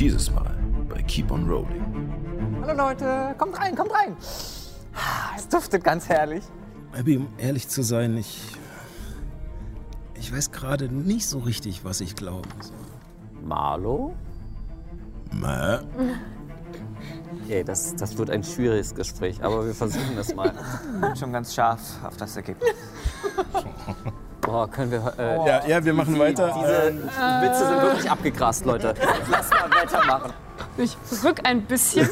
Dieses Mal bei Keep on Rolling. Hallo Leute, kommt rein, kommt rein. Es duftet ganz herrlich. Abby, um ehrlich zu sein, ich. Ich weiß gerade nicht so richtig, was ich glauben soll. Marlo? Mä? Okay, das, das wird ein schwieriges Gespräch, aber wir versuchen es mal. Bin schon ganz scharf auf das Ergebnis. Boah, können wir. Äh, Ja, ja, wir machen weiter. Diese Witze sind wirklich abgegrast, Leute. Lass mal weitermachen. Ich rück ein bisschen,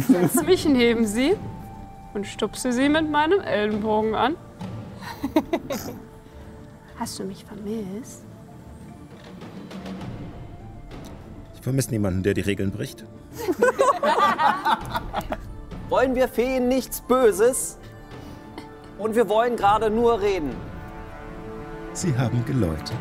setze mich neben sie und stupse sie mit meinem Ellenbogen an. Hast du mich vermisst? Ich vermisse niemanden, der die Regeln bricht. Wollen wir Feen nichts Böses? Und wir wollen gerade nur reden. Sie haben geläutet.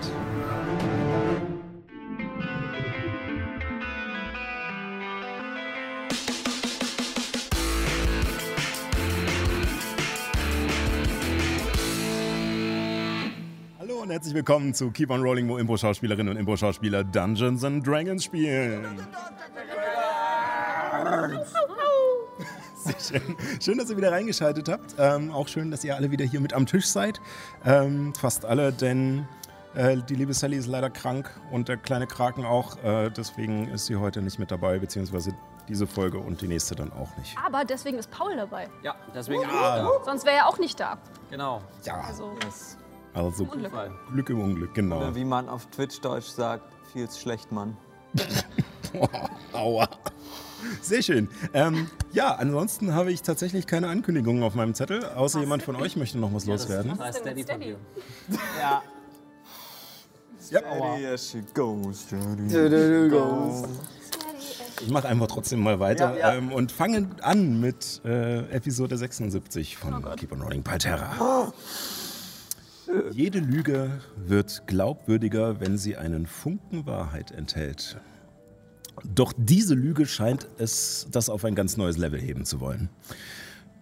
Hallo und herzlich willkommen zu Keep on Rolling, wo Impro-Schauspielerinnen und Impro-Schauspieler Dungeons and Dragons spielen. Sehr schön. Schön, dass ihr wieder reingeschaltet habt. Ähm, auch schön, dass ihr alle wieder hier mit am Tisch seid. Ähm, fast alle, denn äh, die liebe Sally ist leider krank und der kleine Kraken auch. Äh, deswegen ist sie heute nicht mit dabei, beziehungsweise diese Folge und die nächste dann auch nicht. Aber deswegen ist Paul dabei. Ja, deswegen. Sonst wäre er auch nicht da. Genau. Ja, Also, also Unglück. Glück im Unglück, genau. Oder wie man auf Twitch-Deutsch sagt, viel's schlecht, Mann. Aua. Sehr schön. Ähm, ja, ansonsten habe ich tatsächlich keine Ankündigungen auf meinem Zettel, außer jemand von euch möchte noch was loswerden. Das heißt Steady dir. Ja. Ja. Steady as she goes, steady goes. Ich mache einfach trotzdem mal weiter Ja, ja. Ähm, und fange an mit äh, Episode 76 von Keep on Rolling Palterra. Jede Lüge wird glaubwürdiger, wenn sie einen Funken Wahrheit enthält. Doch diese Lüge scheint es, das auf ein ganz neues Level heben zu wollen.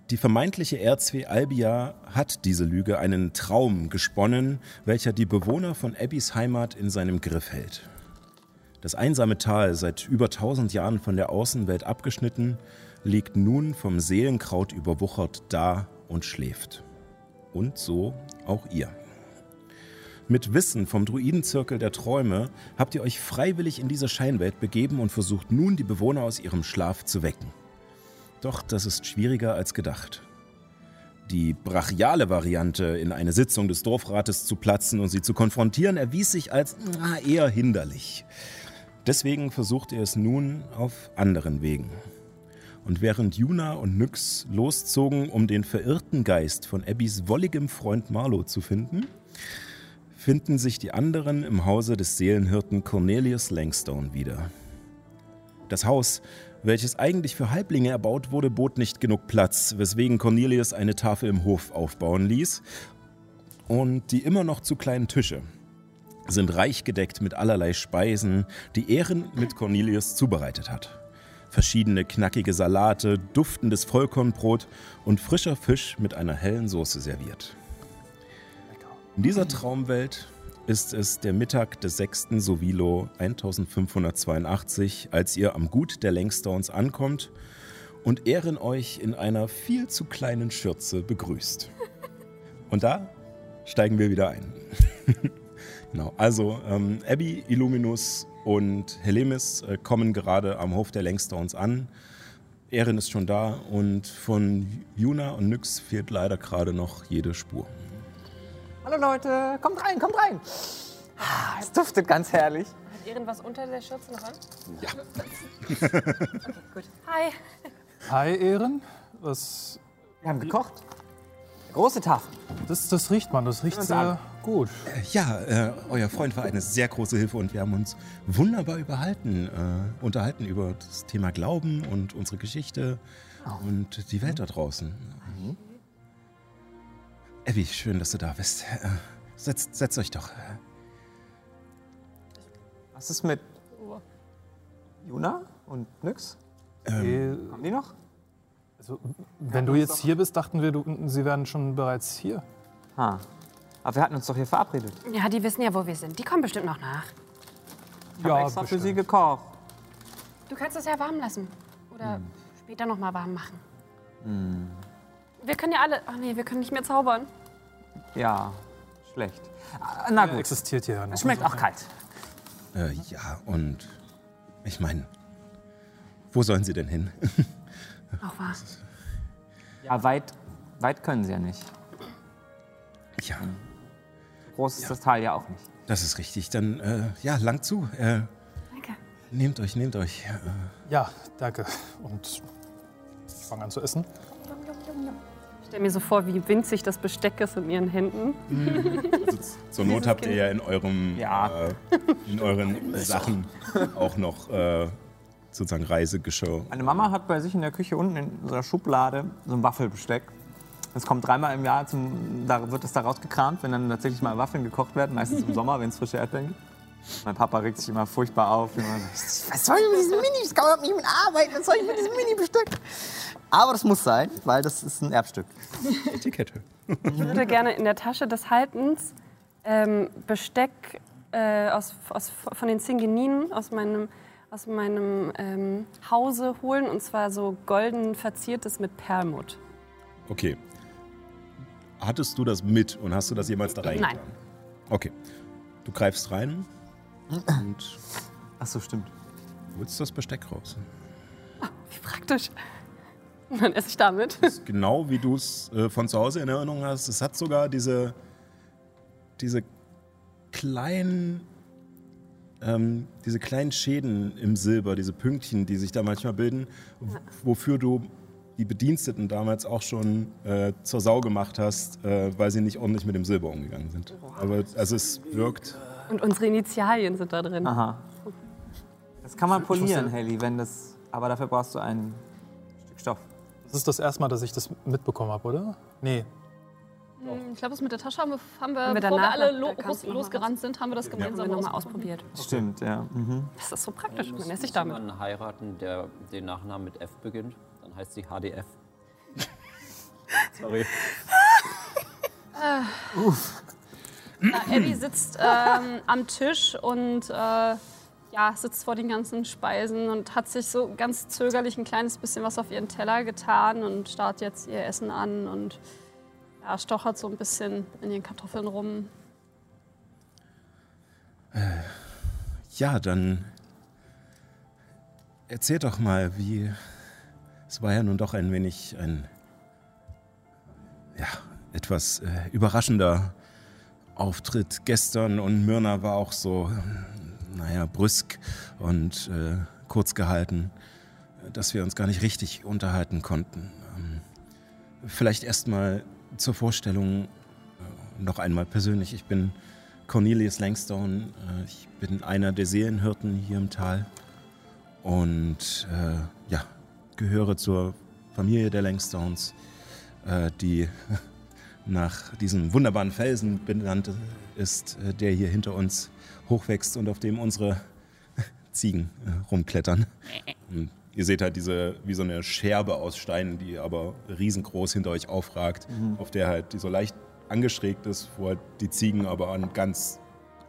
Die vermeintliche R2 Albia hat diese Lüge einen Traum gesponnen, welcher die Bewohner von Abbys Heimat in seinem Griff hält. Das einsame Tal, seit über 1000 Jahren von der Außenwelt abgeschnitten, liegt nun vom Seelenkraut überwuchert da und schläft. Und so auch ihr. Mit Wissen vom Druidenzirkel der Träume habt ihr euch freiwillig in diese Scheinwelt begeben und versucht nun, die Bewohner aus ihrem Schlaf zu wecken. Doch das ist schwieriger als gedacht. Die brachiale Variante, in eine Sitzung des Dorfrates zu platzen und sie zu konfrontieren, erwies sich als eher hinderlich. Deswegen versucht ihr es nun auf anderen Wegen. Und während Juna und Nyx loszogen, um den verirrten Geist von Abbys wolligem Freund Marlow zu finden, finden sich die anderen im Hause des Seelenhirten Cornelius Langstone wieder. Das Haus, welches eigentlich für Halblinge erbaut wurde, bot nicht genug Platz, weswegen Cornelius eine Tafel im Hof aufbauen ließ. Und die immer noch zu kleinen Tische sind reich gedeckt mit allerlei Speisen, die Ehren mit Cornelius zubereitet hat. Verschiedene knackige Salate, duftendes Vollkornbrot und frischer Fisch mit einer hellen Soße serviert. In dieser Traumwelt ist es der Mittag des 6. Sovilo 1582, als ihr am Gut der Langstones ankommt und Ehren euch in einer viel zu kleinen Schürze begrüßt. Und da steigen wir wieder ein. genau, also ähm, Abby, Illuminus und Helemis äh, kommen gerade am Hof der Langstones an. Erin ist schon da und von Juna und Nyx fehlt leider gerade noch jede Spur. Hallo Leute, kommt rein, kommt rein. Ah, Es duftet ganz herrlich. Hat irgendwas unter der Schürze noch an? Ja. Hi. Hi, Ehren. Was, Wir haben gekocht. Große Tafel. das, das riecht man, das riecht sehr an. gut. Ja, äh, euer Freund war eine sehr große Hilfe und wir haben uns wunderbar überhalten, äh, unterhalten über das Thema Glauben und unsere Geschichte und die Welt da draußen. Abby, schön, dass du da bist. Äh, setzt, setzt euch doch. Was ist mit Juna und Nyx? Eh, Haben die noch? Also, wenn du jetzt hier bist, dachten wir, du, sie wären schon bereits hier. Ha. Aber wir hatten uns doch hier verabredet. Ja, die wissen ja, wo wir sind. Die kommen bestimmt noch nach. Ich habe extra für sie gekocht. Du kannst es ja warm lassen. Oder später noch mal warm machen. Wir können ja alle. Ach nee, wir können nicht mehr zaubern. Ja, schlecht. Ah, Na gut, existiert hier ja noch. es schmeckt auch kalt. Äh, ja, und ich meine, wo sollen sie denn hin? Auch wahr. Ja, weit, weit können sie ja nicht. ja, Groß ist das Tal ja auch nicht. das ist richtig. Dann, äh, ja, lang zu. Äh, Danke. nehmt euch, nehmt euch. Äh, Ja, danke. Und ich fange an zu essen. Ich stelle mir so vor, wie winzig das Besteck ist in ihren Händen. zur Not habt ihr ja in eurem, Ja. äh, in euren Sachen auch noch äh, sozusagen Reisegeschirr. Meine Mama hat bei sich in der Küche unten in so einer Schublade so ein Waffelbesteck. Das kommt dreimal im Jahr, zum, da wird es da rausgekramt, wenn dann tatsächlich mal Waffeln gekocht werden, meistens im Sommer, wenn es frische Erdbeeren gibt. Mein Papa regt sich immer furchtbar auf. Immer, was soll ich mit diesem Mini? Ich kann nicht mit arbeiten. Was soll ich mit diesem Mini-Besteck? Aber das muss sein, weil das ist ein Erbstück. Etikette. Ich würde gerne in der Tasche des Haltens ähm, Besteck äh, aus, aus, von den Zingeninen aus meinem, aus meinem ähm, Hause holen. Und zwar so golden verziertes mit Perlmutt. Okay. Hattest du das mit und hast du das jemals da reingetan? Nein. Okay. Du greifst rein und Ach so, stimmt. holst das Besteck raus. Wie praktisch. Und dann esse ich damit. Genau wie du es äh, von zu Hause in Erinnerung hast. Es hat sogar diese, diese kleinen ähm, diese kleinen Schäden im Silber, diese Pünktchen, die sich da manchmal bilden, w- wofür du die Bediensteten damals auch schon äh, zur Sau gemacht hast, äh, weil sie nicht ordentlich mit dem Silber umgegangen sind. Aber also es wirkt. Und unsere Initialien sind da drin. Aha. Das kann man polieren, Helly, wenn das. Aber dafür brauchst du ein Stück Stoff. Das ist das erste Mal, dass ich das mitbekommen habe, oder? Nee. Ich glaube, das mit der Tasche haben wir, haben wir, Haben wir bevor wir danach alle lo los, losgerannt sind, haben wir das gemeinsam wir nochmal ausprobiert. ausprobiert. Stimmt, ja. Mhm. Das ist so praktisch. Muss, Dann esse ich muss damit. jemanden heiraten, der den Nachnamen mit F beginnt. Dann heißt sie HDF. Sorry. Äh, Abby sitzt ähm, am Tisch und äh, ja, sitzt vor den ganzen Speisen und hat sich so ganz zögerlich ein kleines bisschen was auf ihren Teller getan und starrt jetzt ihr Essen an und ja, stochert so ein bisschen in ihren Kartoffeln rum. Ja, dann erzähl doch mal, wie. Es war ja nun doch ein wenig ein. Ja, etwas äh, überraschender Auftritt gestern und Myrna war auch so, naja, brüsk und äh, kurz gehalten, dass wir uns gar nicht richtig unterhalten konnten. Ähm, vielleicht erstmal zur Vorstellung äh, noch einmal persönlich. Ich bin Cornelius Langstone. Äh, ich bin einer der Seelenhirten hier im Tal und äh, ja, gehöre zur Familie der Langstones, äh, die nach diesem wunderbaren Felsen benannt ist, äh, der hier hinter uns hochwächst und auf dem unsere Ziegen äh, rumklettern. Und ihr seht halt diese, wie so eine Scherbe aus Steinen, die aber riesengroß hinter euch aufragt, auf der halt die so leicht angeschrägt ist, wo halt die Ziegen aber an ganz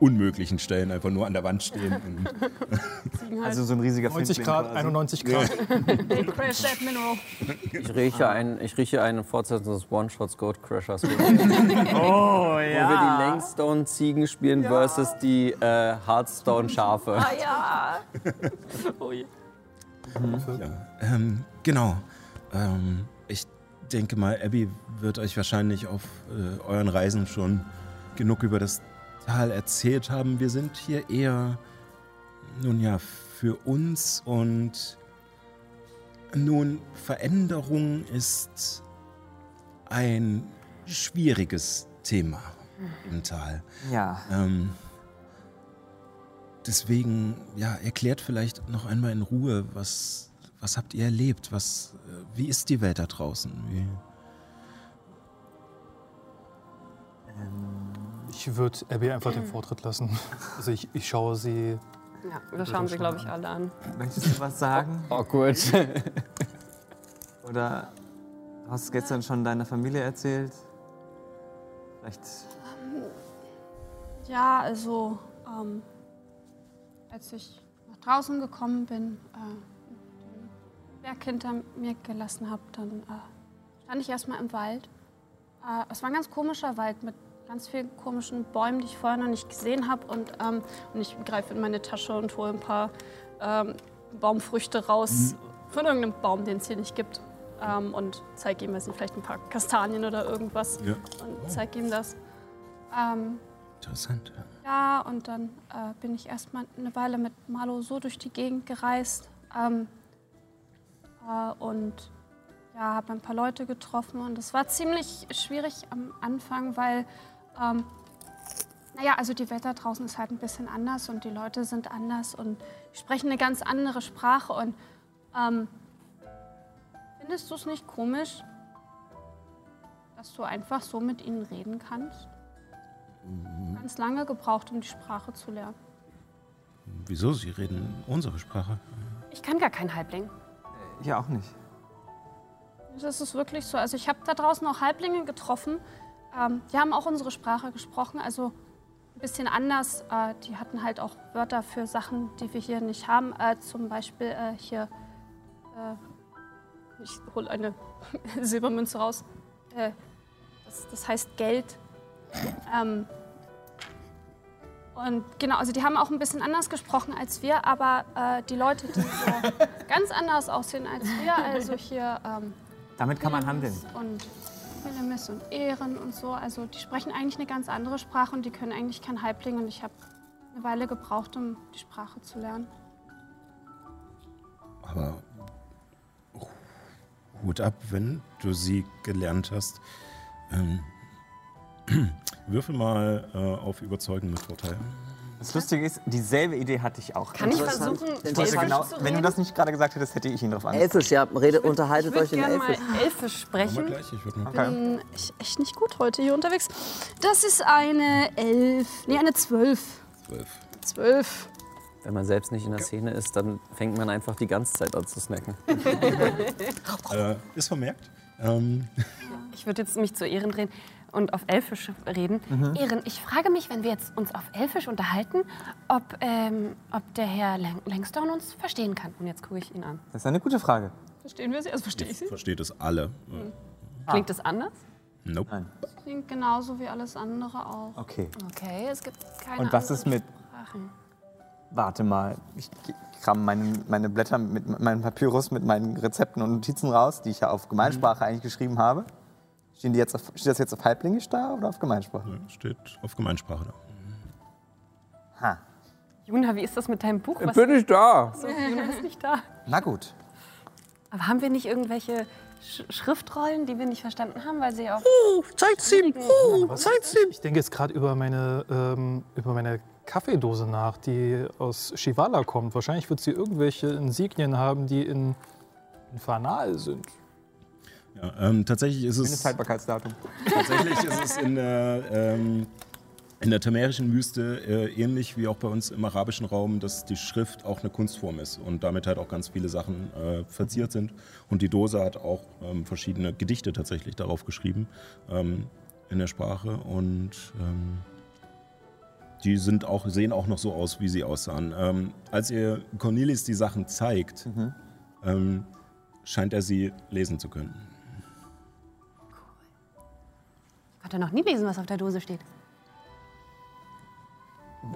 unmöglichen Stellen einfach nur an der Wand stehen. Und Also so ein riesiger 90 Findling Grad, quasi. 91 Grad. They crash that mineral. Ich rieche, ein, ich rieche eine Fortsetzung des One-Shots Goat Crashers. Wo Oh wir die Langstone-Ziegen spielen versus die äh, Hearthstone-Schafe. Ah ja. Ja, ähm, genau. Ähm, ich denke mal, Abby wird euch wahrscheinlich auf äh, euren Reisen schon genug über das Tal erzählt haben. Wir sind hier eher, nun ja, für uns und nun, Veränderung ist ein schwieriges Thema im Tal. Ja. Ähm, deswegen, ja, erklärt vielleicht noch einmal in Ruhe, was, was habt ihr erlebt? Was, äh, wie ist die Welt da draußen? Wie, Ich würde Abby einfach den Vortritt lassen. Also ich, ich schaue sie. Ja, wir schauen sie, glaube ich, alle an. Möchtest du was sagen? Awkward. Oder hast du gestern schon deiner Familie erzählt? Vielleicht. Ja, also, ähm, als ich nach draußen gekommen bin, äh, den Berg hinter mir gelassen habe, dann äh, stand ich erstmal im Wald. Äh, es war ein ganz komischer Wald mit ganz vielen komischen Bäumen, die ich vorher noch nicht gesehen habe. Und, ähm, und ich greife in meine Tasche und hole ein paar ähm, Baumfrüchte raus von irgendeinem Baum, den es hier nicht gibt. Ähm, und zeige ihm, weiß nicht, vielleicht ein paar Kastanien oder irgendwas. Ja. Und zeige ihm das. Ähm, Interessant. ja, und dann äh, bin ich erstmal eine Weile mit Marlo so durch die Gegend gereist. Ähm, äh, und ja, habe ein paar Leute getroffen. Und es war ziemlich schwierig am Anfang, weil, ähm, naja, also die Welt da draußen ist halt ein bisschen anders und die Leute sind anders und sprechen eine ganz andere Sprache. Und ähm, findest du es nicht komisch, dass du einfach so mit ihnen reden kannst? Ganz lange gebraucht, um die Sprache zu lernen. Wieso? Sie reden unsere Sprache. Ich kann gar kein Halbling. Ich auch nicht. Das ist wirklich so. Also ich habe da draußen auch Halblinge getroffen. Ähm, die haben auch unsere Sprache gesprochen, also ein bisschen anders. Äh, die hatten halt auch Wörter für Sachen, die wir hier nicht haben. Äh, zum Beispiel äh, hier, äh, ich hole eine Silbermünze raus. Äh, das, das heißt Geld. Ähm, und genau, also die haben auch ein bisschen anders gesprochen als wir, aber äh, die Leute, die so ganz anders aussehen als wir, also hier ähm, Damit kann man handeln. und Minimis und Ehren und so, also die sprechen eigentlich eine ganz andere Sprache und die können eigentlich kein Halbling und ich habe eine Weile gebraucht, um die Sprache zu lernen. Aber Hut ab, wenn du sie gelernt hast. Ähm, würfel mal äh, auf Überzeugen mit Vorteil. Das Lustige ist, dieselbe Idee hatte ich auch. Kann ich Interessant. versuchen, Elfisch genau, zu wenn du reden? das nicht gerade gesagt hättest, hätte ich ihn darauf angesprochen. Elfisch, ja, redet, Ich unterhaltet würde euch in gerne mal Elfisch. Elfisch sprechen. gleich. Ich würde mal Okay. Bin ich echt nicht gut heute hier unterwegs. Das ist eine Elf, nee, eine Zwölf. zwölf. Zwölf. Wenn man selbst nicht in der Szene ist, dann fängt man einfach die ganze Zeit an zu snacken. Äh, ist vermerkt. Ähm, Ich würde jetzt mich zu Ehren drehen und auf Elfisch reden. Mhm. Ehren, ich frage mich, wenn wir jetzt uns auf Elfisch unterhalten, ob, ähm, ob der Herr Lang Langstone uns verstehen kann. Und jetzt gucke ich ihn an. Das ist eine gute Frage. Verstehen wir sie? Also verstehe ich sie? versteht es alle. Klingt das anders? Nope. Nein. Klingt genauso wie alles andere auch. Okay. Okay, es gibt keine Und was ist mit. Sprachen. Warte mal. Ich kram meine, meine Blätter mit meinem Papyrus mit meinen Rezepten und Notizen raus, die ich ja auf Gemeinsprache eigentlich geschrieben habe. Stehen die jetzt auf, steht das jetzt auf Halblingisch da oder auf Gemeinsprache? Steht auf Gemeinsprache da. Ha. Juna, wie ist das mit deinem Buch? Was Bin ich da? so, Juna ist nicht da. Na gut. Aber haben wir nicht irgendwelche Sch Schriftrollen, die wir nicht verstanden haben, weil sie auf Zeigt's ihm! Was? Ich denke jetzt gerade über meine, ähm, über meine Kaffeedose nach, die aus Shivala kommt. Wahrscheinlich wird sie irgendwelche Insignien haben, die in, in Fanal sind. Ja, ähm, tatsächlich ist es, Haltbarkeitsdatum. tatsächlich ist es in der, ähm, in der tamerischen Wüste äh, ähnlich wie auch bei uns im arabischen Raum, dass die Schrift auch eine Kunstform ist und damit halt auch ganz viele Sachen äh, verziert sind. Und die Dose hat auch ähm, verschiedene Gedichte tatsächlich darauf geschrieben ähm, in der Sprache und ähm, die sind auch, sehen auch noch so aus, wie sie aussahen. Ähm, als ihr Cornelis die Sachen zeigt, ähm, scheint er sie lesen zu können. Konnte noch nie lesen, was auf der Dose steht.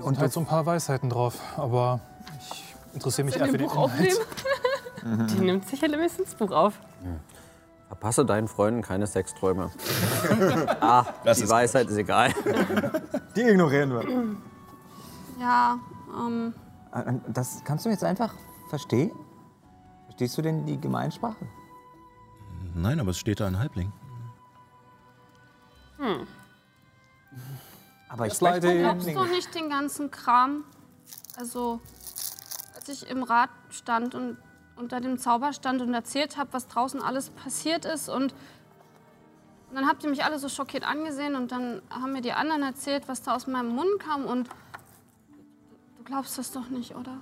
Und halt so ein paar Weisheiten drauf. Aber ich interessiere mich eher für den Buch Inhalt. aufnehmen? Die nimmt sicher Lemissons das Buch auf. Verpasse deinen Freunden keine Sexträume. ah, Das die ist Weisheit ist egal. Die ignorieren wir. Ja, ähm, Äh, Das kannst du jetzt einfach verstehen? Verstehst du denn die Gemeinsprache? Nein, aber es steht da ein Halbling. Aber ich spreche ich. glaubst du nicht den ganzen Kram? Also, als ich im Rad stand und unter dem Zauber stand und erzählt habe, was draußen alles passiert ist und, und dann habt ihr mich alle so schockiert angesehen und dann haben mir die anderen erzählt, was da aus meinem Mund kam und du glaubst das doch nicht, oder?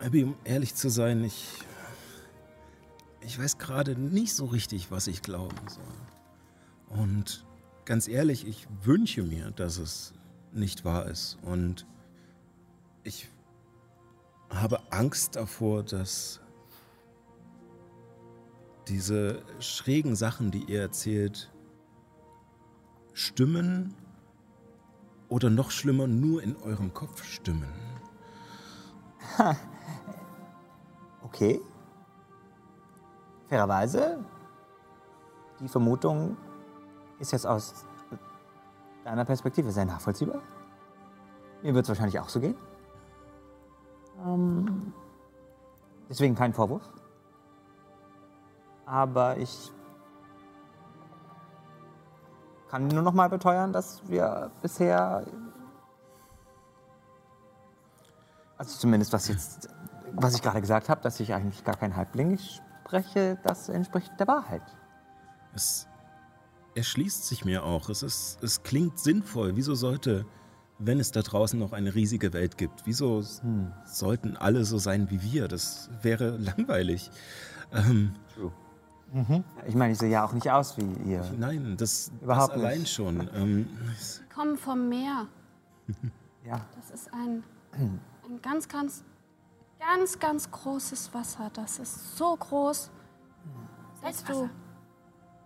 Abby, um ehrlich zu sein, ich. Ich weiß gerade nicht so richtig, was ich glauben soll. Und ganz ehrlich, ich wünsche mir, dass es nicht wahr ist. Und Ich habe Angst davor, dass diese schrägen Sachen, die ihr erzählt, stimmen oder noch schlimmer nur in eurem Kopf stimmen. Okay. Fairerweise, die Vermutung ist jetzt aus deiner Perspektive sehr nachvollziehbar. Mir wird es wahrscheinlich auch so gehen. Ähm, deswegen kein Vorwurf. Aber ich kann nur noch mal beteuern, dass wir bisher, also zumindest was jetzt, was ich gerade gesagt habe, dass ich eigentlich gar kein Halbling spreche, das entspricht der Wahrheit. Es erschließt sich mir auch. Es, ist, es klingt sinnvoll. Wieso sollte, wenn es da draußen noch eine riesige Welt gibt, wieso Hm. sollten alle so sein wie wir? Das wäre langweilig. Ähm, Ich meine, ich sehe ja auch nicht aus wie ihr. nein, das, Überhaupt das allein nicht. schon. Ähm, Kommen vom Meer. Ja. Das ist ein, ein ganz, ganz, ganz, ganz großes Wasser. Das ist so groß, dass du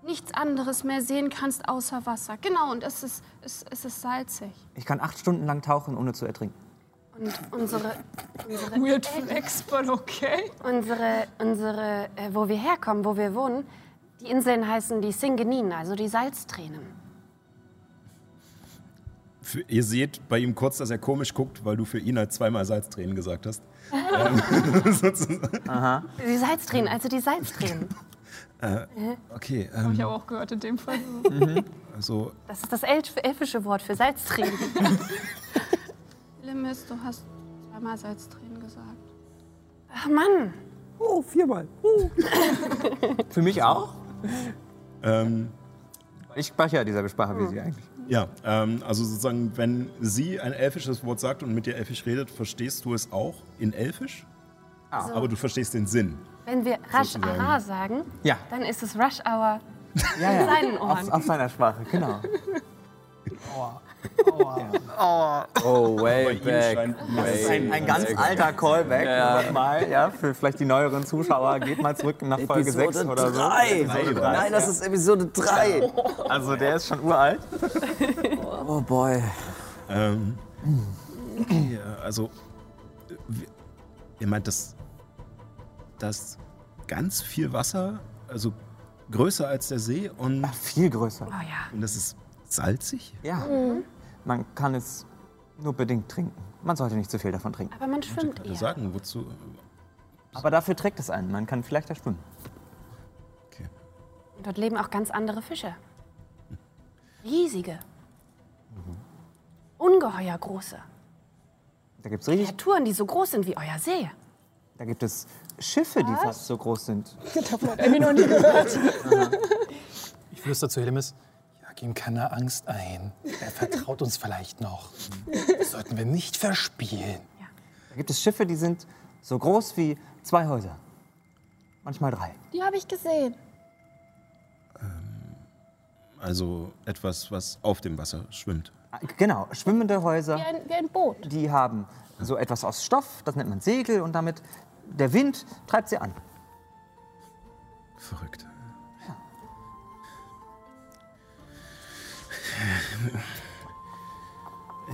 nichts anderes mehr sehen kannst außer Wasser. Genau, und es ist, es, es ist salzig. Ich kann acht Stunden lang tauchen, ohne zu ertrinken. Und unsere, unsere, Weird Flex, but okay. unsere, unsere äh, wo wir herkommen, wo wir wohnen, die Inseln heißen die Singeninen, also die Salztränen. Für, ihr seht bei ihm kurz, dass er komisch guckt, weil du für ihn halt zweimal Salztränen gesagt hast. ähm, sozusagen. Die Salztränen, also die Salztränen. äh, okay, Hab ich ähm, aber auch gehört in dem Fall. also Das ist das elf elfische Wort für Salztränen. Limis, du hast zweimal Salztränen gesagt. Ach Mann, Oh, viermal. Für mich auch? ähm, Ich spreche ja dieselbe Sprache wie Sie eigentlich. Ja, ähm, also sozusagen, wenn sie ein elfisches Wort sagt und mit dir elfisch redet, verstehst du es auch in elfisch, Also, aber du verstehst den Sinn. wenn wir Sozusagen. Ara sagen, Ja. dann ist es Rush Hour Ja, in ja. seinen Auf, Ohren. auf seiner Sprache, genau. Oh, way ihm back. scheint- Das ist way ein, ein ganz back. alter Callback. Ja. Nochmal, ja, für vielleicht die neueren Zuschauer. Geht mal zurück nach Folge 6 Episode oder so. 3. Episode drei. Nein, das ist Episode 3. Also der ist schon uralt. Oh boy. Ähm, okay, also, ihr meint, dass das ganz viel Wasser, also größer als der See und, Viel größer. Oh ja. und das ist salzig? Ja. Man kann es nur bedingt trinken. Man sollte nicht zu viel davon trinken. Aber man Ich schwimmt gerade eher. sagen, wozu? Aber dafür trägt es einen. Man kann vielleicht da schwimmen. Okay. Dort leben auch ganz andere Fische. Riesige. Ungeheuer große. Da gibt es richtig, Kreaturen, die so groß sind wie euer See. da gibt es Schiffe, die fast so groß sind. Ich flüster zu Helemis, jag ihm keine Angst ein. Er vertraut uns vielleicht noch. Das sollten wir nicht verspielen. Da gibt es Schiffe, die sind so groß wie zwei Häuser. Manchmal drei. Die habe ich gesehen. Also etwas, was auf dem Wasser schwimmt. Ah, Genau, schwimmende Häuser. Wie ein, wie ein Boot. Die haben so etwas aus Stoff, das nennt man Segel und damit der Wind treibt sie an. Verrückt.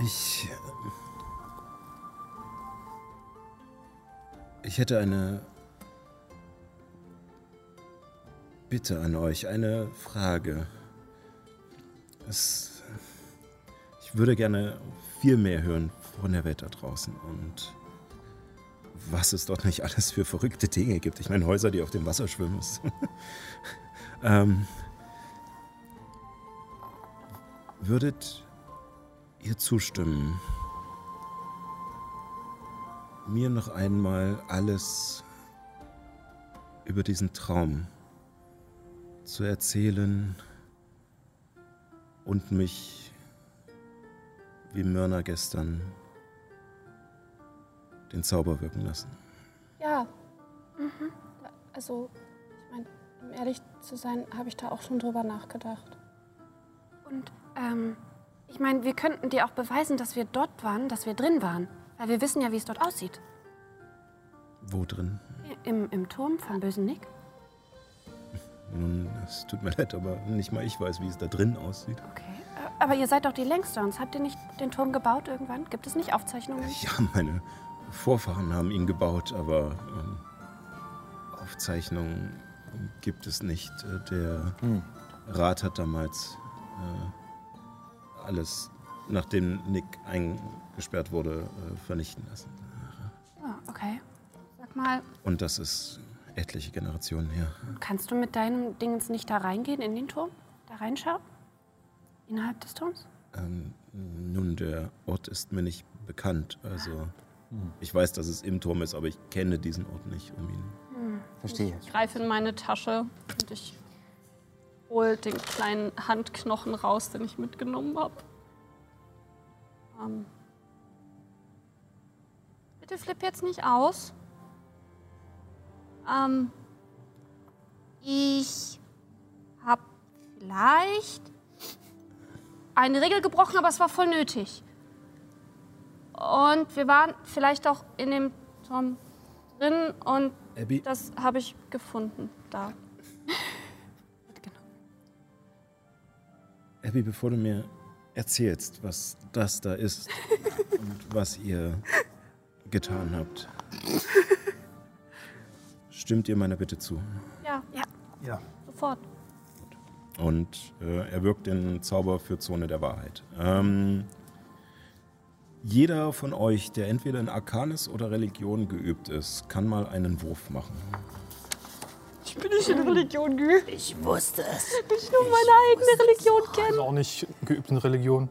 Ich. Ich hätte eine Bitte an euch, eine Frage. Es, ich würde gerne viel mehr hören von der Welt da draußen und was es dort nicht alles für verrückte Dinge gibt. Ich meine, Häuser, die auf dem Wasser schwimmen. Ähm, würdet ihr zustimmen, mir noch einmal alles über diesen Traum zu erzählen und mich wie Mörner gestern den Zauber wirken lassen? Ja. Also, ich meine, um ehrlich zu sein, habe ich da auch schon drüber nachgedacht. Und ähm, ich meine, wir könnten dir auch beweisen, dass wir dort waren, dass wir drin waren. Weil wir wissen ja, wie es dort aussieht. Wo drin? Im, im Turm vom bösen Nick. Nun, es tut mir leid, aber nicht mal ich weiß, wie es da drin aussieht. Okay. Äh, Aber ihr seid doch die Längstones. Habt ihr nicht den Turm gebaut irgendwann? Gibt es nicht Aufzeichnungen? Ja, meine Vorfahren haben ihn gebaut, aber ähm, Aufzeichnungen gibt es nicht. Äh, Der Rat hat damals äh, alles, nachdem Nick eingesperrt wurde, äh, vernichten lassen. Ah, okay. Sag mal, Und das ist etliche Generationen her. Kannst du mit deinem Dingens nicht da reingehen in den Turm? Da reinschauen? Innerhalb des Turms? Ähm, nun, der Ort ist mir nicht bekannt. Also, ich weiß, dass es im Turm ist, aber ich kenne diesen Ort nicht um ihn. Verstehe. ich greife in meine Tasche und ich hole den kleinen Handknochen raus, den ich mitgenommen habe. Ähm. Bitte flipp jetzt nicht aus. Ähm. Ich habe vielleicht eine Regel gebrochen, aber es war voll nötig. Und wir waren vielleicht auch in dem Turm drin und Abby, das habe ich gefunden da. Abby, bevor du mir erzählst, was das da ist und was ihr getan habt, stimmt ihr meiner Bitte zu? Ja, Ja. Ja. sofort. Und äh, er wirkt den Zauber für Zone der Wahrheit. Ähm, jeder von euch, der entweder in Arcanis oder Religion geübt ist, kann mal einen Wurf machen. Ich bin nicht in Religion geübt. Ich wusste es. Ich nur meine eigene Religion kenne. Also auch nicht geübt in Religion.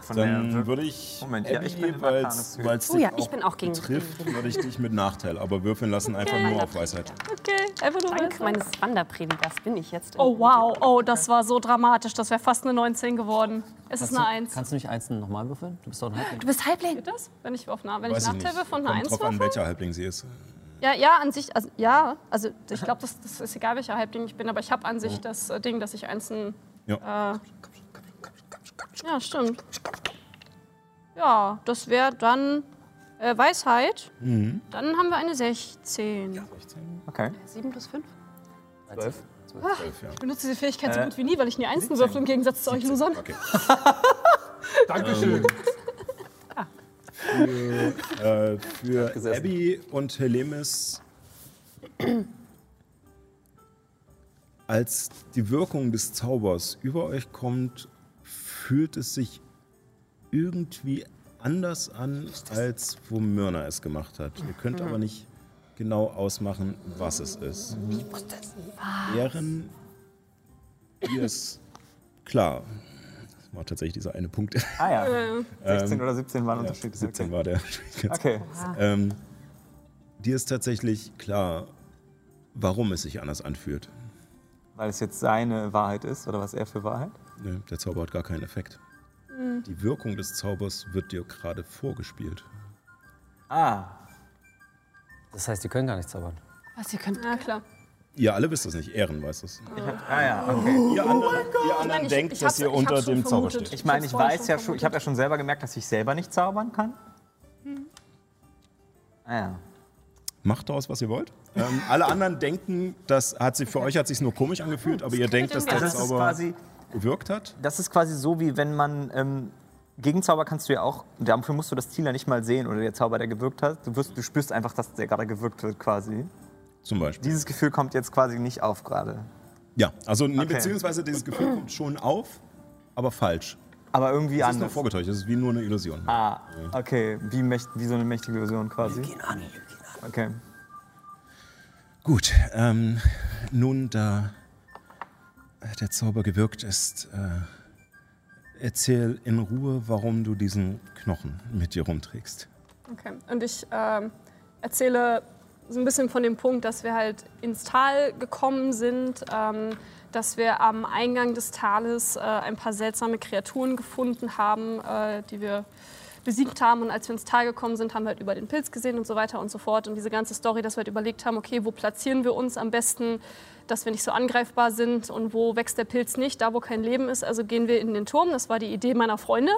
Von Dann der würde ich, Moment, ja, ich bin geübt. weil's Oh dich ja, ich bin auch gegen- betrifft, würde ich dich mit Nachteil, aber würfeln lassen einfach Okay. nur auf Weisheit. Okay, einfach nur Dank Weisheit. meines Wanderpredigers bin ich jetzt. Oh wow, oh, das war so dramatisch. Das wäre fast eine 19 geworden. Es ist Kannst eine du, 1. kannst du nicht eins nochmal würfeln? Du bist doch ein Halbling. Du bist Halbling. Geht das? Wenn ich auf Na wenn Weiß ich ich nicht. Nachteil von einer Kommt 1 drauf an, würfel? welcher Halbling sie ist. Ja, ja, an sich, also ja, also ich glaube, das, das ist egal, welcher Halbling ich bin, aber ich habe an sich das äh, Ding, dass ich einzeln. Ja. Äh, ja, stimmt. Ja, das wäre dann äh, Weisheit. Mhm. Dann haben wir eine 16. Okay. 7 plus 5? Zwölf. Zwölf, ja. Ich benutze diese Fähigkeit so Äh, gut wie nie, weil ich nie Einsen würfel im Gegensatz zu euch Losern. Okay. Dankeschön. Für, äh, für. Abby und Helemis, als die Wirkung des Zaubers über euch kommt, fühlt es sich irgendwie anders an, als wo Myrna es gemacht hat. Ihr könnt aber nicht genau ausmachen, was es ist. Ehren ihr es klar. Das war tatsächlich dieser eine Punkt. Ah ja. Äh, 16 oder 17 waren Ja, Unterschied. 17 war der. Okay. Ähm, dir ist tatsächlich klar, warum es sich anders anfühlt. Weil es jetzt seine Wahrheit ist oder was er für Wahrheit? Ne, der Zauber hat gar keinen Effekt. Die Wirkung des Zaubers wird dir gerade vorgespielt. Ah. Das heißt, die können gar nicht zaubern. Was, ihr könnt. ja, klar. Ihr alle wisst das nicht, Ehren weiß es. Ah ja, okay. Ihr anderen, ihr anderen ich- denkt, ich dass hab's- ihr ich unter hab's schon dem Zauber vermutet. steht. Ich meine, ich hab's vorher weiß schon ja schon, ich habe ja schon selber gemerkt, dass ich selber nicht zaubern kann. Ah ja. Macht daraus, was ihr wollt. Ähm, alle anderen denken, das hat sich für euch hat sich nur komisch angefühlt, aber ihr denkt, dass der das ist Zauber quasi, gewirkt hat. das ist quasi so, wie wenn man ähm, Gegenzauber kannst du ja auch, dafür musst du das Ziel ja nicht mal sehen oder der Zauber, der gewirkt hat. Du, wirst, du spürst einfach, dass der gerade gewirkt wird quasi. Zum Beispiel. Dieses Gefühl kommt jetzt quasi nicht auf gerade. Ja, also nee, Okay. beziehungsweise dieses Gefühl kommt schon auf, aber falsch. Aber irgendwie Es ist nur anders. vorgetäuscht, es ist wie nur eine Illusion. Ah, okay. Wie, mächt, wie so eine mächtige Illusion quasi. Okay. Gut, ähm, nun da der Zauber gewirkt ist, äh, erzähl in Ruhe, warum du diesen Knochen mit dir rumträgst. Okay. Und ich ähm, erzähle so ein bisschen von dem Punkt, dass wir halt ins Tal gekommen sind, ähm, dass wir am Eingang des Tales äh, ein paar seltsame Kreaturen gefunden haben, äh, die wir besiegt haben. Und als wir ins Tal gekommen sind, haben wir halt über den Pilz gesehen und so weiter und so fort. Und diese ganze Story, dass wir halt überlegt haben, okay, wo platzieren wir uns am besten, dass wir nicht so angreifbar sind und wo wächst der Pilz nicht, da wo kein Leben ist. Also gehen wir in den Turm. Das war die Idee meiner Freunde,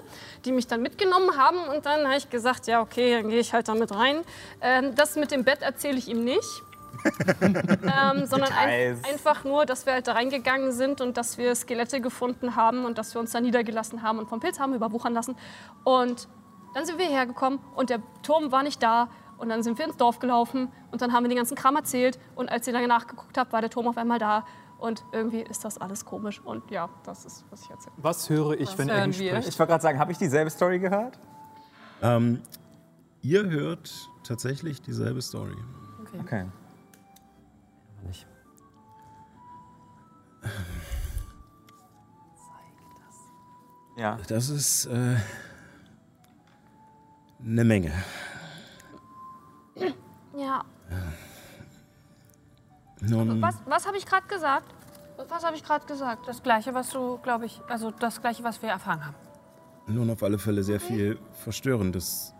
die mich dann mitgenommen haben. Und dann habe ich gesagt, ja, okay, dann gehe ich halt damit rein. Ähm, das mit dem Bett erzähle ich ihm nicht. ähm, sondern ein, einfach nur, dass wir halt da reingegangen sind und dass wir Skelette gefunden haben und dass wir uns da niedergelassen haben und vom Pilz haben überwuchern lassen. Und dann sind wir hergekommen und der Turm war nicht da. Und dann sind wir ins Dorf gelaufen und dann haben wir den ganzen Kram erzählt. Und als ihr dann nachgeguckt habt, war der Turm auf einmal da. Und irgendwie ist das alles komisch. Und ja, das ist, was ich erzähle. Was höre ich, wenn hören Abby wir? spricht? Ich wollte gerade sagen, habe ich dieselbe Story gehört? Ähm, ihr hört tatsächlich dieselbe Story. Okay. Nicht. Ja. Das ist äh, eine Menge. Ja, Nun, was, was habe ich gerade gesagt? Was habe ich gerade gesagt? Das Gleiche, was du, glaube ich, also das Gleiche, was wir erfahren haben. nun auf alle Fälle sehr viel verstörendes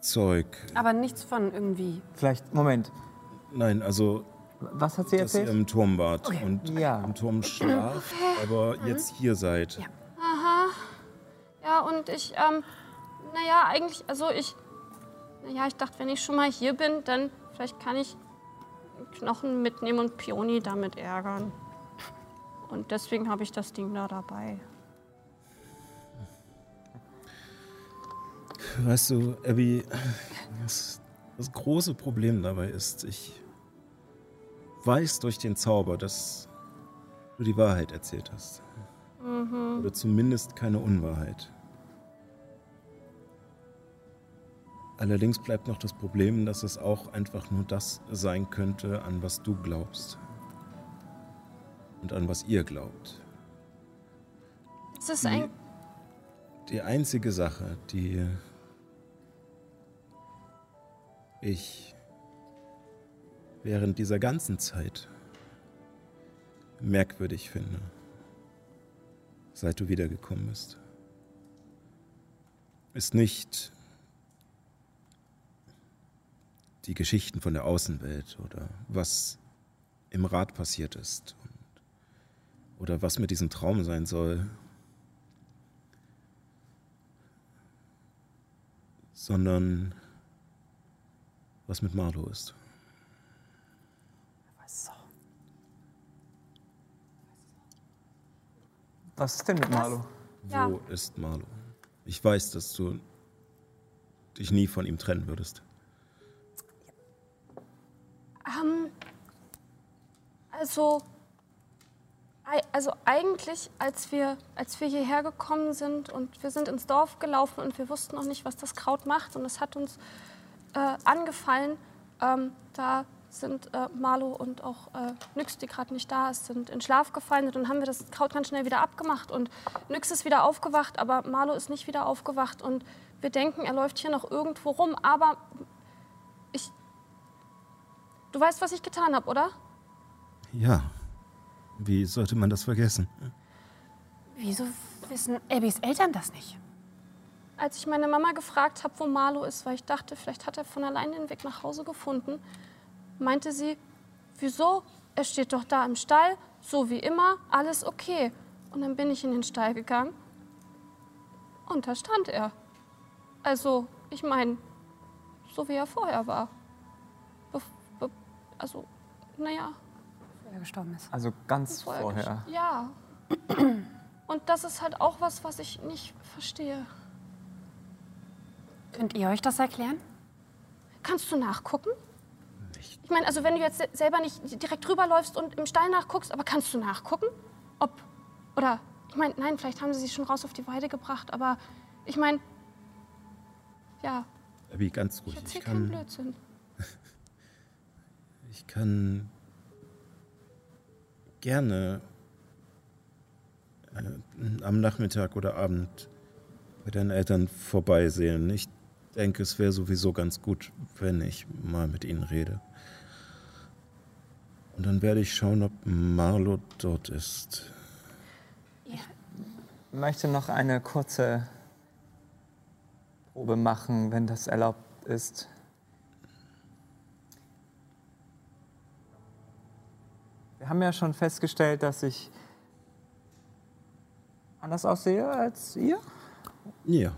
Zeug. Aber nichts von irgendwie. Vielleicht, Moment. Nein, also, Was hat sie dass ihr erzählt? im Turm wart Okay. und Ja. im Turm schlaft, aber jetzt hier seid. Ja. Aha. Ja, und ich, ähm, naja, eigentlich, also ich, naja, ich dachte, wenn ich schon mal hier bin, dann vielleicht kann ich Knochen mitnehmen und Pioni damit ärgern. Und deswegen habe ich das Ding da dabei. Weißt du, Abby, das, das große Problem dabei ist, ich weiß durch den Zauber, dass du die Wahrheit erzählt hast. Oder zumindest keine Unwahrheit. Allerdings bleibt noch das Problem, dass es auch einfach nur das sein könnte, an was du glaubst. Und an was ihr glaubt. Es ist ein, Die einzige Sache, die ich während dieser ganzen Zeit merkwürdig finde, seit du wiedergekommen bist, ist nicht die Geschichten von der Außenwelt oder was im Rat passiert ist und, oder was mit diesem Traum sein soll, sondern was mit Marlo ist. Was ist denn mit Marlo? Ja. Wo ist Marlo? Ich weiß, dass du dich nie von ihm trennen würdest. Ähm, also, also eigentlich, als wir, als wir hierher gekommen sind und wir sind ins Dorf gelaufen und wir wussten noch nicht, was das Kraut macht und es hat uns äh, angefallen, ähm, da sind äh, Marlo und auch äh, Nyx, die gerade nicht da ist, sind in Schlaf gefallen und dann haben wir das Kraut ganz schnell wieder abgemacht und Nyx ist wieder aufgewacht, aber Marlo ist nicht wieder aufgewacht und wir denken, er läuft hier noch irgendwo rum, aber ich... Du weißt, was ich getan habe, oder? Ja. Wie sollte man das vergessen? Wieso wissen Abbys Eltern das nicht? Als ich meine Mama gefragt habe, wo Marlo ist, weil ich dachte, vielleicht hat er von allein den Weg nach Hause gefunden, meinte sie, wieso? Er steht doch da im Stall, so wie immer, alles okay. Und dann bin ich in den Stall gegangen und da stand er. Also, ich meine, so wie er vorher war. Also, naja, Bevor er gestorben ist. Also ganz vorher. vorher. Ja. Und das ist halt auch was, was ich nicht verstehe. Könnt ihr euch das erklären? Kannst du nachgucken? Ich meine, also wenn du jetzt se- selber nicht direkt rüberläufst und im Stall nachguckst, aber kannst du nachgucken? Ob, oder, ich meine, nein, vielleicht haben sie sie schon raus auf die Weide gebracht, aber ich meine, ja, Abby, ganz ich ruhig. Ich erzähl keinen kann, Blödsinn. Ich kann gerne äh, am Nachmittag oder Abend bei deinen Eltern vorbeisehen. Ich denke, es wäre sowieso ganz gut, wenn ich mal mit ihnen rede. Und dann werde ich schauen, ob Marlo dort ist. Ich möchte noch eine kurze Probe machen, wenn das erlaubt ist. Haben ja schon festgestellt, dass ich anders aussehe als ihr. Ja.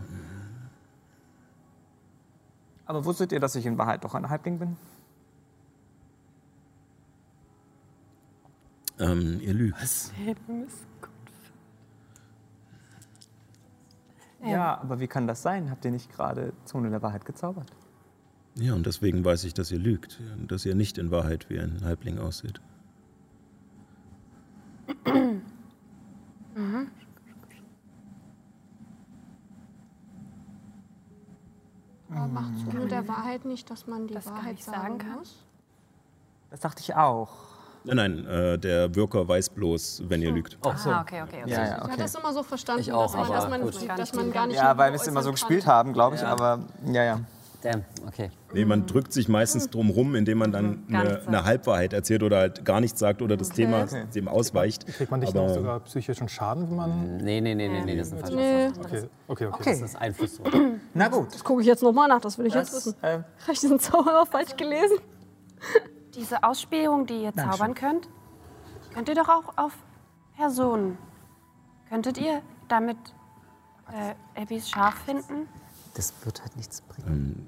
Aber wusstet ihr, dass ich in Wahrheit doch ein Halbling bin? Ähm, ihr lügt. Ja, aber wie kann das sein? Habt ihr nicht gerade Zone der Wahrheit gezaubert? Ja, und deswegen weiß ich, dass ihr lügt. Dass ihr nicht in Wahrheit wie ein Halbling aussieht. Aber macht Zone der Wahrheit nicht, dass man die das Wahrheit nicht sagen, sagen kann? muss? Das dachte ich auch. Nein, nein, äh, der Wirker weiß bloß, wenn ihr lügt. Oh, so. Ah, okay, okay, okay. Ja, ja, Ich hatte okay. das immer so verstanden, Ich auch, dass, man, aber dass, man, dass man gar nicht. Ja, weil nur wir es immer so gespielt kann. haben, glaube ich. Ja. Aber ja, ja. Damn, okay. Nee, man drückt sich meistens drum rum, indem man dann eine, eine Halbwahrheit erzählt oder halt gar nichts sagt oder das Thema Okay. dem ausweicht. Kriegt man nicht Aber- noch sogar psychischen Schaden, wenn man. Nee, nee, nee, nee, nee, das ist ein falsches Nee, Okay, okay, okay. Okay, Das ist Einfluss. na gut. das gucke ich jetzt nochmal nach, das will ich jetzt Das, wissen. äh, Habe ich diesen Zauber auch falsch gelesen? Diese Ausspähung, die ihr zaubern könnt, könnt ihr doch auch auf Personen. Könntet ihr damit äh, Abbys Schaf finden? Das wird halt nichts bringen.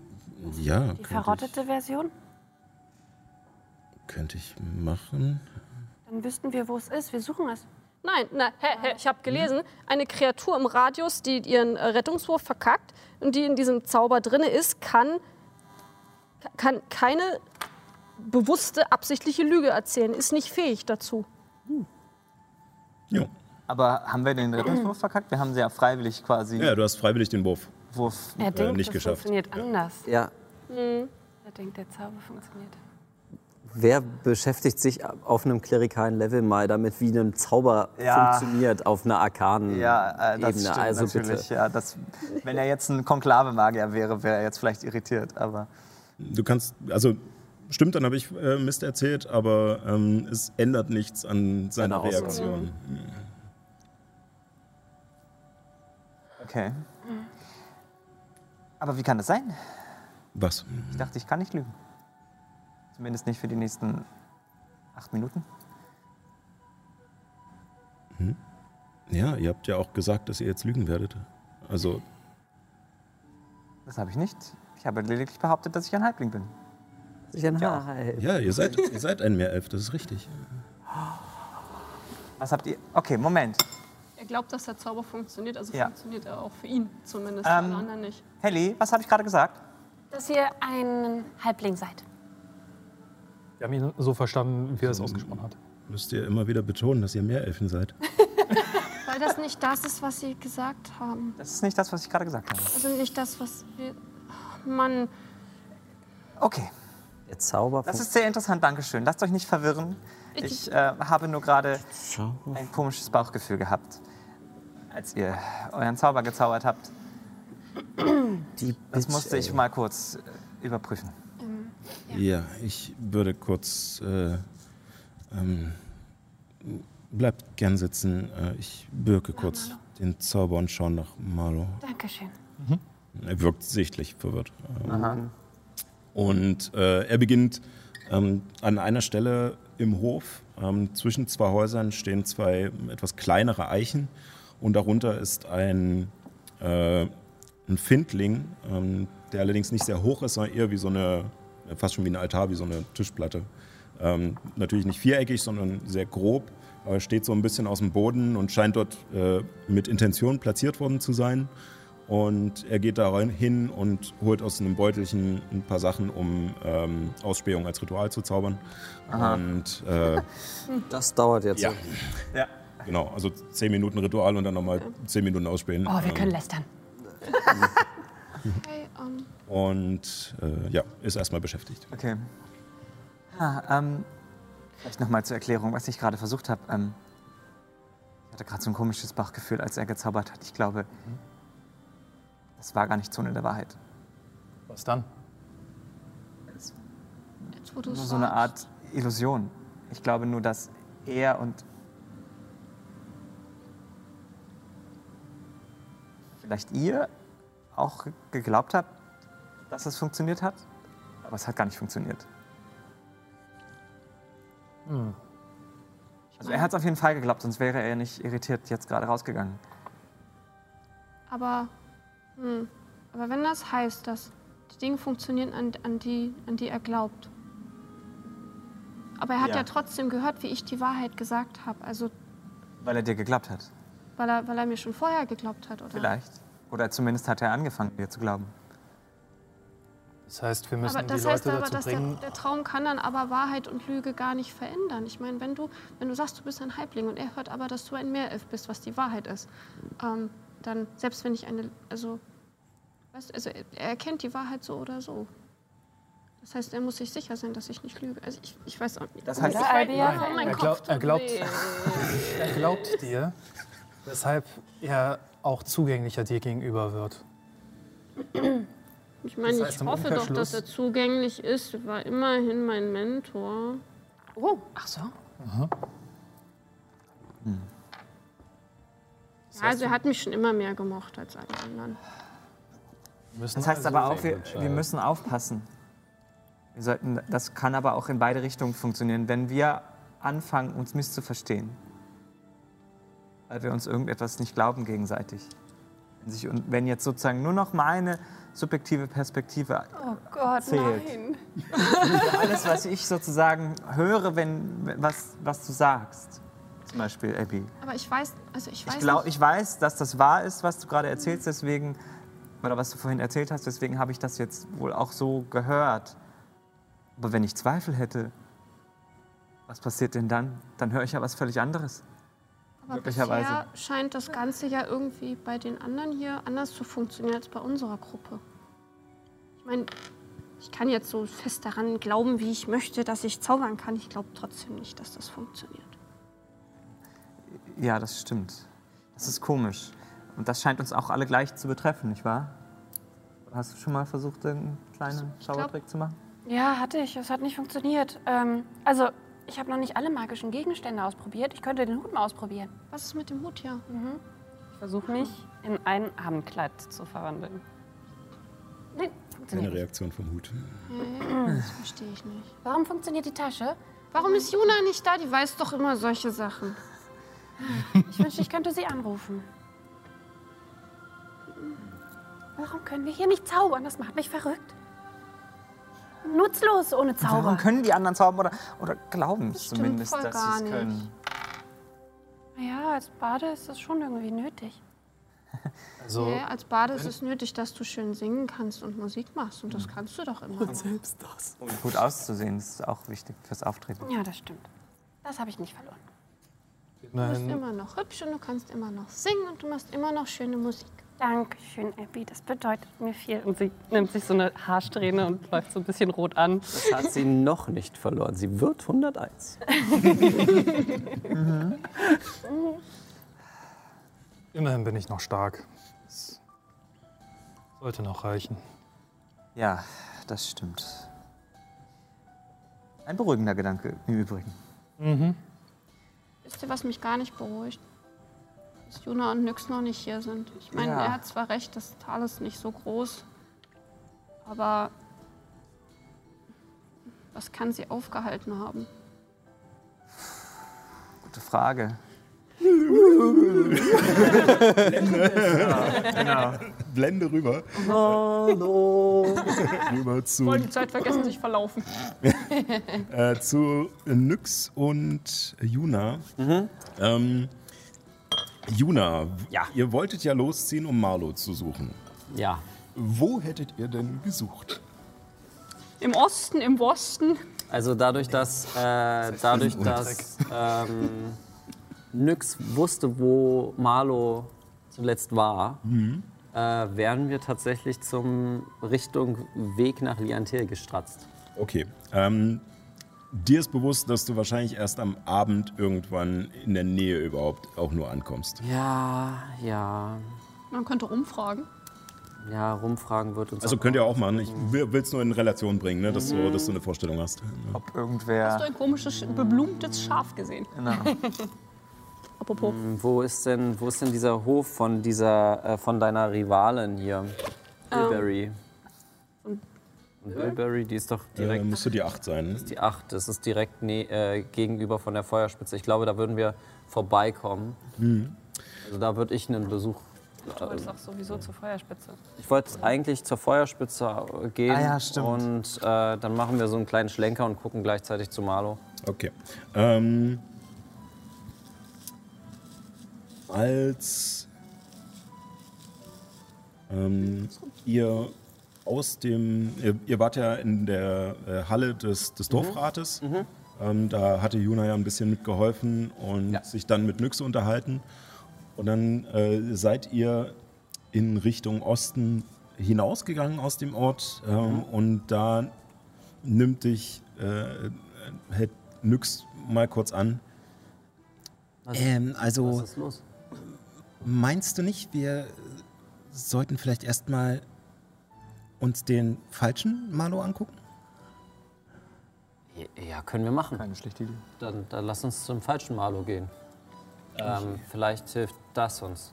ja, Die könnte ich, verrottete Version? könnte ich machen. Dann wüssten wir, wo es ist. Wir suchen es. Nein, nein, hä, hä, ich habe gelesen, eine Kreatur im Radius, die ihren äh, Rettungswurf verkackt und die in diesem Zauber drin ist, kann, kann keine bewusste, absichtliche Lüge erzählen, ist nicht fähig dazu. Jo. Aber haben wir den Rettungswurf verkackt? Wir haben sie ja freiwillig quasi Ja, du hast freiwillig den Wurf. Wurf. Er denkt, nicht das geschafft. funktioniert anders. Ja, Er denkt, der Zauber funktioniert. wer beschäftigt sich auf einem klerikalen Level mal damit, wie ein Zauber Ja. funktioniert auf einer arkanen Ja, äh, das Ebene? stimmt also natürlich. bitte. Ja, das, wenn er jetzt ein Konklave-Magier wäre, wäre er jetzt vielleicht irritiert. Aber Du kannst, also stimmt, dann habe ich äh, Mist erzählt, aber ähm, es ändert nichts an seiner Seine Aussage. Reaktion. okay. Aber wie kann das sein? Was? Ich dachte, ich kann nicht lügen. Zumindest nicht für die nächsten acht Minuten. Ja, ihr habt ja auch gesagt, dass ihr jetzt lügen werdet. Also, Das habe ich nicht. Ich habe lediglich behauptet, dass ich ein Halbling bin. Sich ein Ja. Haar. ja, ihr seid, ihr seid ein Meerelf, das ist richtig. Was habt ihr? Okay, Moment. Glaubt, dass der Zauber funktioniert, also Ja. funktioniert er auch für ihn zumindest, Ähm, für anderen nicht. Helly, was habe ich gerade gesagt? Dass ihr ein Halbling seid. Wir haben ihn so verstanden, wie er es ausgesprochen hat. Müsst ihr immer wieder betonen, dass ihr Meerelfen seid. Weil das nicht das ist, was sie gesagt haben. Das ist nicht das, was ich gerade gesagt habe. Also nicht das, was wir... Ach, Mann, Okay, Der Zauber das ist sehr interessant, Dankeschön. Lasst euch nicht verwirren. Ich äh, habe nur gerade ein komisches Bauchgefühl gehabt, als ihr euren Zauber gezaubert habt. die Das Bitch, musste ich ey. mal kurz äh, überprüfen. Ja, ich würde kurz. Äh, ähm, bleibt gern sitzen. Äh, ich birke kurz den Zauber und schaue nach Marlo. Dankeschön. Er wirkt sichtlich verwirrt. Ähm, Aha. Und äh, er beginnt ähm, an einer Stelle im Hof. Ähm, zwischen zwei Häusern stehen zwei etwas kleinere Eichen und darunter ist ein, äh, ein Findling, ähm, der allerdings nicht sehr hoch ist, sondern eher wie so eine, fast schon wie ein Altar, wie so eine Tischplatte. Ähm, natürlich nicht viereckig, sondern sehr grob, aber steht so ein bisschen aus dem Boden und scheint dort äh, mit Intention platziert worden zu sein. Und er geht da rein hin und holt aus einem Beutelchen ein paar Sachen, um ähm, Ausspähung als Ritual zu zaubern. Und äh, Das dauert jetzt. ja, Ja. Genau, also 10 Minuten Ritual und dann nochmal 10 Minuten ausspähen. Oh, wir Ähm, können lästern. ähm, Und äh, ja, ist erstmal beschäftigt. Okay. Ah, ähm, vielleicht nochmal zur Erklärung, was ich gerade versucht habe. Ähm, ich hatte gerade so ein komisches Bauchgefühl, als er gezaubert hat. Ich glaube, das war gar nicht Zone der Wahrheit. Was dann? jetzt wo Nur so eine. Art Illusion. Ich glaube nur, dass er und vielleicht ihr auch geglaubt habe, dass es funktioniert hat. Aber es hat gar nicht funktioniert. Hm. Also er hat es auf jeden Fall geglaubt, sonst wäre er nicht irritiert jetzt gerade rausgegangen. Aber, hm, aber wenn das heißt, dass die Dinge funktionieren, an, an, die, an die er glaubt. Aber er hat Ja. ja, trotzdem gehört, wie ich die Wahrheit gesagt habe. Also, Weil er dir geglaubt hat. Weil er, weil er mir schon vorher geglaubt hat, oder? Vielleicht. Oder zumindest hat er angefangen, dir zu glauben. Das heißt, wir müssen Aber das die heißt Leute aber, dazu dass der, bringen. der Traum kann dann aber Wahrheit und Lüge gar nicht verändern. Ich meine, wenn du, wenn du sagst, du bist ein Halbling und er hört aber, dass du ein Meerelf bist, was die Wahrheit ist, ähm, dann, selbst wenn ich eine, also, weißt, also er erkennt die Wahrheit so oder so. Das heißt, er muss sich sicher sein, dass ich nicht lüge. Also ich, ich weiß auch nicht. Das heißt- ich Ja, warum mein Er, Kopf glaub, tut er, glaubt, er glaubt dir, weshalb er auch zugänglicher dir gegenüber wird. Ich meine, Das heißt ich im hoffe doch, dass er zugänglich ist. War immerhin mein Mentor. Oh, ach so. Ja, also er hat mich schon immer mehr gemocht als alle anderen. Das heißt also aber auch, wir, wir müssen aufpassen. Wir sollten, das kann aber auch in beide Richtungen funktionieren, wenn wir anfangen, uns misszuverstehen. Weil wir uns irgendetwas nicht glauben gegenseitig. Wenn, sich, und wenn jetzt sozusagen nur noch meine subjektive Perspektive Oh Gott, Zählt. nein. alles, was ich sozusagen höre, wenn, was, was du sagst, zum Beispiel Abby. Aber ich weiß, also ich weiß Ich, glaub, ich weiß, dass das wahr ist, was du gerade erzählst, deswegen, oder was du vorhin erzählt hast, deswegen habe ich das jetzt wohl auch so gehört. Aber wenn ich Zweifel hätte, was passiert denn dann? Dann höre ich ja was völlig anderes. Aber möglicherweise. bisher scheint das Ganze ja irgendwie bei den anderen hier anders zu funktionieren als bei unserer Gruppe. Ich meine, ich kann jetzt so fest daran glauben, wie ich möchte, dass ich zaubern kann. Ich glaube trotzdem nicht, dass das funktioniert. Ja, das stimmt. Das ist komisch. Und das scheint uns auch alle gleich zu betreffen, nicht wahr? Hast du schon mal versucht, einen kleinen Zaubertrick zu machen? Ja, hatte ich. Es hat nicht funktioniert. Ähm, also, ich habe noch nicht alle magischen Gegenstände ausprobiert. Ich könnte den Hut mal ausprobieren. Was ist mit dem Hut hier? Ich versuche mich in ein Abendkleid zu verwandeln. Nee, nicht. Reaktion vom Hut. Ja, das verstehe ich nicht. Warum funktioniert die Tasche? Warum ist Juna nicht da? Die weiß doch immer solche Sachen. Ich wünschte, ich könnte sie anrufen. Warum können wir hier nicht zaubern? Das macht mich verrückt. Nutzlos ohne Warum Zauber. können die anderen zaubern oder, oder glauben es zumindest, dass gar sie es nicht. können? Ja, als Bade ist das schon irgendwie nötig. Also, Ja, als Bade ist es nötig, dass du schön singen kannst und Musik machst. Und das kannst du doch immer. Um gut auszusehen, ist auch wichtig fürs Auftreten. Ja, das stimmt. Das habe ich nicht verloren. Du bist immer noch hübsch und du kannst immer noch singen und du machst immer noch schöne Musik. Dankeschön, Abby. Das bedeutet mir viel. Und sie nimmt sich so eine Haarsträhne und läuft so ein bisschen rot an. Das hat sie noch nicht verloren. Sie wird 101. immerhin bin ich noch stark. Das sollte noch reichen. Ja, das stimmt. Ein beruhigender Gedanke im Übrigen. Mhm. Wisst ihr, was mich gar nicht beruhigt? Dass Juna und Nyx noch nicht hier sind. Ich meine, Ja. er hat zwar recht, das Tal ist nicht so groß. Aber was kann sie aufgehalten haben? Gute Frage. Blende rüber. Hallo. rüber zu, Voll die Zeit vergessen, sich verlaufen. äh, zu Nyx und Juna. Ähm, Juna, Ja. ihr wolltet ja losziehen, um Marlo zu suchen. Ja. Wo hättet ihr denn gesucht? Im Osten, im Wosten. Also dadurch, dass, äh, dadurch, dass ähm, Nyx wusste, wo Marlo zuletzt war, äh, wären wir tatsächlich zum Richtung Weg nach Liantil gestratzt. Okay. Ähm, dir ist bewusst, dass du wahrscheinlich erst am Abend irgendwann in der Nähe überhaupt auch nur ankommst. Ja, ja, Man könnte rumfragen. ja, rumfragen wird uns Also auch könnt ihr auch machen. Ich will es nur in Relation bringen, ne, dass, du, dass du eine Vorstellung hast. Ob irgendwer. Hast du ein komisches, beblumtes Schaf gesehen? Genau. Apropos. Wo ist denn, wo ist denn dieser Hof von dieser, äh, von deiner Rivalin hier? Bilberry. Und Bilberry, die ist doch Äh, direkt müsste die 8 sein. die 8. Das ist direkt ne, äh, gegenüber von der Feuerspitze. Ich glaube, da würden wir vorbeikommen. Also da würde ich einen Besuch. Du wolltest auch sowieso zur Feuerspitze. Ich wollte eigentlich zur Feuerspitze äh, gehen. Ah ja, stimmt. Und äh, dann machen wir so einen kleinen Schlenker und gucken gleichzeitig zu Marlo. Okay. Ähm, als ähm, ihr aus dem, ihr, ihr wart ja in der äh, Halle des, des Dorfrates. Ähm, da hatte Juna ja ein bisschen mitgeholfen und Ja. sich dann mit Nyxe unterhalten. Und dann äh, seid ihr in Richtung Osten hinausgegangen aus dem Ort ähm, und da nimmt dich, äh, hält Nyx mal kurz an. Ähm, also Was ist los? meinst du nicht, wir sollten vielleicht erstmal uns den falschen Malo angucken? Ja, können wir machen. Keine schlechte Idee. Dann, dann lass uns zum falschen Marlo gehen. Ähm, vielleicht hilft das uns.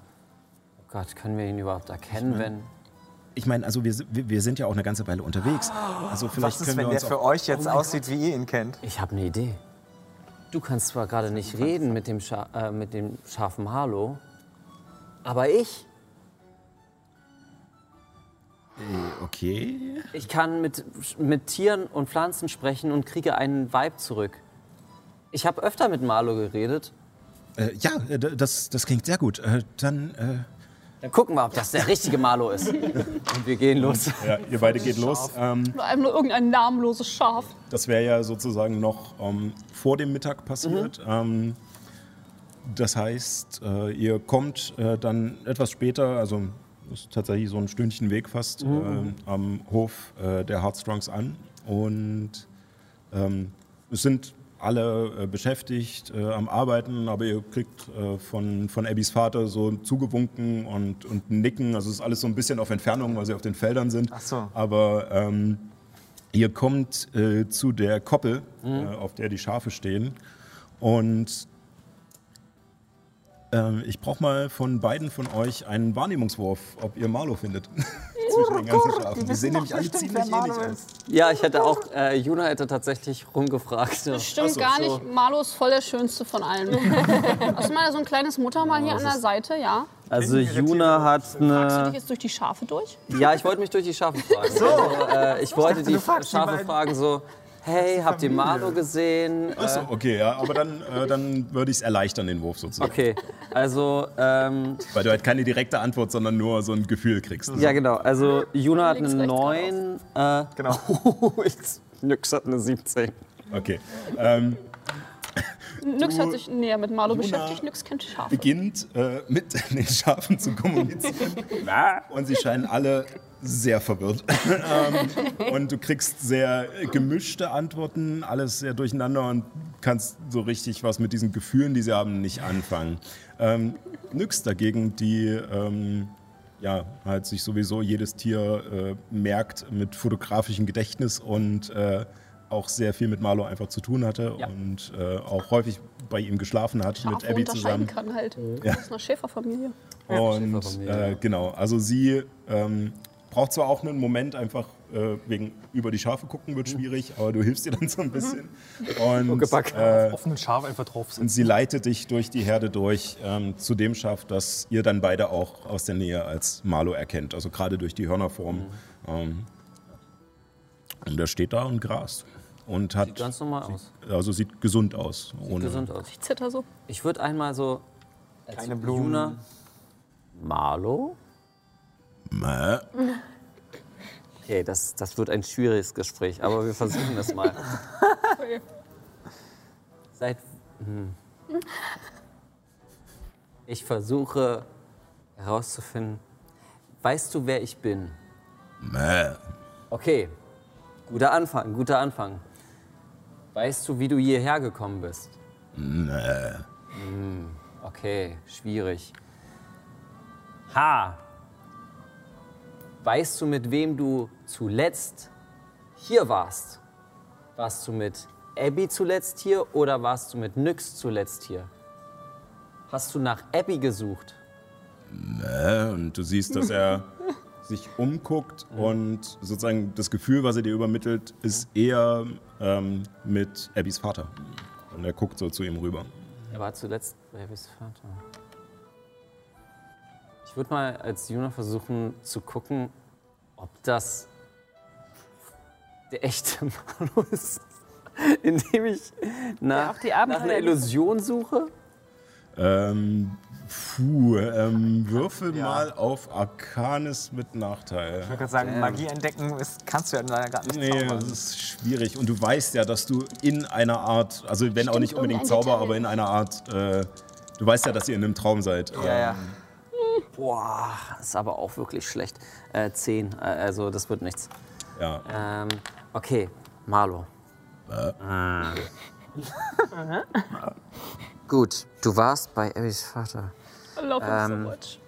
Oh Gott, können wir ihn überhaupt erkennen, wenn. Ich meine, also wir, wir sind ja auch eine ganze Weile unterwegs. Also vielleicht Was ist, können wenn der für euch jetzt aussieht, wie ihr ihn kennt? Ich habe eine Idee. Du kannst zwar gerade nicht reden mit dem, Scha äh, mit dem scharfen Marlo, aber ich, Okay. ich kann mit, mit Tieren und Pflanzen sprechen und kriege einen Vibe zurück. Ich habe öfter mit Marlo geredet. Äh, ja, äh, das, das klingt sehr gut. Äh, dann, äh, Dann gucken wir, ob das der richtige Marlo ist. Und wir gehen los. ja, ihr beide geht los. Ähm, Nur einfach nur irgendein namenloses Schaf. Das wäre ja sozusagen noch ähm, vor dem Mittag passiert. Ähm, das heißt, äh, ihr kommt äh, dann etwas später, also ist tatsächlich so ein Stündchen Weg fast, äh, am Hof äh, der Heartstrongs an. Und ähm, es sind alle äh, beschäftigt, äh, am Arbeiten, aber ihr kriegt äh, von, von Abbys Vater so zugewunken und, und Nicken. Also es ist alles so ein bisschen auf Entfernung, weil sie auf den Feldern sind. Ach so. Aber ähm, Ihr kommt äh, zu der Koppel, äh, auf der die Schafe stehen. Und ähm, ich brauche mal von beiden von euch einen Wahrnehmungswurf, ob ihr Marlo findet. Zwischen den ganzen Schafen. Die sehen nämlich alle ziemlich ähnlich aus. Ja, ich hätte auch, äh, Juna hätte tatsächlich rumgefragt. Das stimmt Ach so, gar so. nicht. Marlo ist voll der Schönste von allen. Hast du mal so ein kleines Muttermal hier an der Seite? Ja. Also Juna hat Fragst du dich eine... jetzt durch die Schafe durch? Ja, ich wollte mich durch die Schafe fragen. Also, äh, ich wollte die Schafe fragen so, hey, habt ihr Marlo gesehen? Achso, Äh, okay, ja, aber dann, äh, dann würde ich es erleichtern, den Wurf sozusagen. okay, also, ähm, Weil du halt keine direkte Antwort, sondern nur so ein Gefühl kriegst. ja genau, also Juna hat eine rechts, 9. Äh, Genau. Nix hat eine 17. Okay. Ähm, Nyx hat sich näher mit Marlo Juna- beschäftigt. Nyx kennt Schafe. beginnt äh, mit den Schafen zu kommunizieren. Und sie scheinen alle sehr verwirrt. ähm, und du kriegst sehr gemischte Antworten, alles sehr durcheinander und kannst so richtig was mit diesen Gefühlen, die sie haben, nicht anfangen. Ähm, Nyx dagegen, die ähm, ja, halt sich sowieso jedes Tier äh, merkt mit fotografischem Gedächtnis und äh, auch sehr viel mit Marlo einfach zu tun hatte Ja. und äh, auch häufig bei ihm geschlafen hat mit Schafe Abby unterscheiden zusammen. kann halt. Ja. Aus einer Schäferfamilie. Und Schäferfamilie, äh, genau, also sie ähm, braucht zwar auch einen Moment einfach äh, wegen über die Schafe gucken wird schwierig, aber du hilfst ihr dann so ein bisschen. Und, Huckepack. äh, Offenen Schaf einfach drauf und sie leitet dich durch die Herde durch ähm, zu dem Schaf, das ihr dann beide auch aus der Nähe als Marlo erkennt, also gerade durch die Hörnerform. Ähm, und er steht da und grast. Und hat, Sieht ganz normal aus. also sieht gesund aus. Ohne, Gesund aus. Ich zitter so. Ich würde einmal so. als Keine Blumen. Juna, Marlo? Mäh. Okay, das, das wird ein schwieriges Gespräch, aber wir versuchen es mal. Seit. Hm. Ich versuche herauszufinden. Weißt du, wer ich bin? Mäh. Okay, guter Anfang, guter Anfang. Weißt du, wie du hierher gekommen bist? Mäh. Okay, schwierig. Ha! Weißt du, mit wem du zuletzt hier warst? Warst du mit Abby zuletzt hier oder warst du mit Nyx zuletzt hier? Hast du nach Abby gesucht? Mäh. Und du siehst, dass er sich umguckt und sozusagen das Gefühl, was er dir übermittelt, ist eher ähm, mit Abbys Vater. Und er guckt so zu ihm rüber. Er war zuletzt bei Abbys Vater. Ich würde mal als Juna versuchen zu gucken, ob das der echte Marlo ist, indem ich nach, die nach einer Illusion suche. Ähm, puh, ähm, würfel mal auf Arcanis mit Nachteil. Ich würde gerade sagen, Magie entdecken ist, kannst du ja leider gar nicht Nee, zaubern. das ist schwierig. Und du weißt ja, dass du in einer Art, also wenn auch nicht unbedingt Zauber, Detail. aber in einer Art, äh, du weißt ja, dass ihr in einem Traum seid. Ja, ja. Boah, ist aber auch wirklich schlecht. Äh, zehn, äh, also das wird nichts. Ja. Ähm, okay, Marlo. Ah. Gut, du warst bei Abbys Vater. I love him Ähm, so much.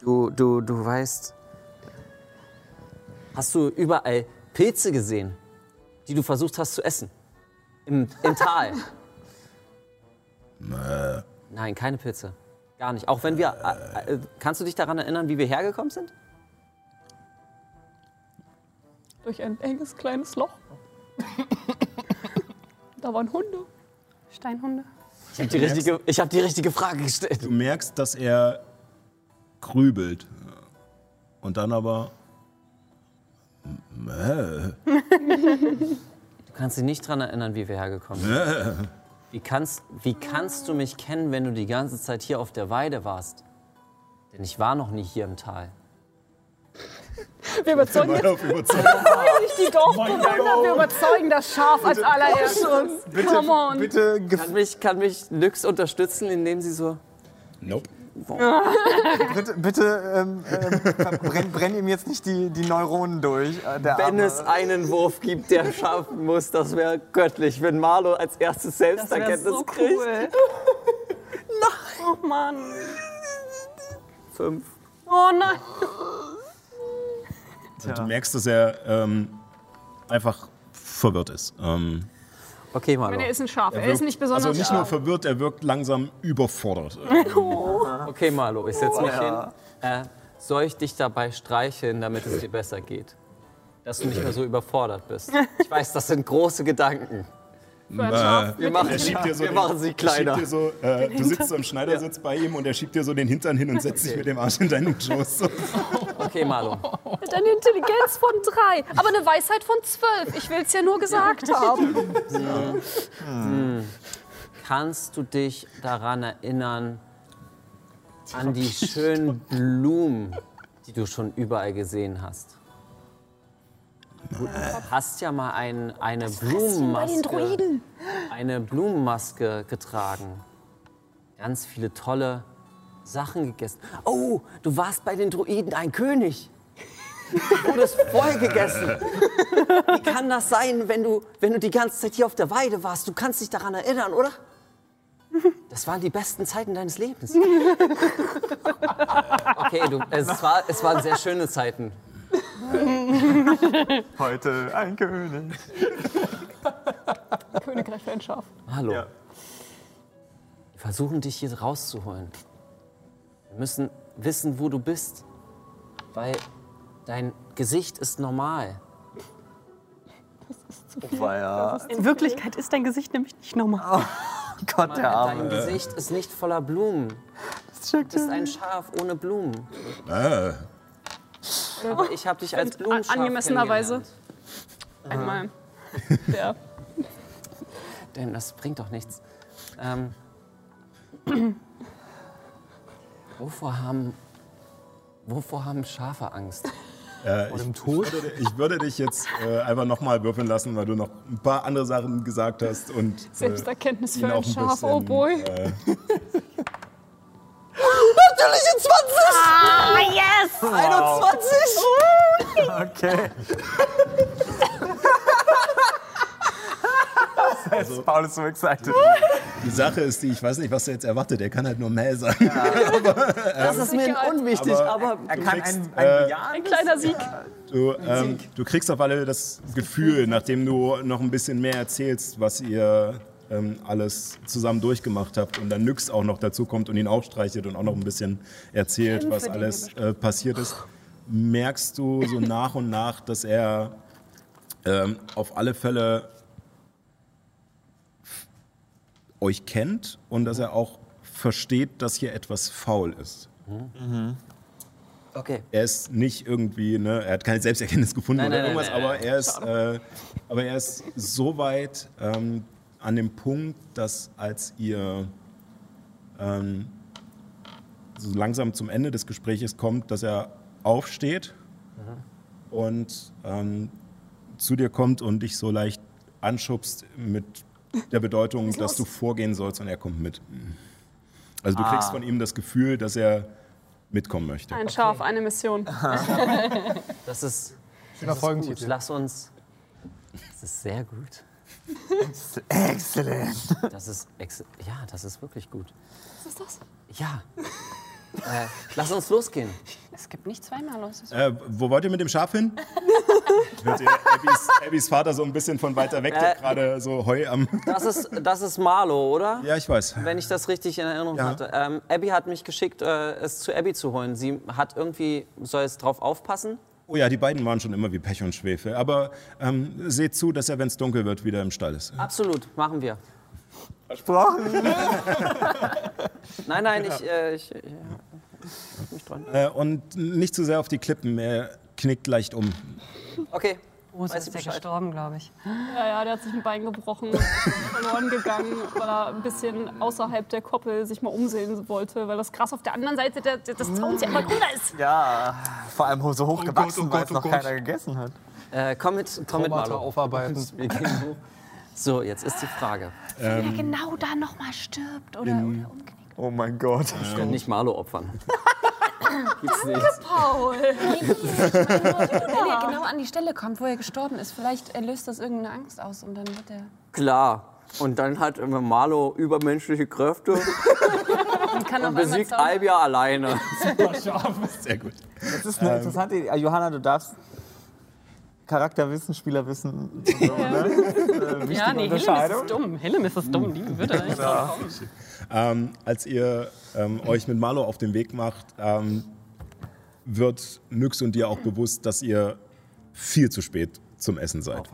Du, du, du weißt. Hast du überall Pilze gesehen, die du versucht hast zu essen? Im, im Tal? Nein, keine Pilze. Gar nicht. Auch wenn wir. Äh, äh, kannst du dich daran erinnern, wie wir hergekommen sind? Durch ein enges kleines Loch. da waren Hunde. Steinhunde. Ich habe die, richtige- ich hab die richtige Frage gestellt. Du merkst, dass er grübelt. Und dann aber. Mäh. Du kannst dich nicht daran erinnern, wie wir hergekommen sind. Mäh. Wie kannst, wie kannst du mich kennen, wenn du die ganze Zeit hier auf der Weide warst? Denn ich war noch nie hier im Tal. Wir überzeugen jetzt Auf Überzeugung. nicht die Dorfbewohner, wir überzeugen das Schaf als allererstes. Come on. Bitte, Kann mich, kann mich Nyx unterstützen, indem sie so. Nope. bitte, bitte ähm, ähm, brenn, brenn ihm jetzt nicht die, die Neuronen durch. äh, Der Wenn Arme. es einen Wurf gibt, der schaffen muss, das wäre göttlich, wenn Marlo als erstes Selbsterkenntnis so kriegt. cool. Oh Mann. Fünf. Oh nein. Du merkst, dass er ähm, einfach verwirrt ist. Ähm, Okay, Marlo. Er ist ein Schaf. Er, wirkt- ist nicht besonders Also nicht nur verwirrt, er wirkt langsam überfordert. Okay, Marlo, ich setze mich hin. Äh, soll ich dich dabei streicheln, damit es dir besser geht? Dass du nicht mehr so überfordert bist. Ich weiß, das sind große Gedanken. Schaf. Wir machen, Er schiebt dir so wir den- machen sie er kleiner. so, äh, du sitzt so im Schneidersitz bei ihm und er schiebt dir so den Hintern hin und setzt sich mit dem Arsch in deinen Schoß. So. Okay, Marlo. Mit einer Intelligenz von drei, aber eine Weisheit von zwölf. Ich will es ja nur gesagt haben. Kannst du dich daran erinnern, an die schönen Blumen, die du schon überall gesehen hast? Du hast ja mal ein, eine Blumenmaske, eine Blumenmaske getragen. Ganz viele tolle Sachen gegessen. Oh, du warst bei den Druiden ein König. Du wurdest voll gegessen. Wie kann das sein, wenn du, wenn du die ganze Zeit hier auf der Weide warst? Du kannst dich daran erinnern, oder? Das waren die besten Zeiten deines Lebens. Okay, du, es, war, es waren sehr schöne Zeiten. Heute ein König. Königreich für ein Schaf. Hallo. Ja. Wir versuchen dich hier rauszuholen. Wir müssen wissen, wo du bist. Weil dein Gesicht ist normal. War ja. In Wirklichkeit ist dein Gesicht nämlich nicht normal. Gott, der Dein Arme. Gesicht ist nicht voller Blumen. Du bist ein Schaf ohne Blumen. Äh, Aber ich habe dich als Blumenschaf angemessenerweise. Einmal. Ja. Denn das bringt doch nichts. Ähm, wovor, haben, wovor haben Schafe Angst? äh, ich, ich, würde, ich würde dich jetzt äh, einfach nochmal würfeln lassen, weil du noch ein paar andere Sachen gesagt hast. Und, äh, Selbsterkenntnis für ein Schaf, bisschen, oh boy. Äh, Natürliche 20! Ah, yes! 21! Okay. Jetzt Paul ist so excited. die Sache ist die, ich weiß nicht, was er jetzt erwartet. Er kann halt nur Mäh sagen. Das ist mir unwichtig, aber- aber, Er kann kriegst, ein, äh, ein Ja Ein kleiner Sieg. Du, ähm, du kriegst auf alle das Gefühl, nachdem du noch ein bisschen mehr erzählst, was ihr ähm, alles zusammen durchgemacht habt und dann Nyx auch noch dazu kommt und ihn auch streichelt und auch noch ein bisschen erzählt, was alles äh, passiert ist, merkst du so nach und nach, dass er ähm, auf alle Fälle euch kennt und dass er auch versteht, dass hier etwas faul ist. Okay. Er ist nicht irgendwie, ne, er hat keine Selbsterkenntnis gefunden Nein, oder nein, irgendwas, nein, nein, aber er ist, äh, aber er ist so weit ähm, an dem Punkt, dass als ihr ähm, so langsam zum Ende des Gespräches kommt, dass er aufsteht und ähm, zu dir kommt und dich so leicht anschubst mit der Bedeutung, dass du vorgehen sollst und er kommt mit. Also du Ah. kriegst von ihm das Gefühl, dass er mitkommen möchte. Ein Schaf, eine Mission. Das ist, Schöner gut. Folgentitel. Lass uns. Das ist sehr gut. Exzellent. Das ist ex ja, das ist wirklich gut. Was ist das? Ja. äh, lass uns losgehen. Es gibt nicht zweimal los. Äh, wo wollt ihr mit dem Schaf hin? Hört ihr Abbys, Abbys Vater so ein bisschen von weiter weg, der Äh. gerade so Heu am. Das ist, das ist Marlo, oder? Ja, ich weiß. Wenn ich das richtig in Erinnerung Ja. hatte. Ähm, Abby hat mich geschickt, äh, es zu Abby zu holen. Sie hat irgendwie, soll es drauf aufpassen? Oh ja, die beiden waren schon immer wie Pech und Schwefel. Aber ähm, seht zu, dass er, wenn es dunkel wird, wieder im Stall ist. Absolut, machen wir. Versprochen. Nein, nein, ich, äh, ich, ich halt mich dran. Äh, und nicht zu sehr auf die Klippen, er knickt leicht um. Okay. Weiß ist Bescheid. gestorben, glaube ich. Ja, ja, der hat sich ein Bein gebrochen, verloren gegangen, weil er ein bisschen außerhalb der Koppel sich mal umsehen wollte, weil das Gras auf der anderen Seite der, der, des Zauns ja immer grüner ist. Ja, vor allem so hoch gewachsen, oh weil Gott, es oh noch Gott. keiner gegessen hat. Äh, komm mit, komm mit Marlo. aufarbeiten. Wir gehen hoch. So, jetzt ist die Frage. Wer genau da nochmal stirbt oder, oder umknickt. Oh mein Gott. Ich kann nicht Marlo opfern. Gibt's nicht. Paul! Wenn er genau an die Stelle kommt, wo er gestorben ist, vielleicht löst das irgendeine Angst aus und dann wird er. Klar. Und dann hat Marlo übermenschliche Kräfte Und und besiegt. Albia alleine. Sehr gut. Das ist eine interessante Idee. Johanna, du darfst Charakterwissen, Spielerwissen. So, ne? äh, Ja, nee, Hillem ist es dumm. Hillem ist es dumm. Die würde drauf kommen. Ähm, als ihr ähm, euch mit Marlo auf den Weg macht, ähm, wird Nyx und dir auch bewusst, dass ihr viel zu spät zum Essen seid.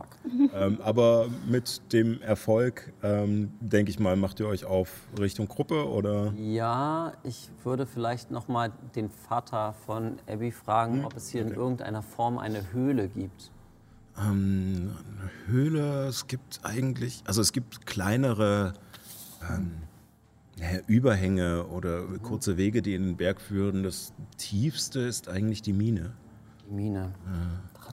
ähm, aber mit dem Erfolg, ähm, denke ich mal, macht ihr euch auf Richtung Gruppe oder? Ja, ich würde vielleicht noch mal den Vater von Abby fragen, ob es hier in irgendeiner Form eine Höhle gibt. Ähm, eine Höhle, es gibt eigentlich, also es gibt kleinere ähm, Überhänge oder kurze Wege, die in den Berg führen. Das tiefste ist eigentlich die Mine. Die Mine.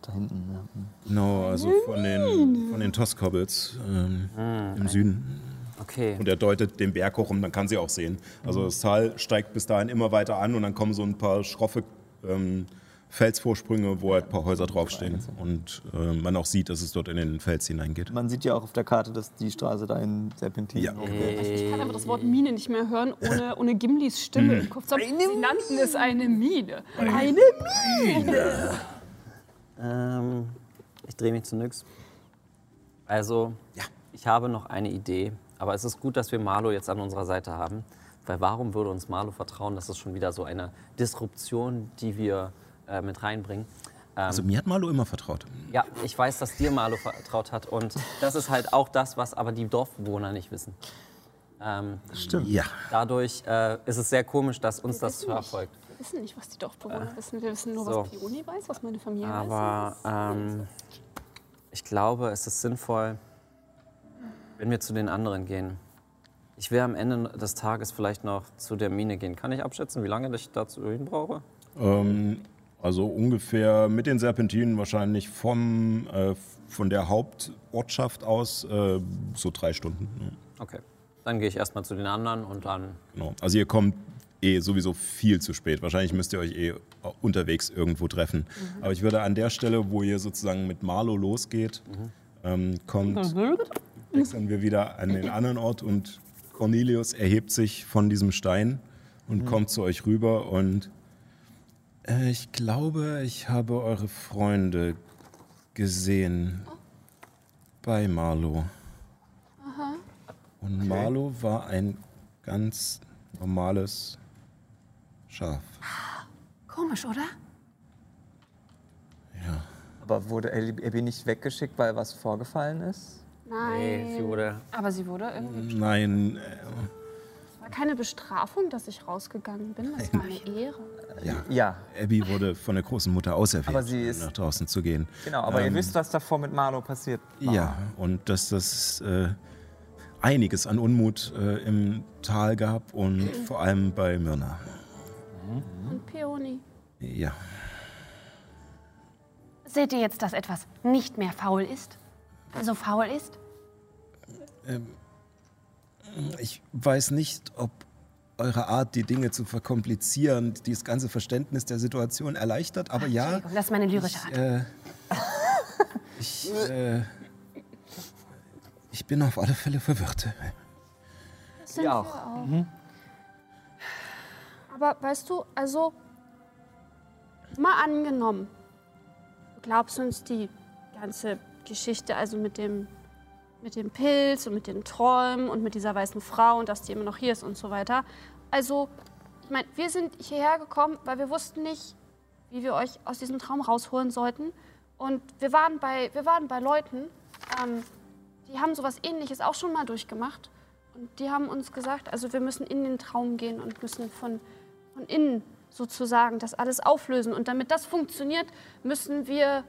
Da hinten, ja. Genau, also von den, von den Toskobbles ähm, im Süden. Okay. Und er deutet den Berg hoch und man kann sie auch sehen. Also das Tal steigt bis dahin immer weiter an und dann kommen so ein paar schroffe ähm, Felsvorsprünge, wo halt ein paar Häuser draufstehen. Und äh, man auch sieht, dass es dort in den Fels hineingeht. Man sieht ja auch auf der Karte, dass die Straße da in Serpentin Ja. hochgeht. Ich kann aber das Wort Mine nicht mehr hören, ohne, ohne Gimlis Stimme im Kopf zu haben. Sie nannten es eine Mine. Eine Mine! Ähm, ich drehe mich zu Nyx. Also, ich habe noch eine Idee, aber es ist gut, dass wir Marlo jetzt an unserer Seite haben. Weil warum würde uns Marlo vertrauen? Das ist schon wieder so eine Disruption, die wir äh, mit reinbringen. Ähm, Also mir hat Marlo immer vertraut. ja, ich weiß, dass dir Marlo vertraut hat und das ist halt auch das, was aber die Dorfbewohner nicht wissen. Ähm, Stimmt. Ja. dadurch äh, ist es sehr komisch, dass uns das wissen nicht. verfolgt. Wir wissen nicht, was die Dorfbewohner wissen. Wir wissen nur, so. was Pioni weiß, was meine Familie Aber weiß. ähm, ich glaube, es ist sinnvoll, wenn wir zu den anderen gehen. Ich will am Ende des Tages vielleicht noch zu der Mine gehen. Kann ich abschätzen, wie lange ich dazu hin brauche? Ähm, also ungefähr mit den Serpentinen wahrscheinlich vom, äh, von der Hauptortschaft aus äh, so drei Stunden. ne? Okay. Dann gehe ich erstmal zu den anderen und dann. Genau. Also ihr kommt eh sowieso viel zu spät. Wahrscheinlich müsst ihr euch eh unterwegs irgendwo treffen. Aber ich würde an der Stelle, wo ihr sozusagen mit Marlo losgeht, ähm, kommt, wechseln wir wieder an den anderen Ort und Cornelius erhebt sich von diesem Stein und kommt zu euch rüber und äh, ich glaube, ich habe eure Freunde gesehen bei Marlo. Und Marlo war ein ganz normales Schaf. Komisch, oder? Aber wurde Abby Abby nicht weggeschickt, weil was vorgefallen ist? Nein. Nee, sie wurde. Aber sie wurde irgendwie. Nein, äh, Es war keine Bestrafung, dass ich rausgegangen bin. Das war eine Ehre. Ja. Ja, Abby wurde von der großen Mutter auserwählt, Aber sie ist- nach draußen zu gehen. genau. Aber ihr Ähm, wisst, was davor mit Marlo passiert war. Ja, und dass das äh, einiges an Unmut äh, im Tal gab und vor allem bei Myrna. Und Peony. Ja, Seht ihr jetzt, dass etwas nicht mehr faul ist? Also faul ist? ich weiß nicht, ob eure Art, die Dinge zu verkomplizieren, dieses ganze Verständnis der Situation erleichtert, aber ja. Das ist meine lyrische Art. Äh, ich, äh, ich bin auf alle Fälle verwirrt. Das sind Ja. wir auch. Aber weißt du, also mal angenommen, du glaubst uns die ganze Geschichte, also mit dem, mit dem Pilz und mit den Träumen und mit dieser weißen Frau und dass die immer noch hier ist und so weiter. Also, ich meine, wir sind hierher gekommen, weil wir wussten nicht, wie wir euch aus diesem Traum rausholen sollten. Und wir waren bei, wir waren bei Leuten, ähm, die haben sowas ähnliches auch schon mal durchgemacht. Und die haben uns gesagt, also wir müssen in den Traum gehen und müssen von, von innen sozusagen das alles auflösen. Und damit das funktioniert, müssen wir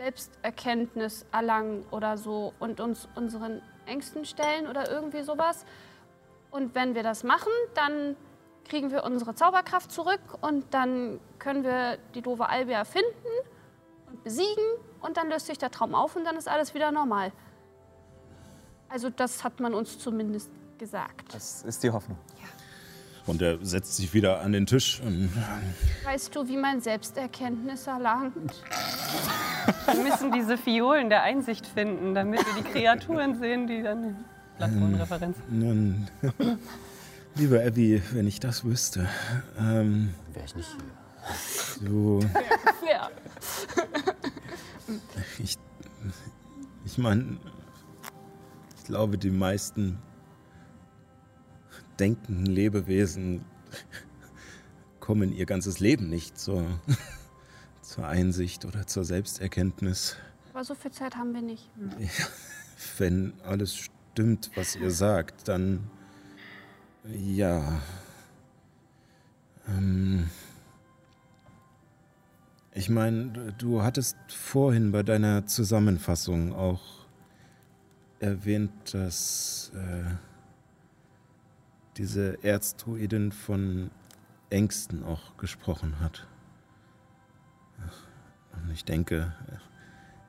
Selbsterkenntnis erlangen oder so und uns unseren Ängsten stellen oder irgendwie sowas. Und wenn wir das machen, dann kriegen wir unsere Zauberkraft zurück und dann können wir die doofe Albia finden und besiegen und dann löst sich der Traum auf und dann ist alles wieder normal. Also das hat man uns zumindest gesagt. Das ist die Hoffnung. Und er setzt sich wieder an den Tisch. Und Weißt du, wie man Selbsterkenntnis erlangt? Wir müssen diese Fiolen der Einsicht finden, damit wir die Kreaturen sehen, die dann. Plattformreferenz. nun, liebe Abby, wenn ich das wüsste. Ähm, Wäre ich nicht hier. du, Ja. ich, ich meine, ich glaube, die meisten denkenden Lebewesen kommen ihr ganzes Leben nicht zur, zur Einsicht oder zur Selbsterkenntnis. Aber so viel Zeit haben wir nicht. Wenn alles stimmt, was ihr sagt, dann ja. Ähm, ich meine, du hattest vorhin bei deiner Zusammenfassung auch erwähnt, dass äh, diese Erzdruidin von Ängsten auch gesprochen hat. Und ich denke,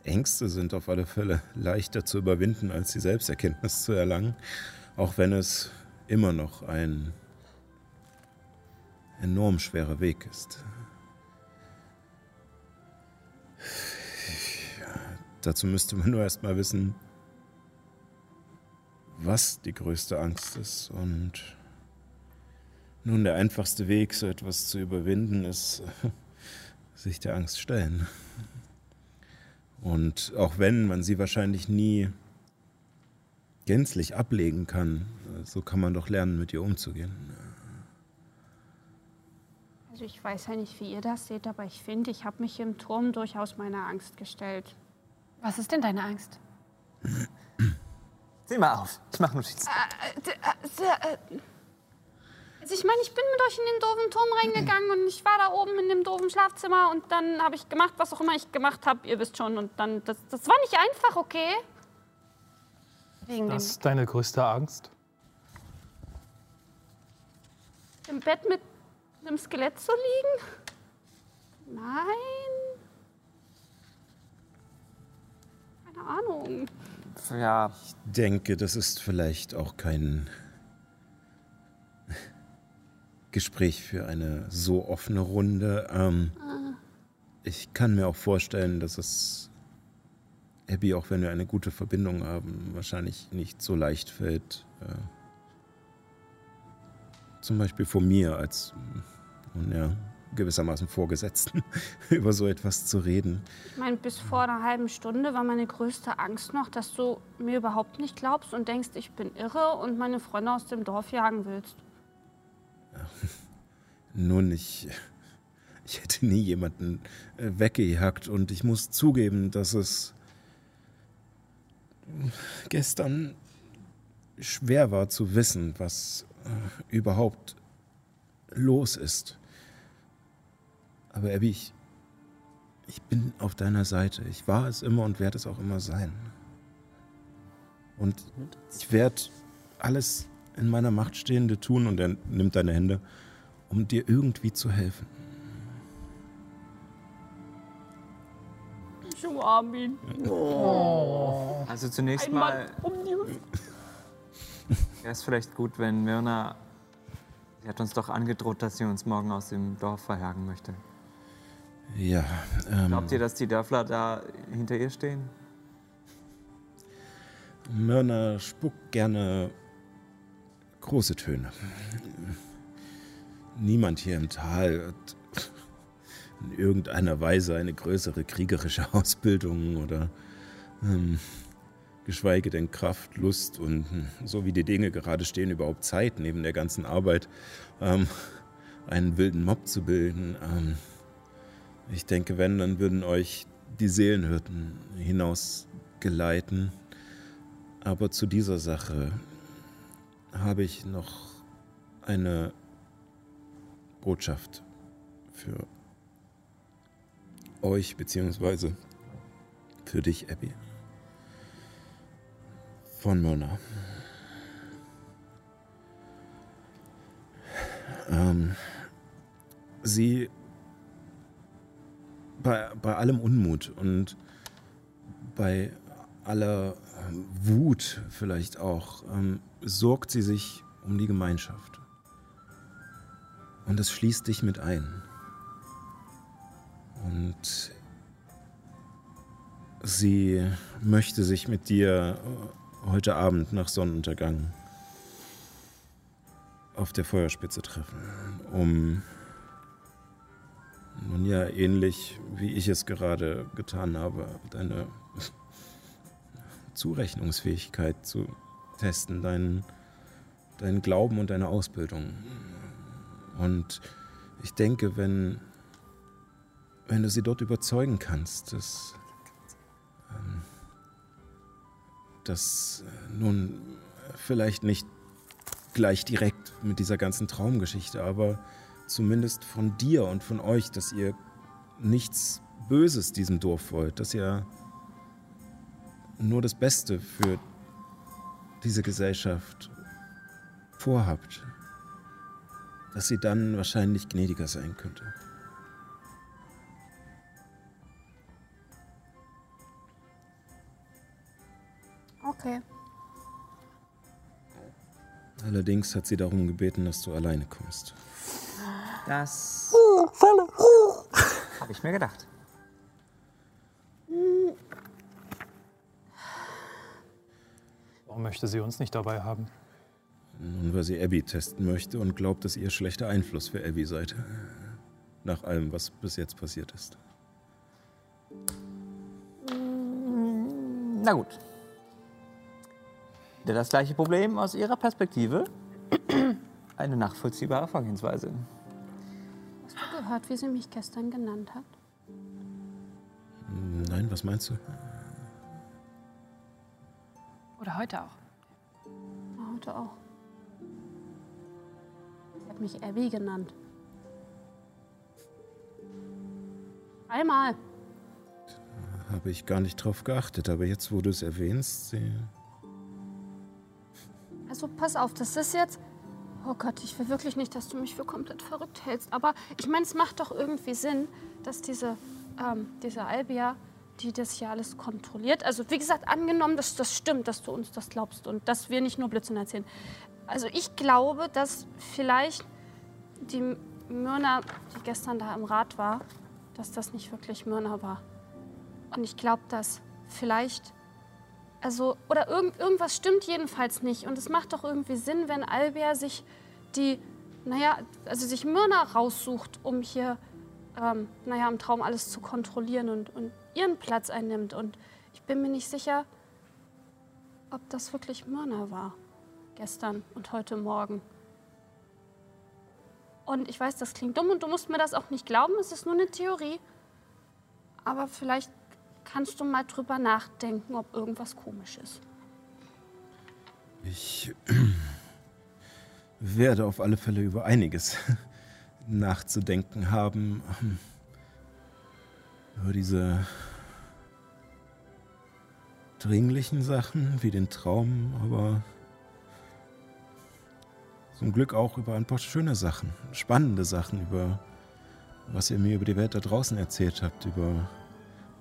Ängste sind auf alle Fälle leichter zu überwinden, als die Selbsterkenntnis zu erlangen, auch wenn es immer noch ein enorm schwerer Weg ist. Dazu müsste man nur erst mal wissen, was die größte Angst ist. Und nun der einfachste Weg, so etwas zu überwinden, ist sich der Angst stellen. Und auch wenn man sie wahrscheinlich nie gänzlich ablegen kann, so kann man doch lernen, mit ihr umzugehen. Also ich weiß ja nicht, wie ihr das seht, aber ich finde, ich habe mich im Turm durchaus meiner Angst gestellt. Was ist denn deine Angst? Mal auf. Ich mache Notizen. Also ich meine, ich bin mit euch in den doofen Turm reingegangen und ich war da oben in dem doofen Schlafzimmer und dann habe ich gemacht, was auch immer ich gemacht habe, ihr wisst schon. Und dann, das, das war nicht einfach, okay? Wegen Das ist deine größte Angst? Im Bett mit einem Skelett zu liegen? Nein. Keine Ahnung. Ja, Ich denke, das ist vielleicht auch kein Gespräch für eine so offene Runde. Ähm, ich kann mir auch vorstellen, dass es Abby, auch wenn wir eine gute Verbindung haben, wahrscheinlich nicht so leicht fällt. Äh, zum Beispiel von mir als nun ja, gewissermaßen Vorgesetzten über so etwas zu reden. Ich meine, bis vor einer halben Stunde war meine größte Angst noch, dass du mir überhaupt nicht glaubst und denkst, ich bin irre und meine Freunde aus dem Dorf jagen willst. Nun, ich, Ich hätte nie jemanden äh, weggejagt und ich muss zugeben, dass es gestern schwer war zu wissen, was äh, überhaupt los ist. Aber Abby, ich, ich bin auf deiner Seite. Ich war es immer und werde es auch immer sein. Und ich werde alles in meiner Macht Stehende tun und er nimmt deine Hände, um dir irgendwie zu helfen. Ich umarme ihn. Also zunächst Ein mal Mann um die wäre es vielleicht gut, wenn Myrna. Sie hat uns doch angedroht, dass sie uns morgen aus dem Dorf verjagen möchte. Ja, ähm, Glaubt ihr, dass die Dörfler da hinter ihr stehen? Mörner spuckt gerne große Töne. Niemand hier im Tal hat in irgendeiner Weise eine größere kriegerische Ausbildung oder ähm, geschweige denn Kraft, Lust und hm, so wie die Dinge gerade stehen, überhaupt Zeit neben der ganzen Arbeit, ähm, einen wilden Mob zu bilden. Ähm, ich denke, wenn, dann würden euch die Seelenhirten hinausgeleiten. Aber zu dieser Sache habe ich noch eine Botschaft für euch, beziehungsweise für dich, Abby. Von Myrna. Ähm, sie bei, bei allem Unmut und bei aller ähm, Wut vielleicht auch, ähm, sorgt sie sich um die Gemeinschaft. Und es schließt dich mit ein. Und sie möchte sich mit dir äh, heute Abend nach Sonnenuntergang auf der Feuerspitze treffen, um nun ja ähnlich wie ich es gerade getan habe, deine Zurechnungsfähigkeit zu testen, deinen, deinen Glauben und deine Ausbildung. Und ich denke, wenn, wenn du sie dort überzeugen kannst, dass, ähm, dass nun vielleicht nicht gleich direkt mit dieser ganzen Traumgeschichte, aber zumindest von dir und von euch, dass ihr nichts Böses diesem Dorf wollt, dass ihr nur das Beste für diese Gesellschaft vorhabt, dass sie dann wahrscheinlich gnädiger sein könnte. Okay. Allerdings hat sie darum gebeten, dass du alleine kommst. Das habe ich mir gedacht. Warum möchte sie uns nicht dabei haben? Nun, weil sie Abby testen möchte und glaubt, dass ihr schlechter Einfluss für Abby seid. Nach allem, was bis jetzt passiert ist. Na gut. Das gleiche Problem aus Ihrer Perspektive. Eine nachvollziehbare Vorgehensweise. Gehört, wie sie mich gestern genannt hat? Nein, was meinst du? Oder heute auch. Heute auch. Sie hat mich Abby genannt. Einmal. Habe ich gar nicht drauf geachtet, aber jetzt, wo du es erwähnst, sie. Also pass auf, das ist jetzt. Oh Gott, ich will wirklich nicht, dass du mich für komplett verrückt hältst. Aber ich meine, es macht doch irgendwie Sinn, dass diese, ähm, diese Albia, die das hier alles kontrolliert. Also wie gesagt, angenommen, dass das stimmt, dass du uns das glaubst und dass wir nicht nur Blödsinn erzählen. Also ich glaube, dass vielleicht die Myrna, die gestern da im Rat war, dass das nicht wirklich Myrna war. Und ich glaube, dass vielleicht also, oder irgend, irgendwas stimmt jedenfalls nicht. Und es macht doch irgendwie Sinn, wenn Albert sich die, naja, also sich Myrna raussucht, um hier, ähm, naja, im Traum alles zu kontrollieren und, und ihren Platz einnimmt. Und ich bin mir nicht sicher, ob das wirklich Myrna war. Gestern und heute Morgen. Und ich weiß, das klingt dumm und du musst mir das auch nicht glauben, es ist nur eine Theorie. Aber vielleicht kannst du mal drüber nachdenken, ob irgendwas komisch ist. Ich werde auf alle Fälle über einiges nachzudenken haben. Über diese dringlichen Sachen wie den Traum, aber zum Glück auch über ein paar schöne Sachen, spannende Sachen, über was ihr mir über die Welt da draußen erzählt habt, über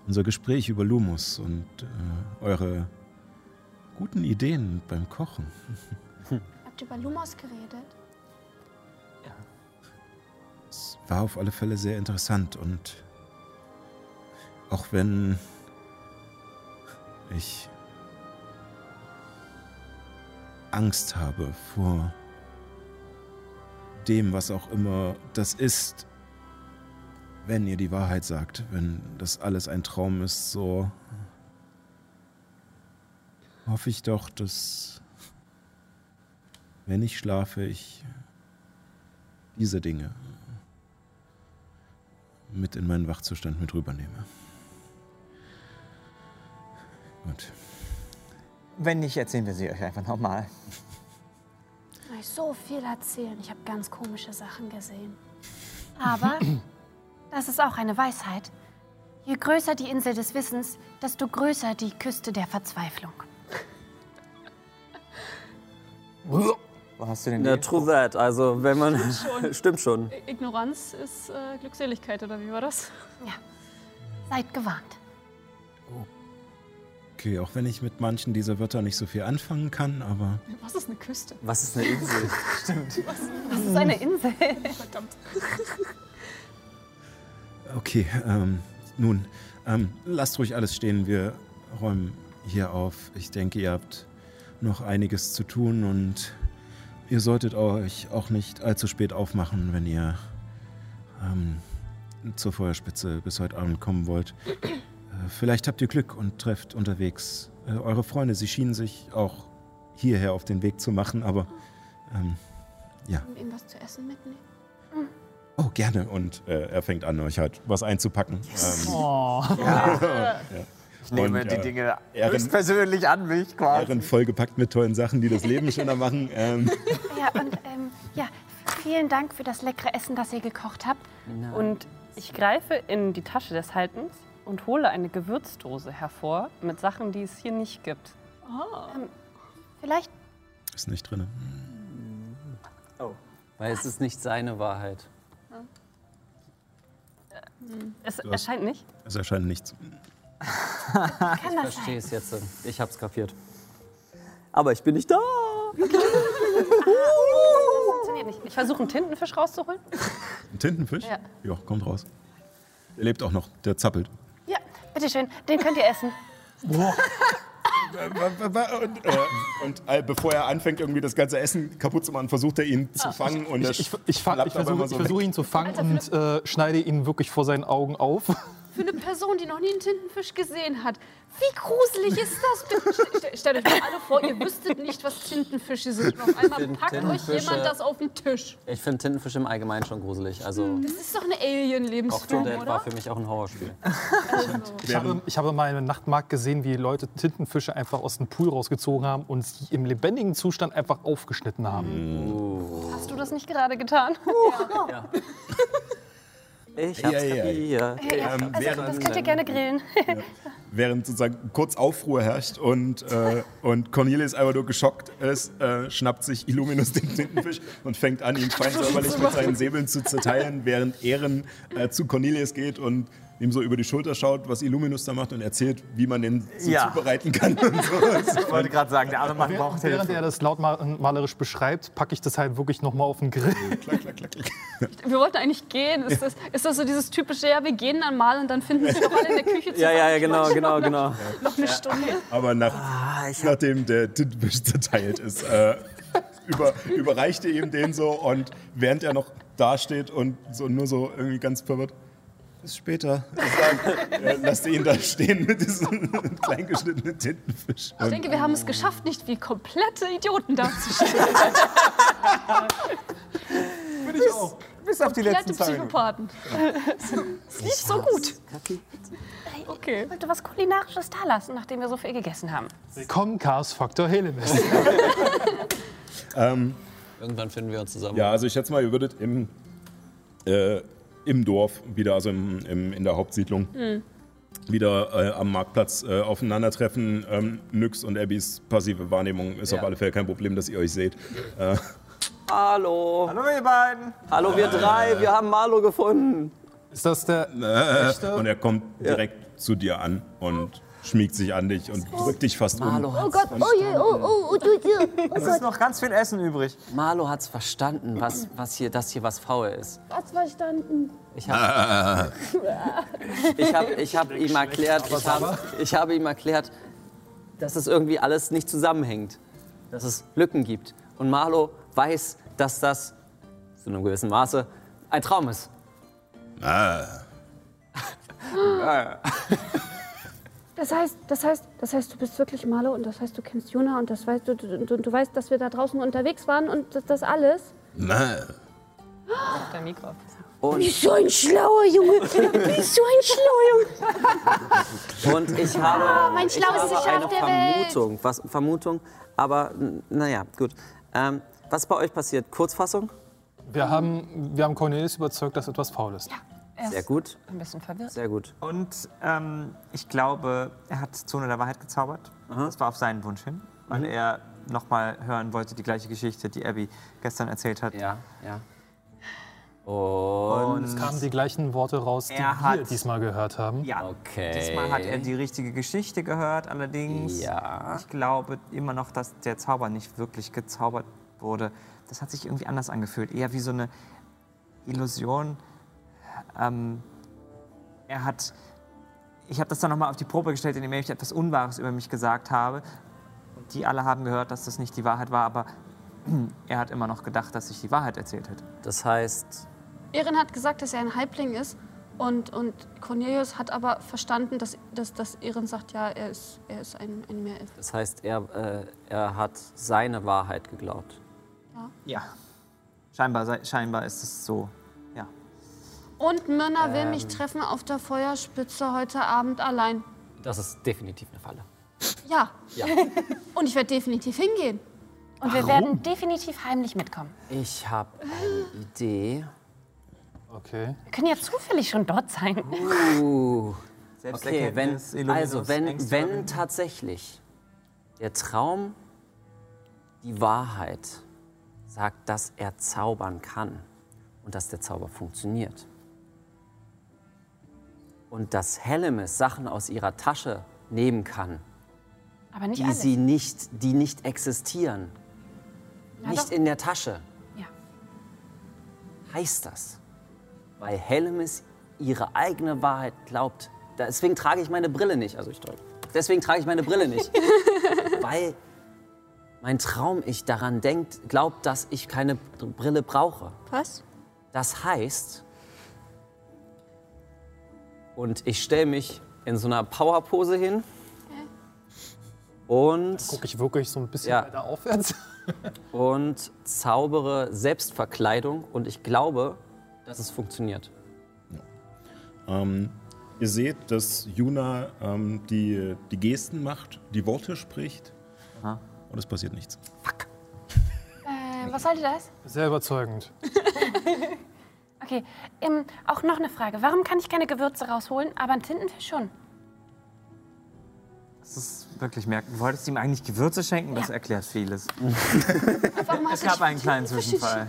unser Gespräch über Lumus und äh, eure guten Ideen beim Kochen. Habt ihr über Lumos geredet? Es war auf alle Fälle sehr interessant und auch wenn ich Angst habe vor dem, was auch immer das ist, wenn ihr die Wahrheit sagt, wenn das alles ein Traum ist, so hoffe ich doch, dass wenn ich schlafe, ich diese Dinge mit in meinen Wachzustand mit rübernehme. Gut. Wenn nicht, erzählen wir sie euch einfach nochmal. Ich kann euch so viel erzählen. Ich habe ganz komische Sachen gesehen. Aber das ist auch eine Weisheit. Je größer die Insel des Wissens, desto größer die Küste der Verzweiflung. Wo hast du denn Ja, die? true that. Also, wenn man. schon. Stimmt schon. Ignoranz ist äh, Glückseligkeit, oder wie war das? Seid gewarnt. Okay, auch wenn ich mit manchen dieser Wörter nicht so viel anfangen kann, aber Was ist eine Küste? Was ist eine Insel? Stimmt. Das ist eine Insel. Verdammt. Okay. Ähm, nun, ähm, lasst ruhig alles stehen. Wir räumen hier auf. Ich denke, ihr habt noch einiges zu tun und ihr solltet euch auch nicht allzu spät aufmachen, wenn ihr ähm, zur Feuerspitze bis heute Abend kommen wollt. Äh, vielleicht habt ihr Glück und trefft unterwegs äh, eure Freunde. Sie schienen sich auch hierher auf den Weg zu machen, aber ähm, ja. Und ihm was zu essen mitnehmen? Oh, gerne. Und äh, er fängt an, euch halt was einzupacken. Ähm, Oh. ja. Ich nehme Und, die äh, Dinge Ehren- höchstpersönlich an mich quasi. Ehren vollgepackt mit tollen Sachen, die das Leben schöner machen. Ähm, Ja, und ähm, ja, vielen Dank für das leckere Essen, das ihr gekocht habt. Und ich greife in die Tasche des Haltens und hole eine Gewürzdose hervor mit Sachen, die es hier nicht gibt. Ähm, vielleicht ist nicht drin. Oh. Weil es ist nicht seine Wahrheit. Es hast- erscheint nicht. Es erscheint nichts. kann Ich das verstehe es jetzt. Ich hab's kapiert. Aber ich bin nicht da. Funktioniert nicht. Ich versuche einen Tintenfisch rauszuholen. Ein Tintenfisch? Ja. Ja, kommt raus. Der lebt auch noch, der zappelt. Ja, bitteschön, den könnt ihr essen. Und, äh, und äh, bevor er anfängt, irgendwie das ganze Essen kaputt zu machen, versucht er ihn zu fangen. Und Ich, ich, ich, ich versuche versuch ihn zu fangen und äh, schneide ihn wirklich vor seinen Augen auf. Für eine Person, die noch nie einen Tintenfisch gesehen hat. Wie gruselig ist das? Stellt euch mal alle vor, ihr wüsstet nicht, was Tintenfische sind. Und auf einmal packt euch Tintenfische- jemand das auf den Tisch. Ich finde Tintenfisch im Allgemeinen schon gruselig. Also, Das ist doch eine Octodad Alien-Lebensform, war oder? für mich auch ein Horrorspiel. Ich habe, ich habe mal im Nachtmarkt gesehen, wie Leute Tintenfische einfach aus dem Pool rausgezogen haben und sie im lebendigen Zustand einfach aufgeschnitten haben. Hast du das nicht gerade getan? Ja. Ich hab's Ja, ja, ja. Ja, Ähm, also, während- das könnt ihr gerne grillen. Während sozusagen kurz Aufruhr herrscht und, äh, und Cornelius einfach nur geschockt ist, äh, schnappt sich Illuminus den Tintenfisch und fängt an, ihn feinsäuberlich mit seinen Säbeln zu zerteilen, während Ehren äh, zu Cornelius geht und ihm so über die Schulter schaut, was Illuminus da macht und erzählt, wie man den so Ja. zubereiten kann. Und so. Ich wollte gerade sagen, der arme Mann braucht Während Hilfe. er das lautmalerisch beschreibt, packe ich das halt wirklich nochmal auf den Grill. klack, klack, klack, klack. Wir wollten eigentlich gehen. Ist das, ist das so dieses typische, ja, wir gehen dann mal und dann finden wir doch alle in der Küche zusammen. Ja, ja, ja, genau, Quatschen genau, noch, genau. Noch eine Stunde. Aber nach, nachdem der Tintenfisch zerteilt ist, äh, über, überreicht er ihm den so und während er noch dasteht und so nur so irgendwie ganz verwirrt, bis später, lasst ihn da stehen mit diesem kleingeschnittenen Tintenfisch. Ich denke, wir haben es geschafft, nicht wie komplette Idioten dazustehen. ich auch. Bis auf die letzten Minuten. Psychopathen. Es lief so gut. Okay. Ich wollte was Kulinarisches da lassen, nachdem wir so viel gegessen haben. Willkommen, Chaos Faktor Helemis. Ähm, Irgendwann finden wir uns zusammen. ja, also ich schätze mal, ihr würdet im, äh, im Dorf wieder, also im, im, in der Hauptsiedlung, Mhm. wieder äh, am Marktplatz äh, aufeinandertreffen. Ähm, Nyx und Abbys passive Wahrnehmung ist Ja. auf alle Fälle kein Problem, dass ihr euch seht. Äh, Hallo. Hallo, ihr beiden. Hallo, wir drei. Wir haben Marlo gefunden. Ist das der äh, und er kommt direkt zu dir an und schmiegt sich an dich und drückt dich fast Marlo um. hat's Oh Gott, oh je, oh, oh, oh, du, du. Es ist noch ganz viel Essen übrig. Marlo hat's verstanden, was, was hier, dass hier was faul ist. Was verstanden? Ich habe ich hab, ich hab ihm erklärt, ich habe ich habe ihm erklärt, dass es irgendwie alles nicht zusammenhängt, dass es Lücken gibt. Und Marlo weiß, dass das zu einem gewissen Maße ein Traum ist. Ah. Das heißt, das heißt, das heißt, du bist wirklich Marlo und das heißt, du kennst Juna und das weißt du, du, du, du weißt, dass wir da draußen unterwegs waren und das, das alles. Na. Der Mikro. Und, so ein schlauer Junge. Bist so ein schlauer Junge. und ich habe, mein ich habe eine der Welt. Vermutung, was, Vermutung, aber naja, gut. Ähm, was bei euch passiert? Kurzfassung? Wir haben, wir haben Cornelius überzeugt, dass etwas faul ist. Er ist Sehr gut, ein bisschen verwirrt. sehr gut. Und ähm, ich glaube, er hat Zone der Wahrheit gezaubert. Das war auf seinen Wunsch hin, weil er nochmal hören wollte, die gleiche Geschichte, die Abby gestern erzählt hat. Ja, ja. Und, Es kamen die gleichen Worte raus, die wir hat- diesmal gehört haben. Ja, okay. diesmal hat er die richtige Geschichte gehört, allerdings. Ja. Ich glaube immer noch, dass der Zauber nicht wirklich gezaubert wurde. Das hat sich irgendwie anders angefühlt. Eher wie so eine Illusion. Ähm, er hat. Ich habe das dann nochmal auf die Probe gestellt, indem ich etwas Unwahres über mich gesagt habe. Die alle haben gehört, dass das nicht die Wahrheit war, aber er hat immer noch gedacht, dass ich die Wahrheit erzählt hätte. Das heißt, Erin hat gesagt, dass er ein Halbling ist und, und Cornelius hat aber verstanden, dass, dass, dass Erin sagt, ja, er ist, er ist ein, ein Meerelf. das heißt er, äh, er hat seine Wahrheit geglaubt. Ja. Scheinbar, sei- scheinbar ist es so. Und Myrna will mich treffen auf der Feuerspitze heute Abend allein. Das ist definitiv eine Falle. Ja. Ja. Und ich werde definitiv hingehen. Und wir werden definitiv heimlich mitkommen. Ich habe eine Idee. Okay. Wir können ja zufällig schon dort sein. Uh, okay, wenn, also wenn, wenn tatsächlich der Traum die Wahrheit sagt, dass er zaubern kann und dass der Zauber funktioniert und dass Hellemis Sachen aus ihrer Tasche nehmen kann, die alles. sie nicht, die nicht existieren, Na nicht doch. in der Tasche, Ja. heißt das, weil Hellemis ihre eigene Wahrheit glaubt. Deswegen trage ich meine Brille nicht. Also ich trage. Deswegen trage ich meine Brille nicht. weil mein Traum ich daran denkt, glaubt, dass ich keine Brille brauche. Was? Das heißt, und ich stelle mich in so einer Powerpose hin und Gucke ich wirklich so ein bisschen Ja. weiter aufwärts? und zaubere Selbstverkleidung und ich glaube, dass es funktioniert. Ähm, ihr seht, dass Juna ähm, die, die Gesten macht, die Worte spricht. Und es passiert nichts. Äh, was sollte das? Sehr überzeugend. Okay, ähm, auch noch eine Frage. Warum kann ich keine Gewürze rausholen, aber einen Tintenfisch schon? Das ist wirklich merkwürdig. Du wolltest ihm eigentlich Gewürze schenken? Das erklärt vieles. Warum Es gab einen kleinen Zwischenfall.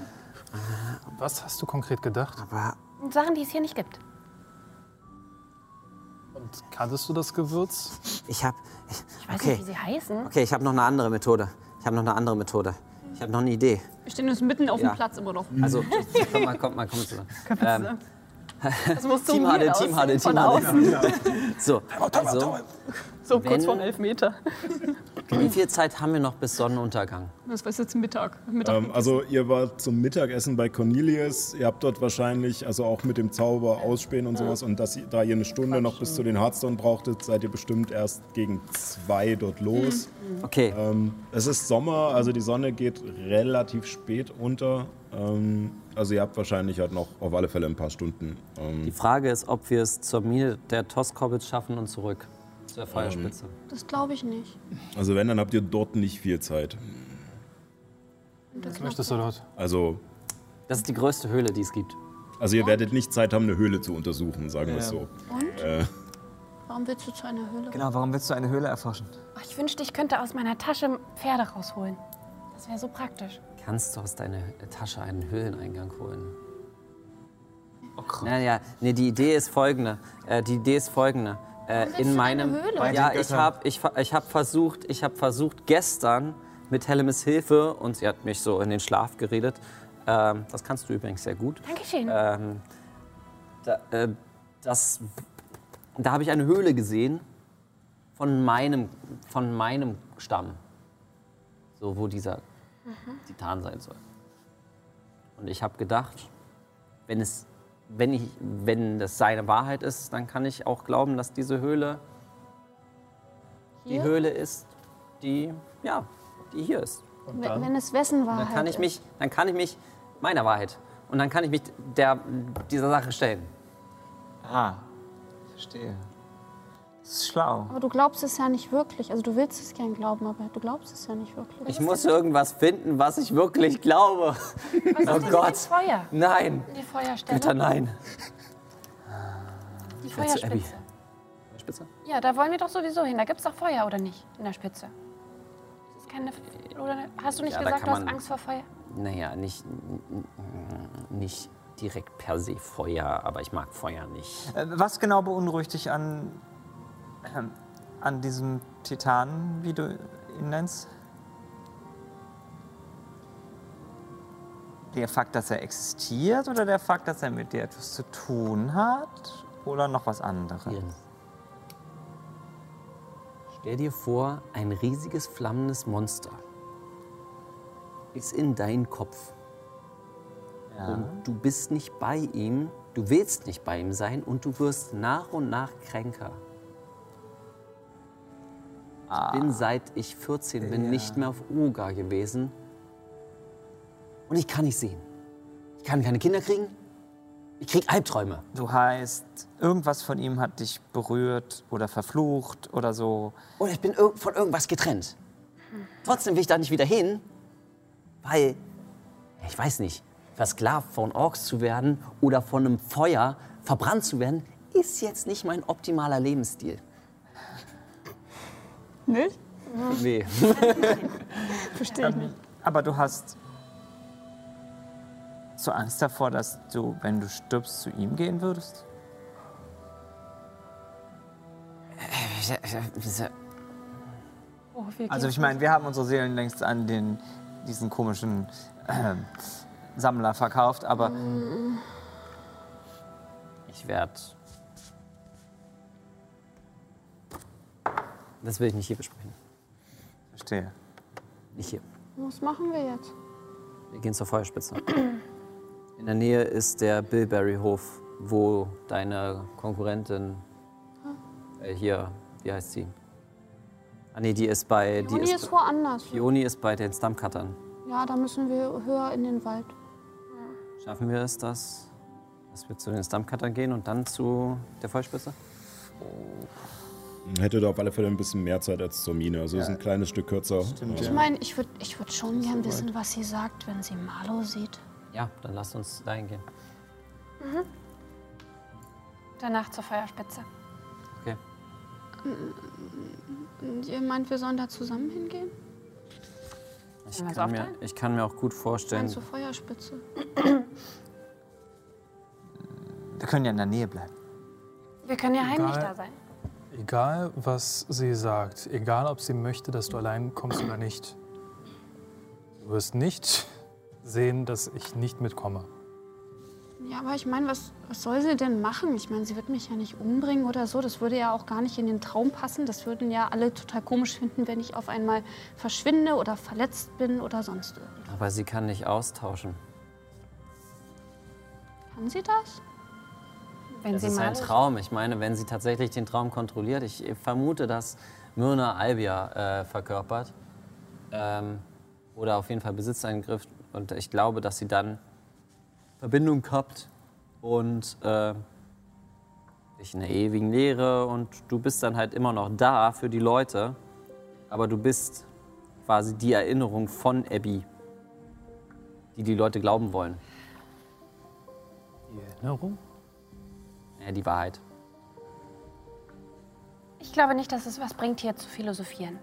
Was hast du konkret gedacht? Aber Sachen, die es hier nicht gibt. Und kanntest du das Gewürz? ich habe. Ich weiß Okay. nicht, wie sie heißen. Okay, ich habe noch eine andere Methode. Ich habe noch eine andere Methode. Ich habe noch eine Idee. Wir stehen uns mitten auf Ja. dem Platz immer noch. Also, kommt mal, kommt mal, kommt zusammen. Ähm, Das muss so Team Hade, Team Hade, Team Hade. So, also, So kurz Wenn- vor elf Meter. Wie viel Zeit haben wir noch bis Sonnenuntergang? Das war jetzt Mittag. Mittag Ähm, also ihr wart zum Mittagessen bei Cornelius. Ihr habt dort wahrscheinlich, also auch mit dem Zauber ausspähen und sowas. Und dass, ihr- da ihr eine Stunde noch bis zu den Hearthstone brauchtet, seid ihr bestimmt erst gegen zwei dort los. Okay. Ähm, es ist Sommer, also die Sonne geht relativ spät unter. Ähm, also ihr habt wahrscheinlich halt noch auf alle Fälle ein paar Stunden. Ähm, Die Frage ist, ob wir es zur Mine der Toskobbits schaffen und zurück zur Feuerspitze. Das glaube ich nicht. also wenn, dann habt ihr dort nicht viel Zeit. Was möchtest du dort? Also, Das ist die größte Höhle, die es gibt. also ihr werdet nicht Zeit haben, eine Höhle zu untersuchen, sagen wir es so. Und? Äh, Warum willst du zu einer Höhle? Genau, warum willst du eine Höhle erforschen? Oh, ich wünschte, ich könnte aus meiner Tasche Pferde rausholen. Das wäre so praktisch. Kannst du aus deiner Tasche einen Höhleneingang holen? Naja, nee, die Idee ist folgende. Äh, die Idee ist folgende. Äh, in meinem, eine Höhle? Ja, ich habe ich, ich hab versucht, ich habe versucht gestern mit Hellemis Hilfe und sie hat mich so in den Schlaf geredet. Ähm, das kannst du übrigens sehr gut. Dankeschön. Ähm, da, äh, das, da habe ich eine Höhle gesehen von meinem, von meinem Stamm. So, wo dieser Titan sein soll. Und ich habe gedacht, wenn, es, wenn, ich, wenn das seine Wahrheit ist, dann kann ich auch glauben, dass diese Höhle die Hier? Höhle ist, die, ja, die hier ist. Wenn, wenn es wessen Wahrheit Dann kann ich ist. mich, dann kann ich mich meiner Wahrheit und dann kann ich mich der, dieser Sache stellen. Ah, verstehe. Das ist schlau. Aber du glaubst es ja nicht wirklich. Also du willst es gern glauben, aber du glaubst es ja nicht wirklich. Ich muss irgendwas finden, was ich wirklich glaube. Was oh Gott. Feuer? Nein. Die Feuerstelle? Bitte nein. Die zu Abby. Feuerspitze. Spitze? Ja, da wollen wir doch sowieso hin. Da gibt es doch Feuer, oder nicht? In der Spitze. Das ist keine, oder hast du nicht Ja, gesagt, du hast Angst vor Feuer? Naja, nicht, nicht direkt per se Feuer, aber ich mag Feuer nicht. Äh, Was genau beunruhigt dich an, an diesem Titan, wie du ihn nennst? Der Fakt, dass er existiert oder der Fakt, dass er mit dir etwas zu tun hat? Oder noch was anderes? Stell dir vor, ein riesiges flammendes Monster ist in deinen Kopf. Und du bist nicht bei ihm, du willst nicht bei ihm sein und du wirst nach und nach kränker. Ich bin seit ich 14 bin Ja. nicht mehr auf Oga gewesen und ich kann nicht sehen. Ich kann keine Kinder kriegen. Ich krieg Albträume. Du heißt, irgendwas von ihm hat dich berührt oder verflucht oder so. Oder ich bin von irgendwas getrennt. Trotzdem will ich da nicht wieder hin, weil, ich weiß nicht, versklavt von Orks zu werden oder von einem Feuer verbrannt zu werden, ist jetzt nicht mein optimaler Lebensstil. Nicht? Nee. Verstehe ich nicht. Aber du hast so Angst davor, dass du, wenn du stirbst, zu ihm gehen würdest? Oh, Also ich meine, wir haben unsere Seelen längst an den, diesen komischen ähm, Sammler verkauft, aber Ich werde. Das will ich nicht hier besprechen. verstehe. Nicht hier. Was machen wir jetzt? Wir gehen zur Feuerspitze. In der Nähe ist der Bilberry-Hof, wo deine Konkurrentin äh, hier, wie heißt sie? Ah nee, die ist bei. Die ist, ist, woanders. Fioni ist bei den Stumpcuttern. Ja, da müssen wir höher in den Wald. Schaffen wir es, dass, dass wir zu den Stumpcuttern gehen und dann zu der Feuerspitze? hättet auf alle Fälle ein bisschen mehr Zeit als zur Mine. Also es ist ein kleines Stück kürzer. Ich meine, ich würde ich würd schon gern wissen, was sie sagt, wenn sie Marlo sieht. Ja, dann lasst uns dahin gehen. Danach zur Feuerspitze. Okay. Und ihr meint, wir sollen da zusammen hingehen? Ich kann, mir, ich kann mir auch gut Nein, vorstellen. zur Feuerspitze. Wir können ja in der Nähe bleiben. Wir können ja heimlich Egal. da sein. Egal, was sie sagt, egal, ob sie möchte, dass du allein kommst oder nicht, du wirst nicht sehen, dass ich nicht mitkomme. Ja, aber ich meine, was, was soll sie denn machen? Ich meine, sie wird mich ja nicht umbringen oder so. Das würde ja auch gar nicht in den Traum passen. Das würden ja alle total komisch finden, wenn ich auf einmal verschwinde oder verletzt bin oder sonst irgendwas. Aber sie kann nicht austauschen. Kann sie das? Wenn Das sie ist mal ein Traum. Ich meine, wenn sie tatsächlich den Traum kontrolliert, ich vermute, dass Myrna Albia äh, verkörpert. Ähm, oder auf jeden Fall Besitzeingriff. Und ich glaube, dass sie dann Verbindung habt und äh, dich in der ewigen Leere und du bist dann halt immer noch da für die Leute, aber du bist quasi die Erinnerung von Abby, die die Leute glauben wollen. Die Erinnerung? Ja, die Wahrheit. Ich glaube nicht, dass es was bringt, hier zu philosophieren.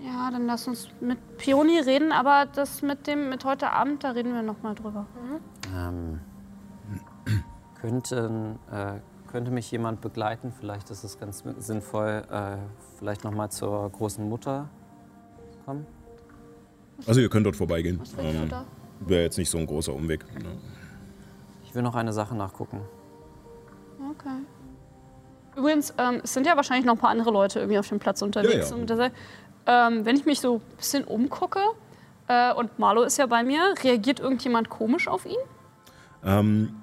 Ja, dann lass uns mit Pioni reden, aber das mit dem mit heute Abend, da reden wir noch mal drüber. Ähm, könnten, äh, könnte mich jemand begleiten? Vielleicht ist es ganz sinnvoll, äh, vielleicht noch mal zur großen Mutter kommen. Also ihr könnt dort vorbeigehen. Futter? Wäre jetzt nicht so ein großer Umweg. Ne? Will noch eine Sache nachgucken. Okay. Übrigens, ähm, es sind ja wahrscheinlich noch ein paar andere Leute irgendwie auf dem Platz unterwegs. Ja, ja. Und das, ähm, wenn ich mich so ein bisschen umgucke äh, und Marlo ist ja bei mir, reagiert irgendjemand komisch auf ihn? Ähm,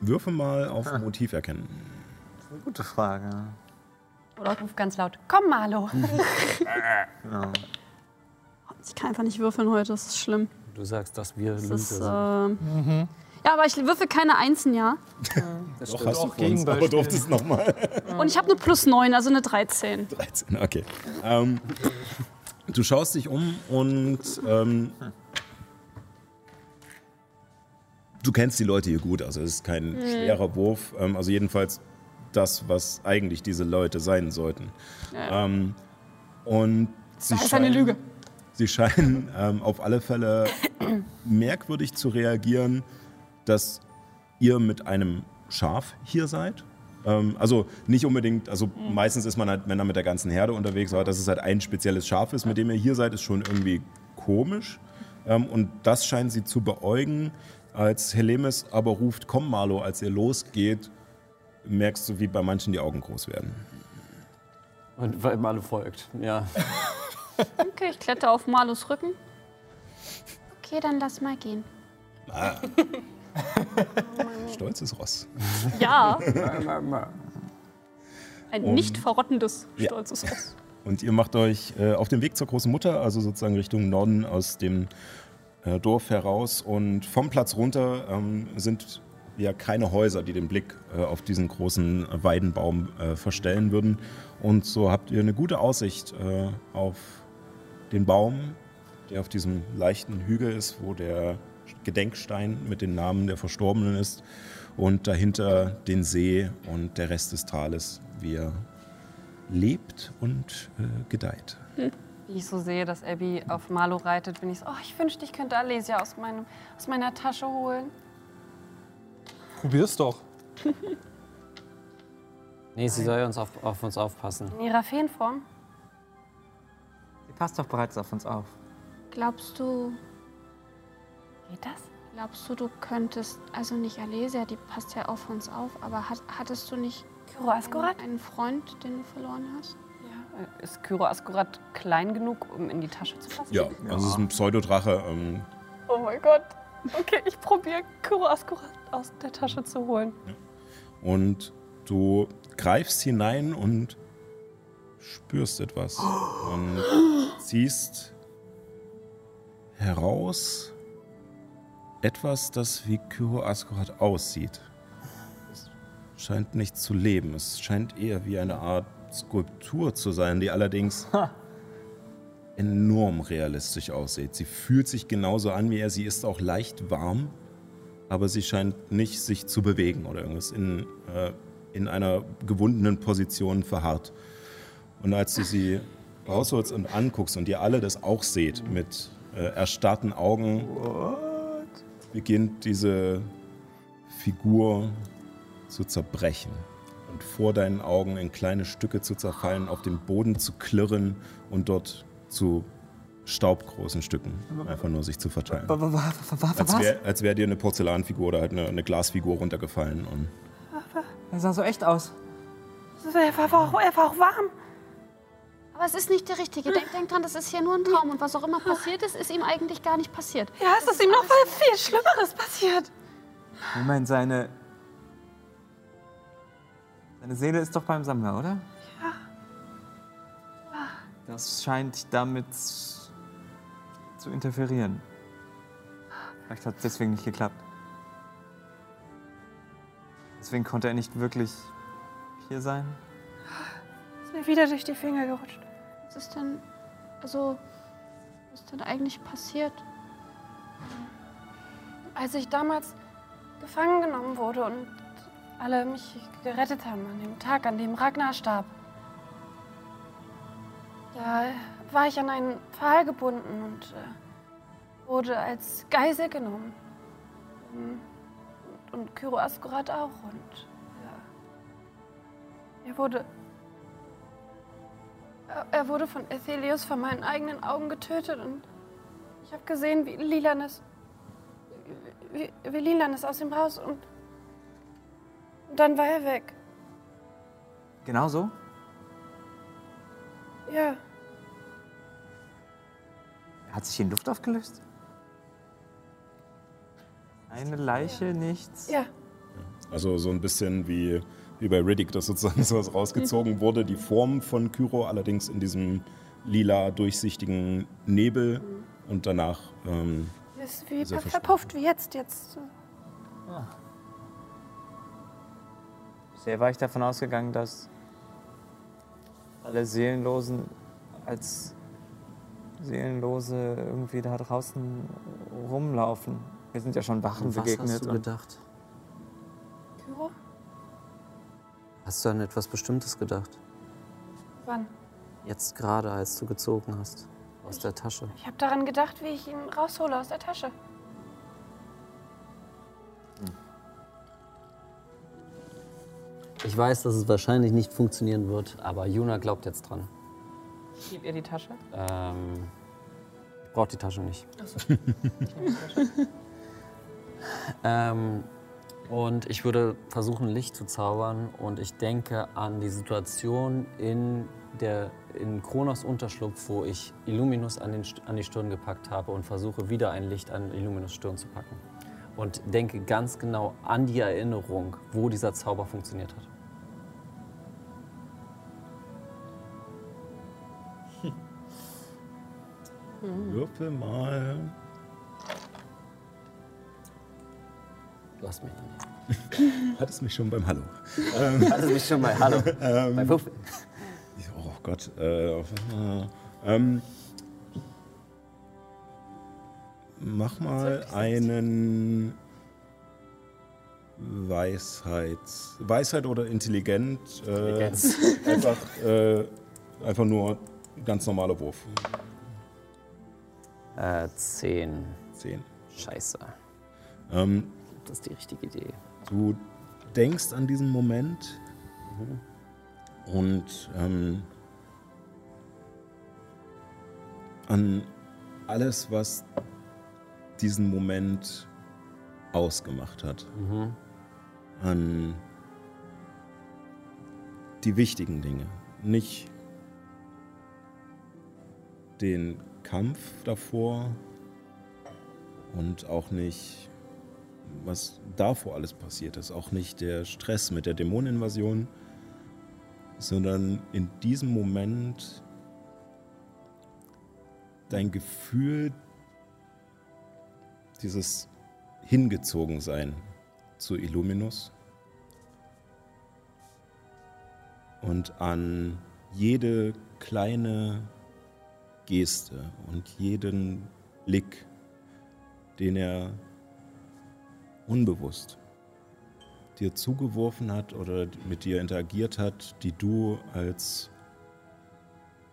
würfe mal auf Motiv erkennen. Das ist eine gute Frage. Oder ruf ganz laut: Komm, Marlo. Genau. Ich kann einfach nicht würfeln heute, das ist schlimm. Du sagst, dass wir Das ist, sind. ähm, Ja, aber ich würfel keine Einsen, ja. Das Doch, hast du auch vor uns, aber durftest nochmal. Und ich habe eine plus 9, also eine 13. 13, okay. Ähm, du schaust dich um und ähm, du kennst die Leute hier gut. Also es ist kein schwerer Wurf. Ähm, also jedenfalls das, was eigentlich diese Leute sein sollten. Ähm, und sie Das ist eine Lüge. Sie scheinen ähm, auf alle Fälle merkwürdig zu reagieren, dass ihr mit einem Schaf hier seid. Ähm, also nicht unbedingt, also meistens ist man halt, wenn er mit der ganzen Herde unterwegs, aber dass es halt ein spezielles Schaf ist, mit dem ihr hier seid, ist schon irgendwie komisch. Ähm, und das scheint sie zu beäugen. Als Helemis aber ruft, komm Marlo, als ihr losgeht, merkst du, wie bei manchen die Augen groß werden. Und weil Malu folgt, ja. Okay, ich kletter auf Marlos Rücken. Okay, dann lass mal gehen. Stolzes Ross. Ja, ein Und- nicht verrottendes, Ja. stolzes Ross. Und ihr macht euch äh, auf den Weg zur großen Mutter, also sozusagen Richtung Norden aus dem äh, Dorf heraus. Und vom Platz runter ähm, sind ja keine Häuser, die den Blick äh, auf diesen großen Weidenbaum äh, verstellen würden. Und so habt ihr eine gute Aussicht äh, auf den Baum, der auf diesem leichten Hügel ist, wo der Gedenkstein mit den Namen der Verstorbenen ist. Und dahinter den See und der Rest des Tales, wie er lebt und äh, gedeiht. Wie ich so sehe, dass Abby auf Marlo reitet, bin ich so, oh, ich wünschte, ich könnte Alesia aus, meinem, aus meiner Tasche holen. Probier's doch. Nee, sie soll uns auf, auf uns aufpassen. In ihrer Feenform. Sie passt doch bereits auf uns auf. Glaubst du, Geht das? glaubst du, du könntest, also nicht Alesia, die passt ja auf uns auf, aber hat, hattest du nicht Kyro Askurat? einen, einen Freund, den du verloren hast? Ja. Ist Kyro Askurat klein genug, um in die Tasche zu passen? Ja, also es ist ein Pseudodrache. Ähm, Oh mein Gott. Okay, ich probiere Kyro Askurat aus der Tasche zu holen. und du greifst hinein und spürst etwas. Und ziehst heraus etwas, das wie Kyro Askurat aussieht. Es scheint nicht zu leben. Es scheint eher wie eine Art Skulptur zu sein, die allerdings enorm realistisch aussieht. Sie fühlt sich genauso an wie er. Sie ist auch leicht warm, aber sie scheint nicht sich zu bewegen oder irgendwas in, äh, in einer gewundenen Position verharrt. Und als du sie rausholst und anguckst und ihr alle das auch seht mit äh, erstarrten Augen, beginnt diese Figur zu zerbrechen und vor deinen Augen in kleine Stücke zu zerfallen, auf den Boden zu klirren und dort zu staubgroßen Stücken einfach nur sich zu verteilen. Als wäre wär dir eine Porzellanfigur oder halt eine, eine Glasfigur runtergefallen. Und Er sah so echt aus. Er war, war auch, er war auch warm. Aber es ist nicht der Richtige. Denk, denk dran, das ist hier nur ein Traum. Und was auch immer passiert ist, ist ihm eigentlich gar nicht passiert. Ja, es ist ihm noch viel Schlimmeres passiert. Moment, seine. Seine Seele ist doch beim Sammler, oder? Ja. Das scheint damit zu interferieren. Vielleicht hat es deswegen nicht geklappt. Deswegen konnte er nicht wirklich hier sein. Ist mir wieder durch die Finger gerutscht. Was ist denn, also, was ist denn eigentlich passiert? Als ich damals gefangen genommen wurde und alle mich gerettet haben an dem Tag, an dem Ragnar starb. Da war ich an einen Pfahl gebunden und äh, wurde als Geisel genommen. Und, und Kyro Askurat auch. Und ja, er wurde. Er, wurde von Ethelius vor meinen eigenen Augen getötet und ich habe gesehen, wie Lilanes wie, wie Lilan ist aus ihm raus und, und dann war er weg. Genau so? Ja, Er hat sich in Luft aufgelöst? Eine Leiche, nichts? ja. also so ein bisschen wie, wie bei Riddick, dass sozusagen sowas rausgezogen wurde. Die Form von Kyro allerdings in diesem lila durchsichtigen Nebel und danach ähm, Ist wie Sehr ver verpufft wie jetzt. jetzt. Bisher war ich davon ausgegangen, dass alle Seelenlosen als Seelenlose irgendwie da draußen rumlaufen. Wir sind ja schon Wachen Und was begegnet. hast du und- gedacht? Hast du an etwas Bestimmtes gedacht? Wann? Jetzt gerade, als du gezogen hast. Aus der Tasche. Ich habe daran gedacht, wie ich ihn raushole aus der Tasche. Ich weiß, dass es wahrscheinlich nicht funktionieren wird, aber Juna glaubt jetzt dran. Gib ihr die Tasche. Ähm, ich brauche die Tasche nicht. ähm, und ich würde versuchen, Licht zu zaubern. Und ich denke an die Situation in, der, in Kronos Unterschlupf, wo ich Illuminus an, den, an die Stirn gepackt habe und versuche, wieder ein Licht an Illuminus Stirn zu packen. Und denke ganz genau an die Erinnerung, wo dieser Zauber funktioniert hat. Würfel mal. Du hast mich. Hattest mich schon beim Hallo. Hattest mich schon bei Hallo. Ähm, Bei Würfel. Oh Gott. Äh, äh, ähm, mach mal einen Weisheits... Weisheit oder intelligent. Äh, Intelligenz. einfach, äh, einfach nur ganz normaler Wurf. Äh, zehn. Zehn. Scheiße. Ähm, Das ist die richtige Idee. Du denkst an diesen Moment und ähm, an alles, was diesen Moment ausgemacht hat. Mhm. An die wichtigen Dinge. Nicht den Kampf davor und auch nicht was davor alles passiert ist. Auch nicht der Stress mit der Dämoneninvasion, sondern in diesem Moment dein Gefühl, dieses Hingezogensein zu Illuminus und an jede kleine Geste und jeden Blick, den er unbewusst dir zugeworfen hat oder mit dir interagiert hat, die du als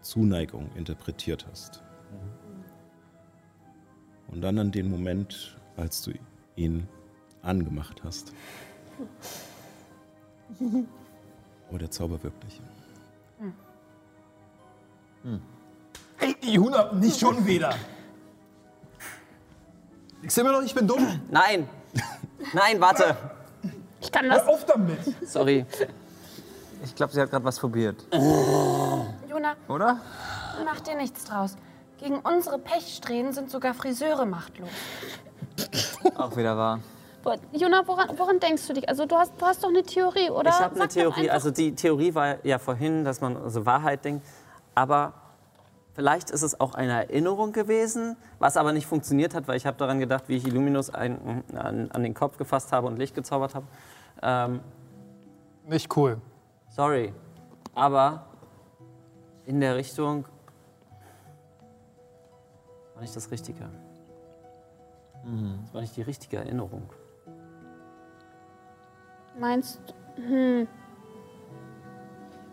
Zuneigung interpretiert hast. Und dann an den Moment, als du ihn angemacht hast. Oh, der Zauber wirklich. Ey, Juna, nicht schon wieder. Ich sehe immer noch, ich bin dumm. Nein! Nein, warte! Ich kann das. Hör auf damit. Sorry. Ich glaube, sie hat gerade was probiert. Juna, Oder? mach dir nichts draus. Gegen unsere Pechsträhnen sind sogar Friseure machtlos. Auch wieder wahr. Boah, Juna, woran, woran denkst du dich? Also du hast, du hast doch eine Theorie, oder? Ich habe eine Sag doch Theorie. einfach- Also die Theorie war ja vorhin, dass man also Wahrheit denkt. Aber vielleicht ist es auch eine Erinnerung gewesen, was aber nicht funktioniert hat, weil ich habe daran gedacht, wie ich Illuminus ein, an, an den Kopf gefasst habe und Licht gezaubert habe. Ähm, Nicht cool. sorry. Aber in der Richtung war nicht das Richtige. Das war nicht die richtige Erinnerung. Meinst hm,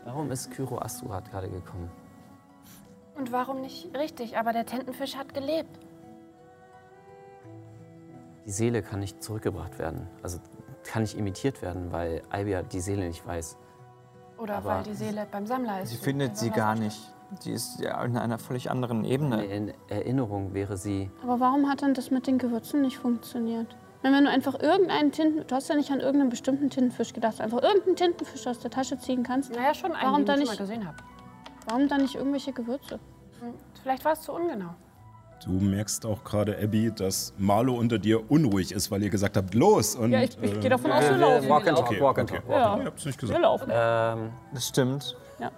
Warum ist Kyro Asurat gerade gekommen? Und warum nicht richtig? Aber der Tintenfisch hat gelebt. Die Seele kann nicht zurückgebracht werden. Also kann nicht imitiert werden, weil Albia die Seele nicht weiß. Oder Aber- weil die Seele beim Sammler ist. Sie findet sie gar nicht. Die ist ja in einer völlig anderen Ebene. In Erinnerung wäre sie. aber warum hat dann das mit den Gewürzen nicht funktioniert? Wenn du einfach irgendeinen Tinten, du hast ja nicht an irgendeinen bestimmten Tintenfisch gedacht, einfach irgendeinen Tintenfisch aus der Tasche ziehen kannst. Naja, schon einen, Warum den dann ich nicht? schon mal gesehen habe. Warum dann nicht irgendwelche Gewürze? Vielleicht war es zu ungenau. Du merkst auch gerade, Abby, dass Marlo unter dir unruhig ist, weil ihr gesagt habt, los. Und, Ja, ich- ich äh, gehe davon aus, wir laufen. Walk and talk, Okay, walk and okay. talk. Ja. Ich hab's nicht Wir gesagt. laufen. Ähm, Das stimmt. Ja.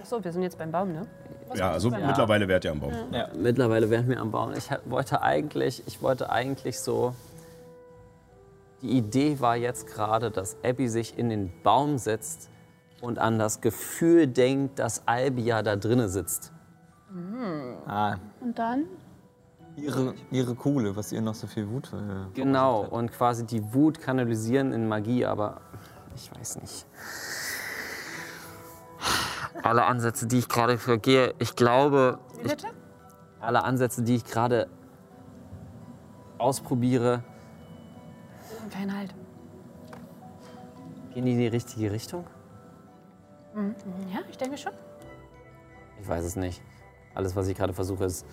Achso, wir sind jetzt beim Baum, ne? Ja, also mittlerweile wärt ihr am Baum. mittlerweile wären wir am Bauen. Ich wollte eigentlich, ich wollte eigentlich so. Die Idee war jetzt gerade, dass Abby sich in den Baum setzt und an das Gefühl denkt, dass Albia da drinnen sitzt. Ah, Und dann? ihre, ihre Kuhle, was ihr noch so viel Wut äh, Genau, und quasi die Wut kanalisieren in Magie, aber ich weiß nicht. Alle Ansätze, die ich gerade vergehe, ich glaube, ich, Bitte? alle Ansätze, die ich gerade ausprobiere, Kein Halt. gehen die in die richtige Richtung? Ja, ich denke schon. Ich weiß es nicht. Alles, was ich gerade versuche, ist.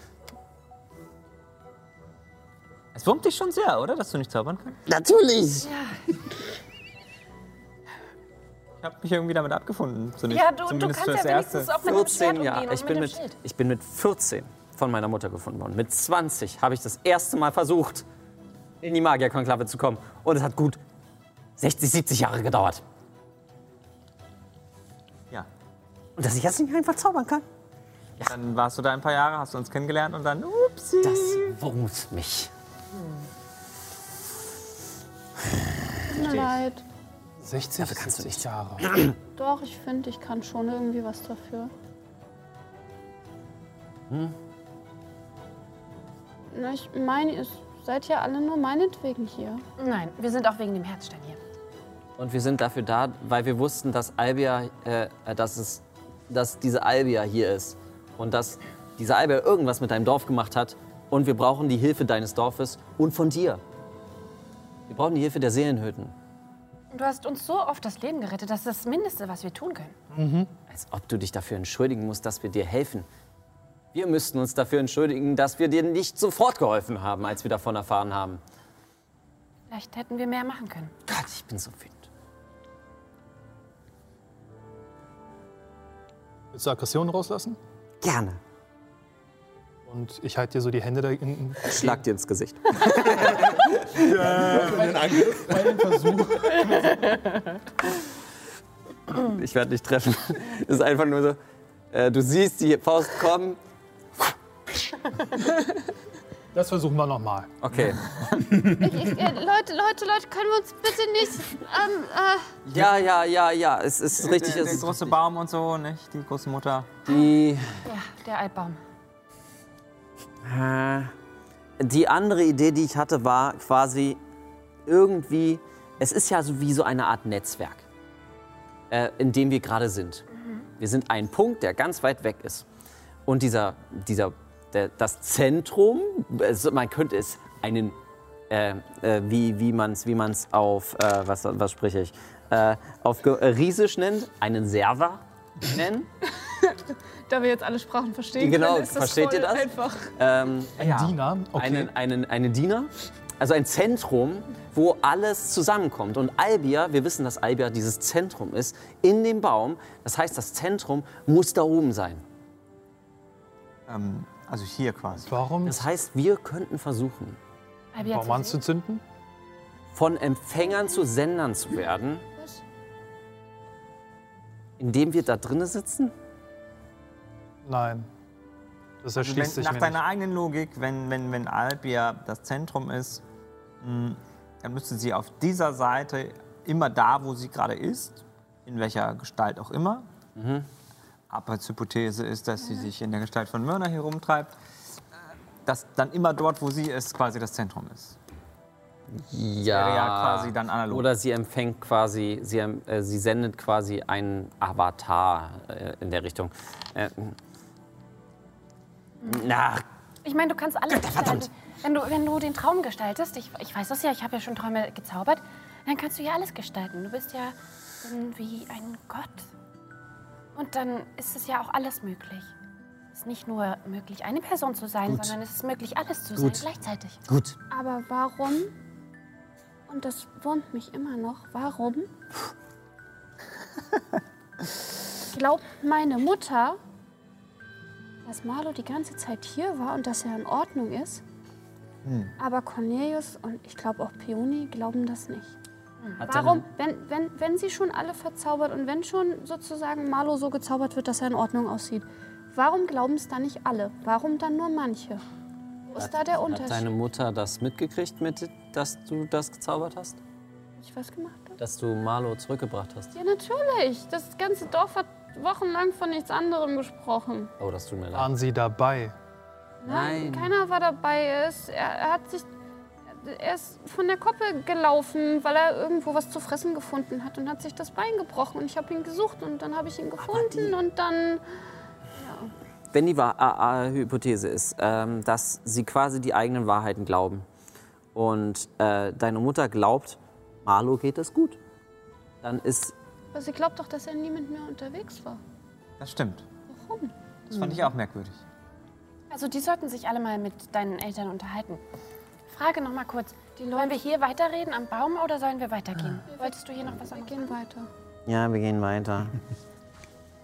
Es wurmt dich schon sehr, oder? Dass du nicht zaubern kannst? Natürlich! Ich habe mich irgendwie damit abgefunden. So nicht, Ja, du, du zumindest kannst ja fürs Erste. wenigstens auch mit dem Schwert 14 umgehen Jahre. und Ich bin, mit mit, dem ich bin mit 14 von meiner Mutter gefunden worden. Mit 20 habe ich das erste Mal versucht, in die Magierkonklave zu kommen. Und es hat gut 60, 70 Jahre gedauert. Ja. Und dass ich jetzt nicht einfach zaubern kann, Dann warst du da ein paar Jahre, hast du uns kennengelernt und dann, upsi. das wurmt mich. Tut mir leid. 60, Dafür kannst du 70 Jahre. Doch, ich finde, ich kann schon irgendwie was dafür. Na, ich meine, ihr seid ja alle nur meinetwegen hier. Nein, wir sind auch wegen dem Herzstein hier. Und wir sind dafür da, weil wir wussten, dass Albia, äh, äh, dass, es, dass diese Albia hier ist. Und dass diese Albia irgendwas mit deinem Dorf gemacht hat. Und wir brauchen die Hilfe deines Dorfes und von dir. Wir brauchen die Hilfe der Seelenhütten. Und du hast uns so oft das Leben gerettet, das ist das Mindeste, was wir tun können. Als ob du dich dafür entschuldigen musst, dass wir dir helfen. Wir müssten uns dafür entschuldigen, dass wir dir nicht sofort geholfen haben, als wir davon erfahren haben. Vielleicht hätten wir mehr machen können. Gott, ich bin so wütend. Willst du Aggression rauslassen? Gerne. Und ich halte dir so die Hände da in. Schlag dir ins Gesicht. Bei dem Versuch. Ich werde dich treffen. Das ist einfach nur so. Äh, du siehst die Faust kommen. Das versuchen wir nochmal. Okay. Ich, ich, äh, Leute, Leute, Leute, können wir uns bitte nicht. Ähm, äh, Ja, ja, ja, ja. Es ist richtig. Der, Es der ist große Baum und so, nicht? Die große Mutter. die, Ja, der Altbaum. äh, die andere Idee, die ich hatte, war quasi irgendwie. Es ist ja so wie so eine Art Netzwerk, äh, in dem wir gerade sind. Wir sind ein Punkt, der ganz weit weg ist. Und dieser, dieser, der, das Zentrum, also man könnte es einen, äh, äh, wie, wie man es wie man's auf, äh, was, was spreche ich, äh, auf äh, Riesisch nennt, einen Server nennen. Da wir jetzt alle Sprachen verstehen Genau, können, ist das versteht voll ihr das? einfach. Ähm, Ein Diener? Okay. einen, einen, eine Diener, also ein Zentrum, wo alles zusammenkommt. Und Albia, wir wissen, dass Albia dieses Zentrum ist, in dem Baum. Das heißt, das Zentrum muss da oben sein. Ähm, also hier quasi. Warum Das heißt, wir könnten versuchen, sehen. anzuzünden? von Empfängern zu Sendern zu werden, indem wir da drinnen sitzen. Nein. Das Also erschließt wenn, sich nach mir deiner nicht. eigenen Logik, wenn, wenn, wenn Albia das Zentrum ist, mh, dann müsste sie auf dieser Seite immer da, wo sie gerade ist, in welcher Gestalt auch immer. Aberts Hypothese ist, dass sie sich in der Gestalt von Mörner hier rumtreibt, äh, dass dann immer dort, wo sie ist, quasi das Zentrum ist. Ja, ja quasi dann analog. Oder sie empfängt quasi, sie, äh, sie sendet quasi einen Avatar äh, in der Richtung. Äh, na, Ich meine, du kannst alles gestalten. Wenn du, wenn du den Traum gestaltest, ich, ich weiß das ja, ich habe ja schon Träume gezaubert, dann kannst du ja alles gestalten. Du bist ja wie ein Gott. Und dann ist es ja auch alles möglich. Es ist nicht nur möglich, eine Person zu sein, Gut. sondern es ist möglich, alles zu Gut. sein gleichzeitig. gut. Aber warum, und das wurmt mich immer noch, warum glaubt meine Mutter, dass Marlo die ganze Zeit hier war und dass er in Ordnung ist? Aber Cornelius und ich glaube auch Peony glauben das nicht. Hat Warum, wenn, wenn, wenn sie schon alle verzaubert und wenn schon sozusagen Marlo so gezaubert wird, dass er in Ordnung aussieht, warum glauben es dann nicht alle? Warum dann nur manche? Wo ist da der Hat Unterschied? deine Mutter das mitgekriegt, mit, dass du das gezaubert hast? ich was gemacht habe? Dass du Marlo zurückgebracht hast? Ja, natürlich. Das ganze Dorf hat wochenlang von nichts anderem gesprochen. Oh, das tut mir leid. Waren Sie dabei? Nein, Nein. keiner war dabei. Ist, er, er hat sich. Er ist von der Koppel gelaufen, weil er irgendwo was zu fressen gefunden hat und hat sich das Bein gebrochen. Und ich habe ihn gesucht und dann habe ich ihn gefunden und dann. Wenn die Hypothese ist, ähm, dass sie quasi die eigenen Wahrheiten glauben und äh, deine Mutter glaubt, Marlo geht es gut, dann ist Aber sie glaubt doch, dass er nie mit mir unterwegs war. Das stimmt. Warum? Das fand ich auch merkwürdig. Also die sollten sich alle mal mit deinen Eltern unterhalten. Frage noch mal kurz. Wollen wir hier weiterreden am Baum oder sollen wir weitergehen? Wolltest du hier noch was Wir sagen? gehen weiter. Ja, wir gehen weiter.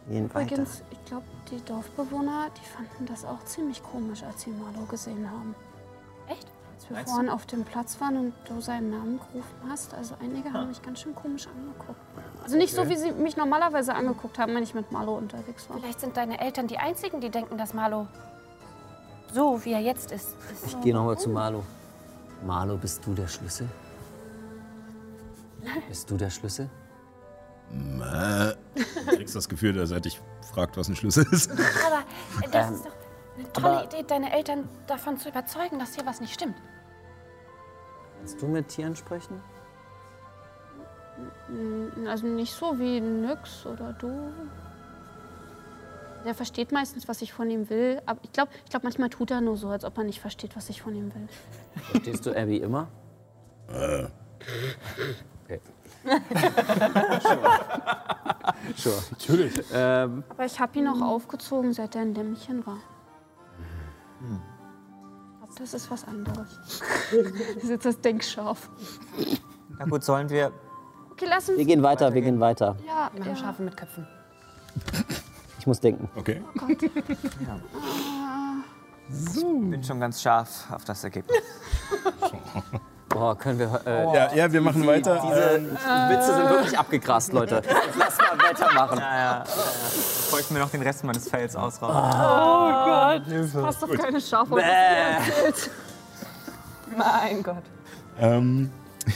Wir gehen weiter. Übrigens, ich glaube, die Dorfbewohner, die fanden das auch ziemlich komisch, als sie Marlo gesehen haben. Echt? Als wir Meinst vorhin auf dem Platz waren und du seinen Namen gerufen hast, also einige haben mich ganz schön komisch angeguckt. Also nicht so, wie sie mich normalerweise angeguckt haben, wenn ich mit Marlo unterwegs war. Vielleicht sind deine Eltern die einzigen, die denken, dass Marlo so, wie er jetzt ist, ist. Ich gehe nochmal zu Marlo. Marlo, bist du der Schlüssel? Bist du der Schlüssel? Mäh. Du kriegst das Gefühl, dass er dich fragt, was ein Schlüssel ist. Aber äh, das Ähm, ist doch eine tolle Idee, deine Eltern davon zu überzeugen, dass hier was nicht stimmt. Kannst du mit Tieren sprechen? Also nicht so wie Nyx oder du. Der versteht meistens, was ich von ihm will. Aber ich glaube, ich glaub, manchmal tut er nur so, als ob er nicht versteht, was ich von ihm will. Verstehst du Abby immer? Äh, Okay. sure. Natürlich. Ähm, Aber ich habe ihn auch aufgezogen, seit er ein Lämmchen war. Ich glaube, das ist was anderes. das ist jetzt das Denkscharf. Na gut, sollen wir. Okay, lass uns. wir gehen weiter, wir gehen weiter. Ja, Wir machen ja. Schafe mit Köpfen. Ich muss denken. okay. Ich bin schon ganz scharf auf das Ergebnis. Boah, können wir. Äh, Ja, ja, wir machen weiter. Diese Ähm, Witze sind wirklich abgegrast, Leute. Lass mal weitermachen. Ja, ja. Bevor ich mir noch den Rest meines Fells ausraube. Passt doch keine Schafe. auf. Mein Gott. ähm,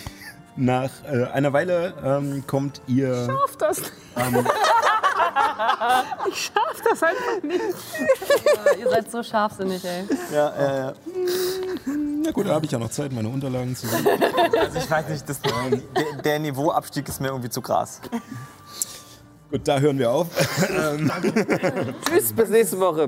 nach äh, einer Weile ähm, kommt ihr. Schaff das nicht. Ähm, Ich schaff das einfach nicht. ihr seid so scharfsinnig, ey. Ja, ja, ja. na gut, da habe ich ja noch Zeit, meine Unterlagen zu sehen. Also ich weiß nicht, das, der, der Niveauabstieg ist mir irgendwie zu krass. Gut, da hören wir auf. Tschüss, bis nächste Woche.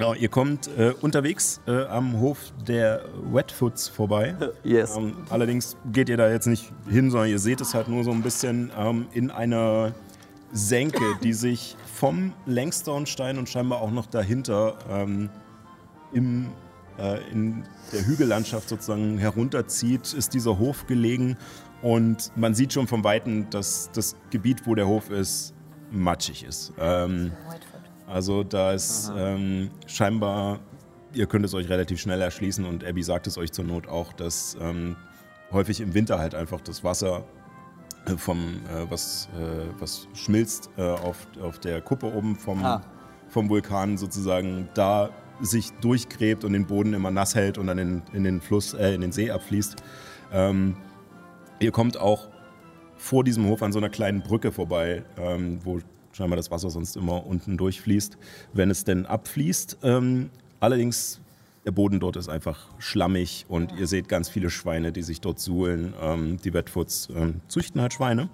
Ja, ihr kommt äh, unterwegs äh, am Hof der Wetfoots vorbei. Yes. Ähm, allerdings geht ihr da jetzt nicht hin, sondern ihr seht es halt nur so ein bisschen ähm, in einer Senke, die sich vom Langstone-Stein und scheinbar auch noch dahinter ähm, im, äh, in der Hügellandschaft sozusagen herunterzieht, ist dieser Hof gelegen. Und man sieht schon vom Weiten, dass das Gebiet, wo der Hof ist, matschig ist. Ähm, also da ist ähm, scheinbar, ihr könnt es euch relativ schnell erschließen und Abby sagt es euch zur Not auch, dass ähm, häufig im Winter halt einfach das Wasser äh, vom, äh, was, äh, was schmilzt äh, auf, auf der Kuppe oben vom, Ah. vom Vulkan sozusagen da sich durchgräbt und den Boden immer nass hält und dann in, in den Fluss, äh, in den See abfließt. Ähm, ihr kommt auch vor diesem Hof an so einer kleinen Brücke vorbei, ähm, wo scheinbar das Wasser sonst immer unten durchfließt, wenn es denn abfließt. Ähm, allerdings, der Boden dort ist einfach schlammig und ihr seht ganz viele Schweine, die sich dort suhlen. Ähm, die Wetfoots ähm, züchten halt Schweine.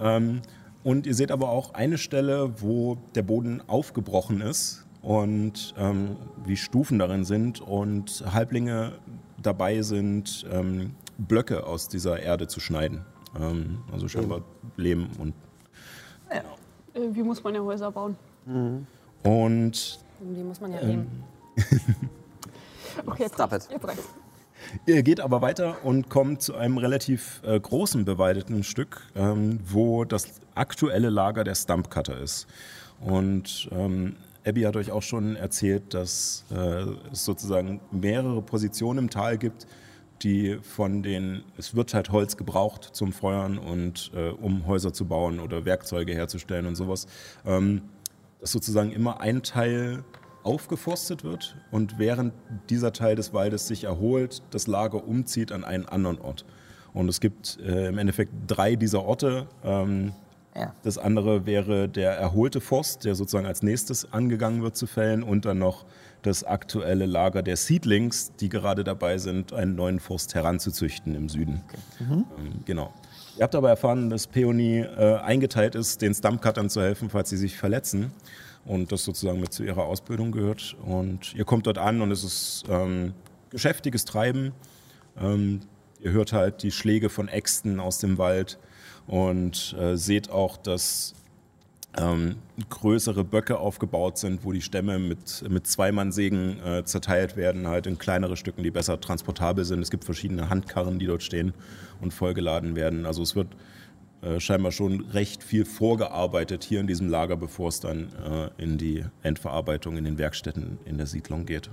Ähm, und ihr seht aber auch eine Stelle, wo der Boden aufgebrochen ist und ähm, wie Stufen darin sind und Halblinge dabei sind, ähm, Blöcke aus dieser Erde zu schneiden. Also scheinbar Lehm und Irgendwie muss man ja Häuser bauen. Und Die muss man ja Ähm, nehmen. Okay, jetzt Stop reicht's. it. Jetzt reicht's. Ihr geht aber weiter und kommt zu einem relativ äh, großen bewaldeten Stück, ähm, wo das aktuelle Lager der Stumpcutter ist. Und ähm, Abby hat euch auch schon erzählt, dass äh, es sozusagen mehrere Positionen im Tal gibt, die von den, es wird halt Holz gebraucht zum Feuern und äh, um Häuser zu bauen oder Werkzeuge herzustellen und sowas. Ähm, dass sozusagen immer ein Teil aufgeforstet wird und während dieser Teil des Waldes sich erholt, das Lager umzieht an einen anderen Ort. Und es gibt äh, im Endeffekt drei dieser Orte. Ähm, Ja. Das andere wäre der erholte Forst, der sozusagen als nächstes angegangen wird zu fällen und dann noch das aktuelle Lager der Seedlings, die gerade dabei sind, einen neuen Forst heranzuzüchten im Süden. Ähm, genau. Ihr habt aber erfahren, dass Peony äh, eingeteilt ist, den Stumpcuttern zu helfen, falls sie sich verletzen. Und das sozusagen mit zu ihrer Ausbildung gehört. Und ihr kommt dort an und es ist ähm, geschäftiges Treiben. Ähm, ihr hört halt die Schläge von Äxten aus dem Wald und äh, seht auch, dass ähm, größere Böcke aufgebaut sind, wo die Stämme mit, mit Zweimannsägen äh, zerteilt werden, halt in kleinere Stücken, die besser transportabel sind. Es gibt verschiedene Handkarren, die dort stehen und vollgeladen werden. Also es wird äh, scheinbar schon recht viel vorgearbeitet hier in diesem Lager, bevor es dann äh, in die Endverarbeitung in den Werkstätten in der Siedlung geht.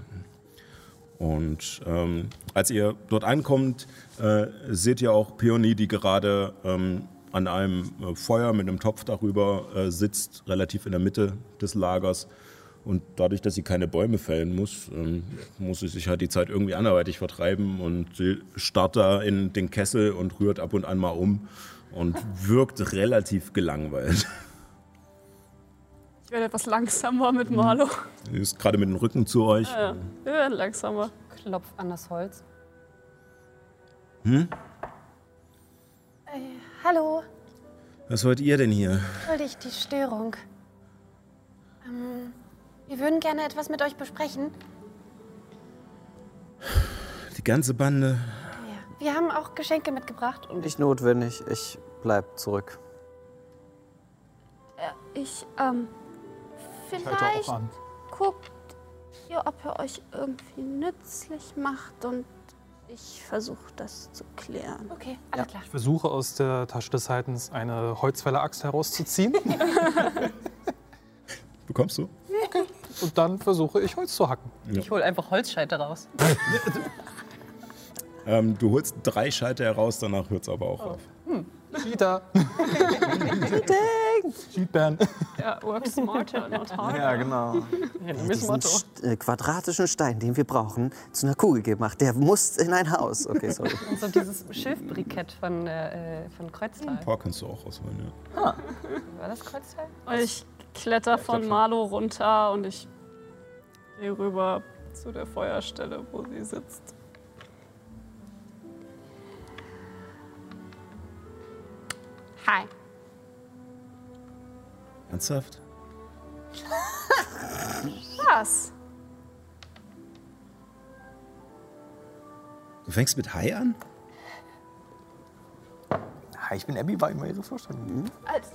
Und ähm, als ihr dort ankommt, äh, seht ihr auch Peony, die gerade ähm, an einem äh, Feuer mit einem Topf darüber äh, sitzt, relativ in der Mitte des Lagers. Und dadurch, dass sie keine Bäume fällen muss, ähm, muss sie sich halt die Zeit irgendwie anderweitig vertreiben. Und sie starrt da in den Kessel und rührt ab und an mal um und wirkt relativ gelangweilt. Ich werde etwas langsamer mit Marlo. Sie ist gerade mit dem Rücken zu euch. Ja, ja. Wir werden langsamer. Klopf an das Holz. Hm? Äh, hallo, Was wollt ihr denn hier? entschuldigt die Störung. Ähm, wir würden gerne etwas mit euch besprechen. Die ganze Bande. Wir haben auch Geschenke mitgebracht. Und nicht notwendig. Ich bleib zurück. Äh, Ich, ähm, Ich halte vielleicht auch an. guckt ihr, ob ihr euch irgendwie nützlich macht und ich versuche das zu klären. Okay, alles klar. Ich versuche aus der Tasche des Heidens eine Holzfäller-Axt herauszuziehen. Bekommst du? Und dann versuche ich Holz zu hacken. Ich hole einfach Holzscheite raus. Ähm, du holst drei Schalter heraus, danach hört es aber auch auf. Cheater. Cheatban. Ja, work smarter, not harder. Ja, genau. Diesen st- äh, quadratischen Stein, den wir brauchen, zu einer Kugel gemacht. Der muss in ein Haus. Okay, sorry. Und so dieses Schilfbrikett von, äh, von Kreuztal. Ein paar kannst du auch rausholen, ja. War das Kreuztal? Und ich kletter von Marlo runter und ich gehe rüber zu der Feuerstelle, wo sie sitzt. Hi. Ernsthaft? Was? Du fängst mit Hi an? Hi, ich bin Abby, war immer ihre Vorstellung. Mhm. Also,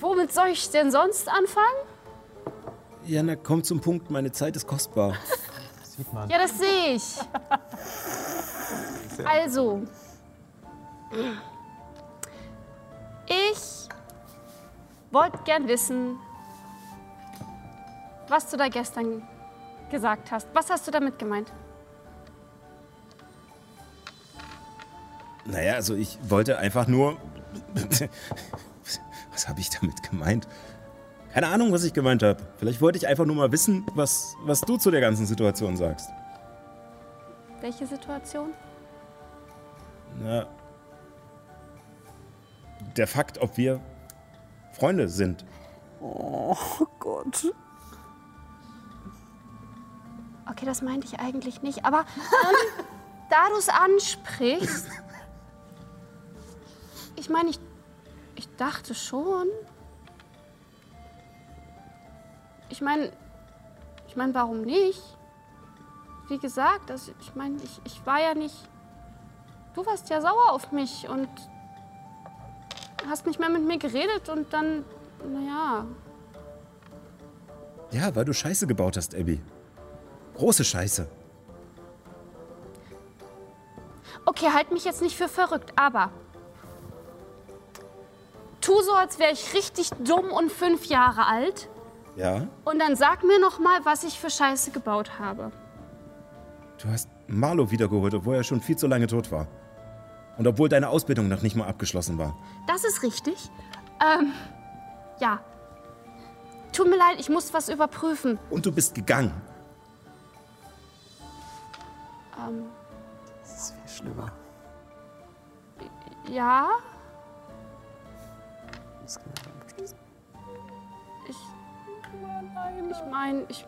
womit soll ich denn sonst anfangen? Ja, na komm zum Punkt, meine Zeit ist kostbar. Das sieht man. Ja, das sehe ich. Also. Ich wollte gern wissen, was du da gestern gesagt hast. Was hast du damit gemeint? Naja, also ich wollte einfach nur. Was habe ich damit gemeint? Keine Ahnung, was ich gemeint habe. Vielleicht wollte ich einfach nur mal wissen, was, was du zu der ganzen Situation sagst. Welche Situation? Na, der Fakt, ob wir Freunde sind. Oh Gott. Okay, das meinte ich eigentlich nicht. Aber ähm, da du es ansprichst, ich meine, ich, ich dachte schon. Ich meine, ich meine, warum nicht? Wie gesagt, also ich meine, ich, ich war ja nicht. Du warst ja sauer auf mich und hast nicht mehr mit mir geredet und dann, naja, Ja, weil du Scheiße gebaut hast, Abby. Große Scheiße. Okay, halt mich jetzt nicht für verrückt, aber tu so, als wäre ich richtig dumm und fünf Jahre alt Ja? und dann sag mir noch mal, was ich für Scheiße gebaut habe. Du hast Marlo wiedergeholt, obwohl er schon viel zu lange tot war. Und obwohl deine Ausbildung noch nicht mal abgeschlossen war. Das ist richtig. Ähm, ja. Tut mir leid, ich muss was überprüfen. Und du bist gegangen. Ähm, Das ist viel schlimmer. ja, beschließen. ich. Ich meine, ich.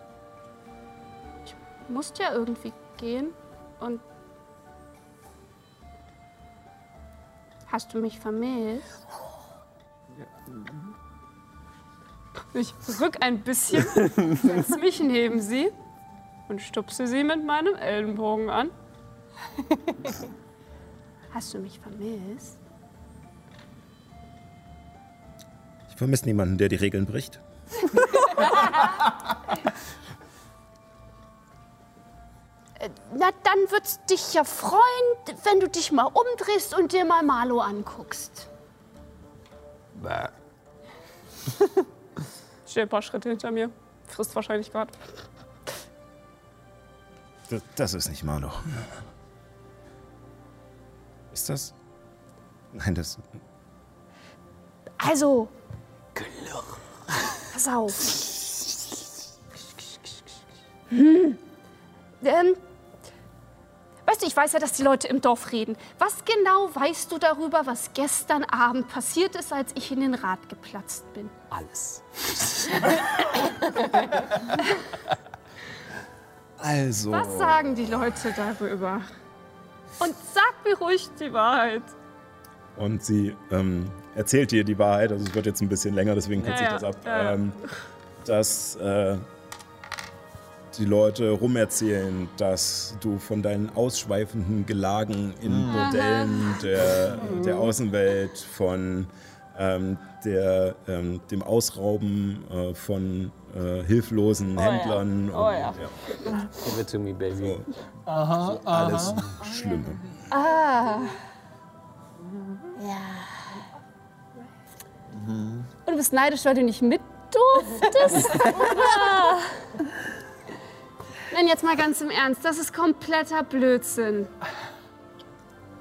Ich musste ja irgendwie gehen und. Hast du mich vermisst? Ich rück ein bisschen, setz mich neben sie und stupse sie mit meinem Ellenbogen an. Hast du mich vermisst? Ich vermisse niemanden, der die Regeln bricht. Äh, Na, dann wird's dich ja freuen, wenn du dich mal umdrehst und dir mal Marlo anguckst. Bäh. Steht ein paar Schritte hinter mir. Frisst wahrscheinlich gerade. Das, das ist nicht Marlo. Ist das? Nein, das. Also. Pass auf. Hm. Ähm, weißt du, ich weiß ja, dass die Leute im Dorf reden. Was genau weißt du darüber, was gestern Abend passiert ist, als ich in den Rad geplatzt bin? Alles. Also. Was sagen die Leute darüber? Und sag mir ruhig die Wahrheit. Und sie ähm, erzählt dir die Wahrheit, also es wird jetzt ein bisschen länger, deswegen kürze Ja, ich das ab. Ähm, dass äh, die Leute rumerzählen, dass du von deinen ausschweifenden Gelagen in Mhm. Bordellen der, der Außenwelt, von ähm, der, ähm, dem Ausrauben äh, von äh, hilflosen Oh ja. Händlern Oh und ja. Give it to me, baby. Aha, so alles Schlimme. Ah. Ja. Und du bist neidisch, weil du nicht mit durftest? Nein, jetzt mal ganz im Ernst. Das ist kompletter Blödsinn.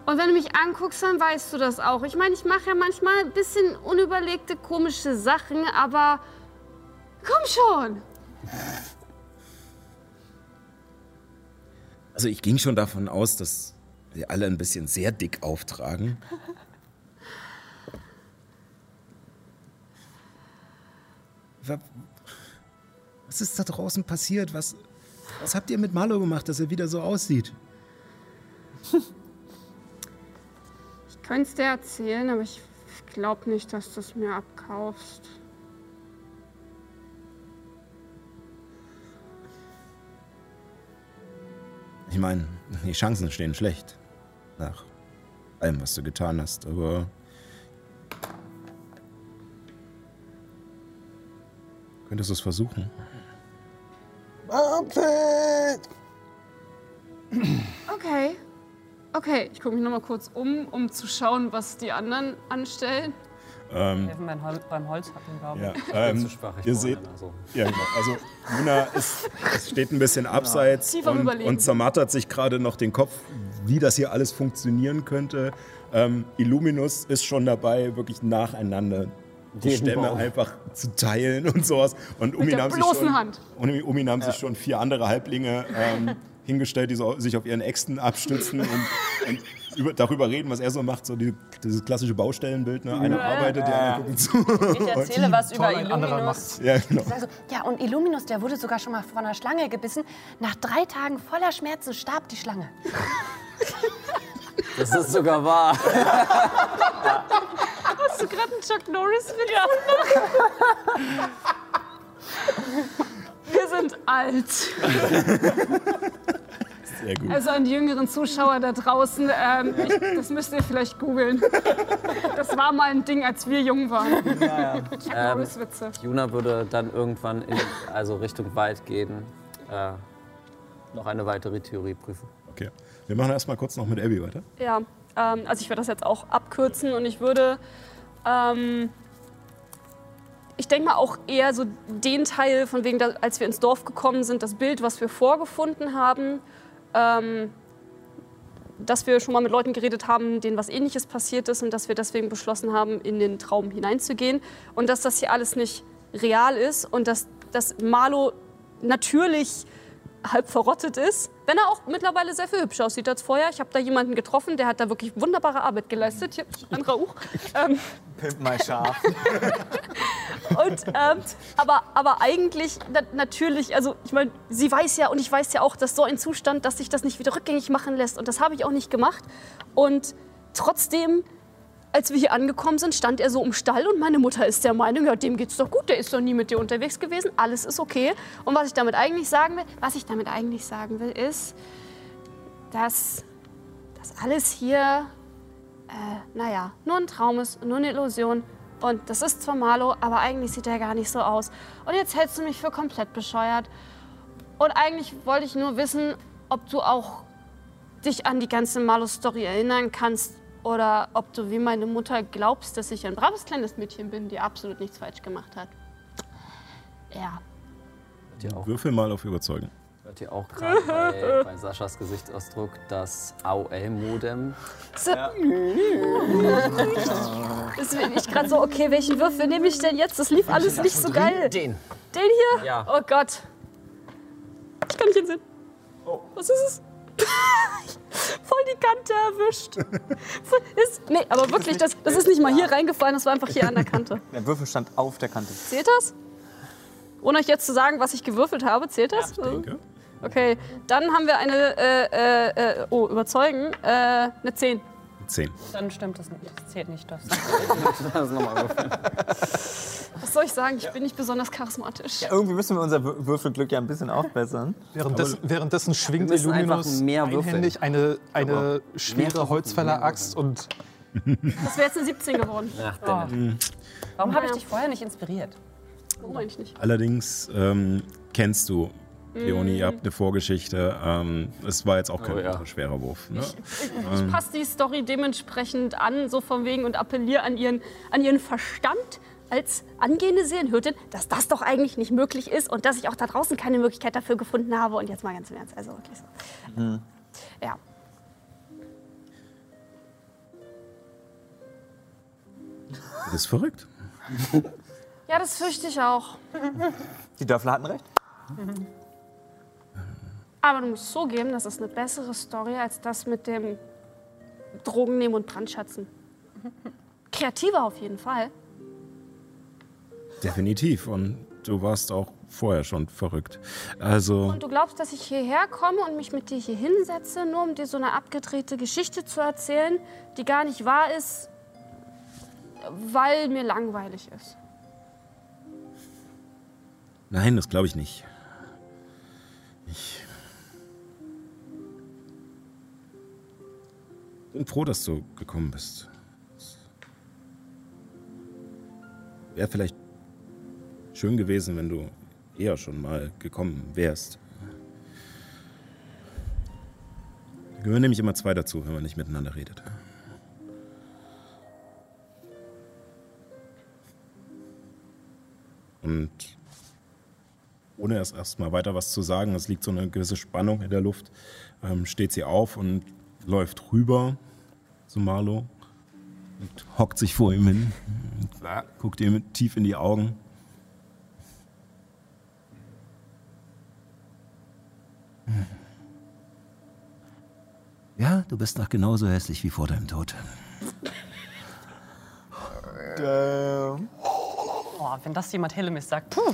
Und wenn du mich anguckst, dann weißt du das auch. Ich meine, ich mache ja manchmal ein bisschen unüberlegte, komische Sachen, aber komm schon. Also ich ging schon davon aus, dass wir alle ein bisschen sehr dick auftragen. Wa- Was ist da draußen passiert? Was, was habt ihr mit Marlo gemacht, dass er wieder so aussieht? Ich könnte es dir erzählen, aber ich glaube nicht, dass du es mir abkaufst. Ich meine, die Chancen stehen schlecht. Nach allem, was du getan hast, aber. Könntest du es versuchen? Okay. Okay, ich gucke mich nochmal kurz um, um zu schauen, was die anderen anstellen. Ähm, Helfen beim, Hol beim Holzhacken, glaube ja, ich. ähm, zu schwach, ich ihr seht, einen, also. ja, genau. Also Luna ist, es steht ein bisschen abseits Tief am und, und zermartert sich gerade noch den Kopf, wie das hier alles funktionieren könnte. Ähm, Illuminus ist schon dabei, wirklich nacheinander die Jeden Stämme Baum. einfach zu teilen und sowas. Und um Mit ihn der haben sich schon, Hand. Und um ihn haben sich schon vier andere Halblinge ähm, hingestellt, die so, sich auf ihren Äxten abstützen und, und über, darüber reden, was er so macht. So die, dieses klassische Baustellenbild. Ne? Einer arbeitet, die anderen gucken zu. Ich erzähle was über Toll, Illuminus. Ja, genau. Also, ja, und Illuminus, der wurde sogar schon mal von einer Schlange gebissen. Nach drei Tagen voller Schmerzen starb die Schlange. Das ist sogar wahr. Du gerade einen Chuck Norris-Witz ja. Wir sind alt. Sehr gut. Also an die jüngeren Zuschauer da draußen, ähm, ich, das müsst ihr vielleicht googeln. Das war mal ein Ding, als wir jung waren. Chuck Ähm, Norris-Witze. Juna würde dann irgendwann in also Richtung Wald gehen, äh, noch eine weitere Theorie prüfen. Okay. Wir machen erstmal kurz noch mit Abby weiter. Ja, ähm, also ich werde das jetzt auch abkürzen und ich würde, ähm, ich denke mal auch eher so den Teil, von wegen, als wir ins Dorf gekommen sind, das Bild, was wir vorgefunden haben, ähm, dass wir schon mal mit Leuten geredet haben, denen was Ähnliches passiert ist und dass wir deswegen beschlossen haben, in den Traum hineinzugehen. Und dass das hier alles nicht real ist und dass, dass Marlo natürlich halb verrottet ist, wenn er auch mittlerweile sehr viel hübscher aussieht als vorher. Ich habe da jemanden getroffen, der hat da wirklich wunderbare Arbeit geleistet. Hier, ein Rauch. Ähm, Pimp mal scharf. und, ähm, aber, aber eigentlich na, natürlich, also ich meine, sie weiß ja und ich weiß ja auch, dass so ein Zustand, dass sich das nicht wieder rückgängig machen lässt. Und das habe ich auch nicht gemacht. Und trotzdem, als wir hier angekommen sind, stand er so im Stall und meine Mutter ist der Meinung, ja, dem geht's doch gut, der ist doch nie mit dir unterwegs gewesen, alles ist okay. Und was ich damit eigentlich sagen will, was ich damit eigentlich sagen will, ist, dass das alles hier, äh, naja, nur ein Traum ist, nur eine Illusion. Und das ist zwar Marlo, aber eigentlich sieht er gar nicht so aus. Und jetzt hältst du mich für komplett bescheuert. Und eigentlich wollte ich nur wissen, ob du auch dich an die ganze Marlo-Story erinnern kannst oder ob du wie meine Mutter glaubst, dass ich ein braves kleines Mädchen bin, die absolut nichts falsch gemacht hat. Ja. Auch, Würfel mal auf Überzeugen. hört ihr auch gerade bei, bei Saschas Gesichtsausdruck das AOL-Modem? Deswegen ich gerade so, okay, welchen Würfel nehme ich denn jetzt? Das lief alles nicht so geil. Den. Den hier? Ja. Oh Gott. Ich kann nicht hinsehen. Was ist es? Voll die Kante erwischt. Ist, nee, aber wirklich, das, das ist nicht mal hier reingefallen, das war einfach hier an der Kante. Der Würfel stand auf der Kante. Zählt das? Ohne euch jetzt zu sagen, was ich gewürfelt habe, zählt das? Danke. Okay, dann haben wir eine, äh, äh, äh, oh, überzeugen, äh, eine 10. Zehn. Dann stimmt das nicht. Das zählt nicht. Das. Was soll ich sagen? Ich bin nicht besonders charismatisch. Ja, irgendwie müssen wir unser Wür- Würfelglück ja ein bisschen aufbessern. Währenddessen, währenddessen schwingt Illuminus einhändig eine, eine schwere Holzfäller-Axt und Das wäre jetzt eine 17 geworden. Ach, Dennis. Warum habe ich dich vorher nicht inspiriert? Warum eigentlich nicht? Allerdings ähm, kennst du Leonie, ihr habt eine Vorgeschichte. Ähm, es war jetzt auch kein Oh ja. schwerer Wurf. Ne? Ich passe die Story dementsprechend an, so von wegen, und appelliere an ihren, an ihren Verstand als angehende Seelenhirtin, dass das doch eigentlich nicht möglich ist und dass ich auch da draußen keine Möglichkeit dafür gefunden habe. Und jetzt mal ganz im Ernst, also wirklich so. Ja. Du bist verrückt. ja, das fürchte ich auch. Die Dörfler hatten recht. Aber du musst zugeben, das ist eine bessere Story als das mit dem Drogen nehmen und Brandschatzen. Kreativer auf jeden Fall. Definitiv. Und du warst auch vorher schon verrückt. Also, Und du glaubst, dass ich hierher komme und mich mit dir hier hinsetze, nur um dir so eine abgedrehte Geschichte zu erzählen, die gar nicht wahr ist, weil mir langweilig ist. nein, das glaube ich nicht. Ich. Bin froh, dass du gekommen bist. Wäre vielleicht schön gewesen, wenn du eher schon mal gekommen wärst. Da gehören nämlich immer zwei dazu, wenn man nicht miteinander redet. Und ohne erst erstmal weiter was zu sagen, es liegt so eine gewisse Spannung in der Luft, ähm, steht sie auf und läuft rüber zu Marlo und hockt sich vor ihm hin, und guckt ihm tief in die Augen. Ja, du bist noch genauso hässlich wie vor deinem Tod. Oh, wenn das jemand Hellemis sagt, puh.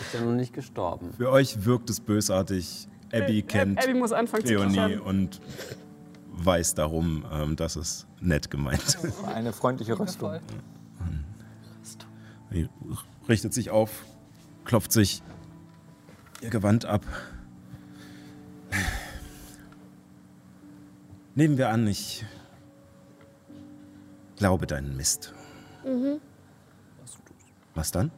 Ist ja noch nicht gestorben. Für euch wirkt es bösartig. Abby kennt Abby muss anfangen Leonie und weiß darum, ähm, dass es nett gemeint ist. Eine freundliche Rüstung. Sie richtet sich auf, klopft sich ihr Gewand ab. Nehmen wir an, ich glaube deinen Mist. Mhm. Was dann?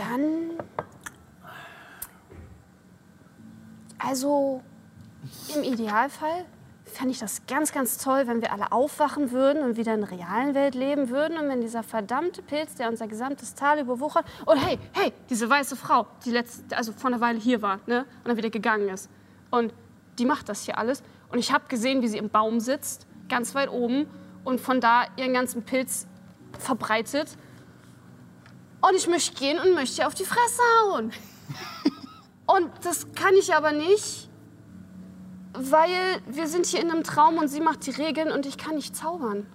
Dann. Also, im Idealfall fände ich das ganz, ganz toll, wenn wir alle aufwachen würden und wieder in der realen Welt leben würden und wenn dieser verdammte Pilz, der unser gesamtes Tal überwuchert, und hey, hey, diese weiße Frau, die letzte, also vor einer Weile hier war, ne, und dann wieder gegangen ist. Und die macht das hier alles. Und ich habe gesehen, wie sie im Baum sitzt, ganz weit oben, und von da ihren ganzen Pilz verbreitet. Und ich möchte gehen und möchte auf die Fresse hauen. Und das kann ich aber nicht, weil wir sind hier in einem Traum und sie macht die Regeln und ich kann nicht zaubern.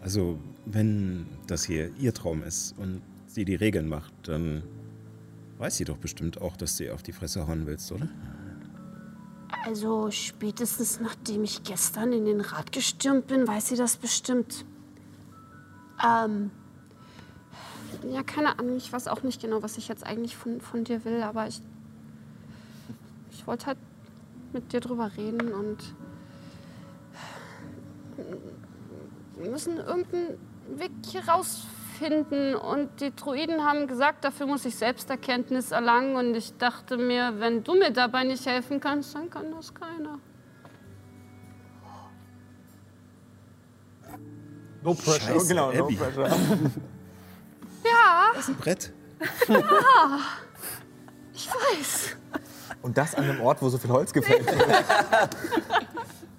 Also, wenn das hier ihr Traum ist und sie die Regeln macht, dann weiß sie doch bestimmt auch, dass du ihr auf die Fresse hauen willst, oder? Also spätestens nachdem ich gestern in den Rat gestürmt bin, weiß sie das bestimmt. Ähm, ja, keine Ahnung, ich weiß auch nicht genau, was ich jetzt eigentlich von, von dir will, aber ich, ich wollte halt mit dir drüber reden und wir müssen irgendeinen Weg hier rausfinden. Und die Druiden haben gesagt, dafür muss ich Selbsterkenntnis erlangen. Und ich dachte mir, wenn du mir dabei nicht helfen kannst, dann kann das keiner. No pressure. Scheiße, genau, no Abby. pressure. Ja, Das ist ein Brett. ja, ich weiß. Und das an einem Ort, wo so viel Holz gefällt wird.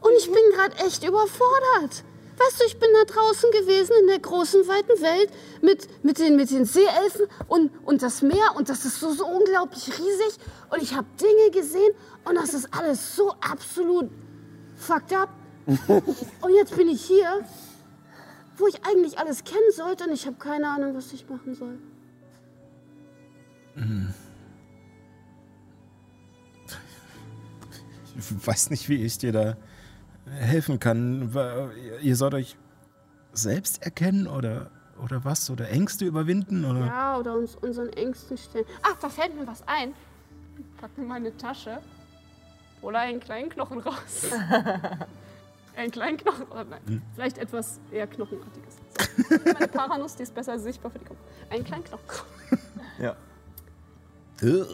Und ich bin gerade echt überfordert. Weißt du, ich bin da draußen gewesen in der großen, weiten Welt mit, mit, den, mit den Seeelfen und, und das Meer und das ist so, so unglaublich riesig und ich habe Dinge gesehen und das ist alles so absolut fucked up. Und jetzt bin ich hier, wo ich eigentlich alles kennen sollte und ich habe keine Ahnung, was ich machen soll. Ich weiß nicht, wie ich dir da helfen kann. Ihr sollt euch selbst erkennen oder, oder was? Oder Ängste überwinden? Oder? Ja, oder uns unseren Ängsten stellen. Ach, da fällt mir was ein. Pack mir meine Tasche. Oder einen kleinen Knochen raus. einen kleinen Knochen. Oder nein, Hm. vielleicht etwas eher Knochenartiges. So. Meine Paranuss, die ist besser sichtbar für die Kamera. Einen kleinen Knochen. Ja.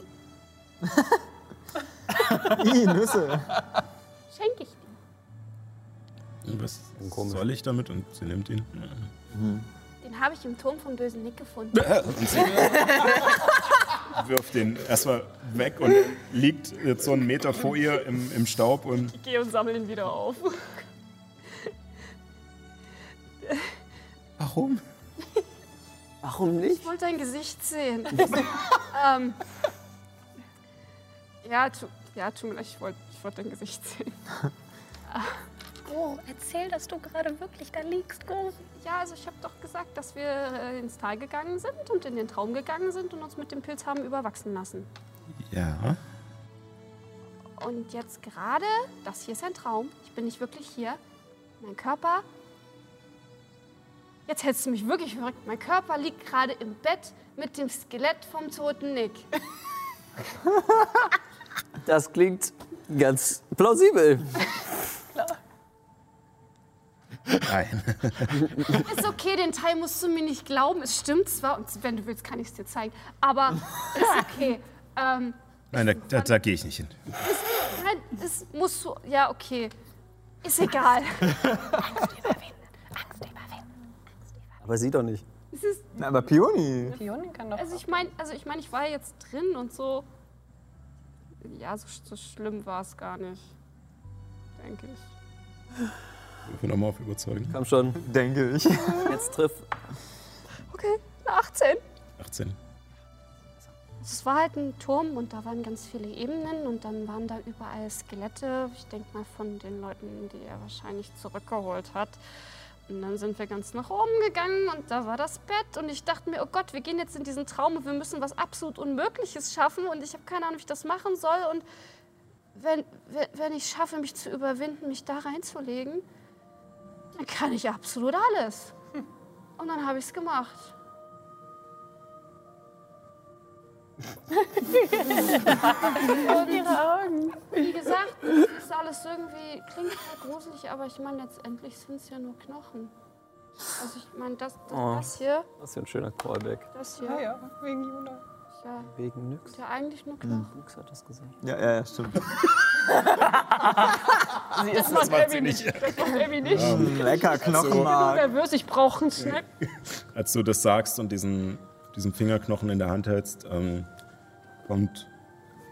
Ih, Nüsse. Schenke ich dir. Was soll ich damit? Und sie nimmt ihn. Den habe ich im Turm vom bösen Nick gefunden. Wirft den erstmal weg und liegt jetzt so einen Meter vor ihr im, im Staub und Ich gehe und sammle ihn wieder auf. Warum? Warum nicht? Ich wollte dein Gesicht sehen. ähm, ja, tu, ja, tut mir leid, ich wollte ich wollte dein Gesicht sehen. Oh, erzähl, dass du gerade wirklich da liegst, Go. Ja, also ich habe doch gesagt, dass wir äh, ins Tal gegangen sind und in den Traum gegangen sind und uns mit dem Pilz haben überwachsen lassen. Ja. Und jetzt gerade, das hier ist ein Traum. Ich bin nicht wirklich hier. Mein Körper. Jetzt hältst du mich wirklich verrückt. Mein Körper liegt gerade im Bett mit dem Skelett vom toten Nick. Das klingt ganz plausibel. Nein. Ist okay, den Teil musst du mir nicht glauben. Es stimmt zwar, und wenn du willst, kann ich es dir zeigen. Aber ist okay. Ähm, Nein, da, da, da gehe ich nicht hin. nein, das musst du. Ja, okay. Ist egal. Aber sie doch nicht. Es ist, Na, aber Pioni. Pioni kann doch. also ich meine, also ich, mein, ich war jetzt drin und so. Ja, so, so schlimm war es gar nicht. Denke ich. Ich will nochmal auf überzeugen. Komm schon, Denke ich. jetzt triff. Okay, eine 18. 18. Es war halt ein Turm und da waren ganz viele Ebenen und dann waren da überall Skelette. Ich denke mal von den Leuten, die er wahrscheinlich zurückgeholt hat. Und dann sind wir ganz nach oben gegangen und da war das Bett und ich dachte mir, oh Gott, wir gehen jetzt in diesen Traum und wir müssen was absolut Unmögliches schaffen und ich habe keine Ahnung, wie ich das machen soll und wenn, wenn- ich schaffe, mich zu überwinden, mich da reinzulegen, dann kann ich absolut alles. Und dann habe ich es gemacht. Ihre Augen. Wie gesagt, das ist alles irgendwie, klingt zwar gruselig, aber ich meine, letztendlich sind es ja nur Knochen. Also ich meine, das, das, Oh. das hier, Das ist ja ein schöner Callback. das hier, Ja, ja, wegen Juna. ja, Wegen Nyx. ist ja eigentlich nur Knochen. Nyx hat das gesagt. Ja, ja, ja, stimmt. Das macht Abby nicht. Das macht Abby nicht. Lecker Ich bin Knochenmark. nervös, ich brauche einen Snack. Als du das sagst und diesen, diesen Fingerknochen in der Hand hältst, ähm, kommt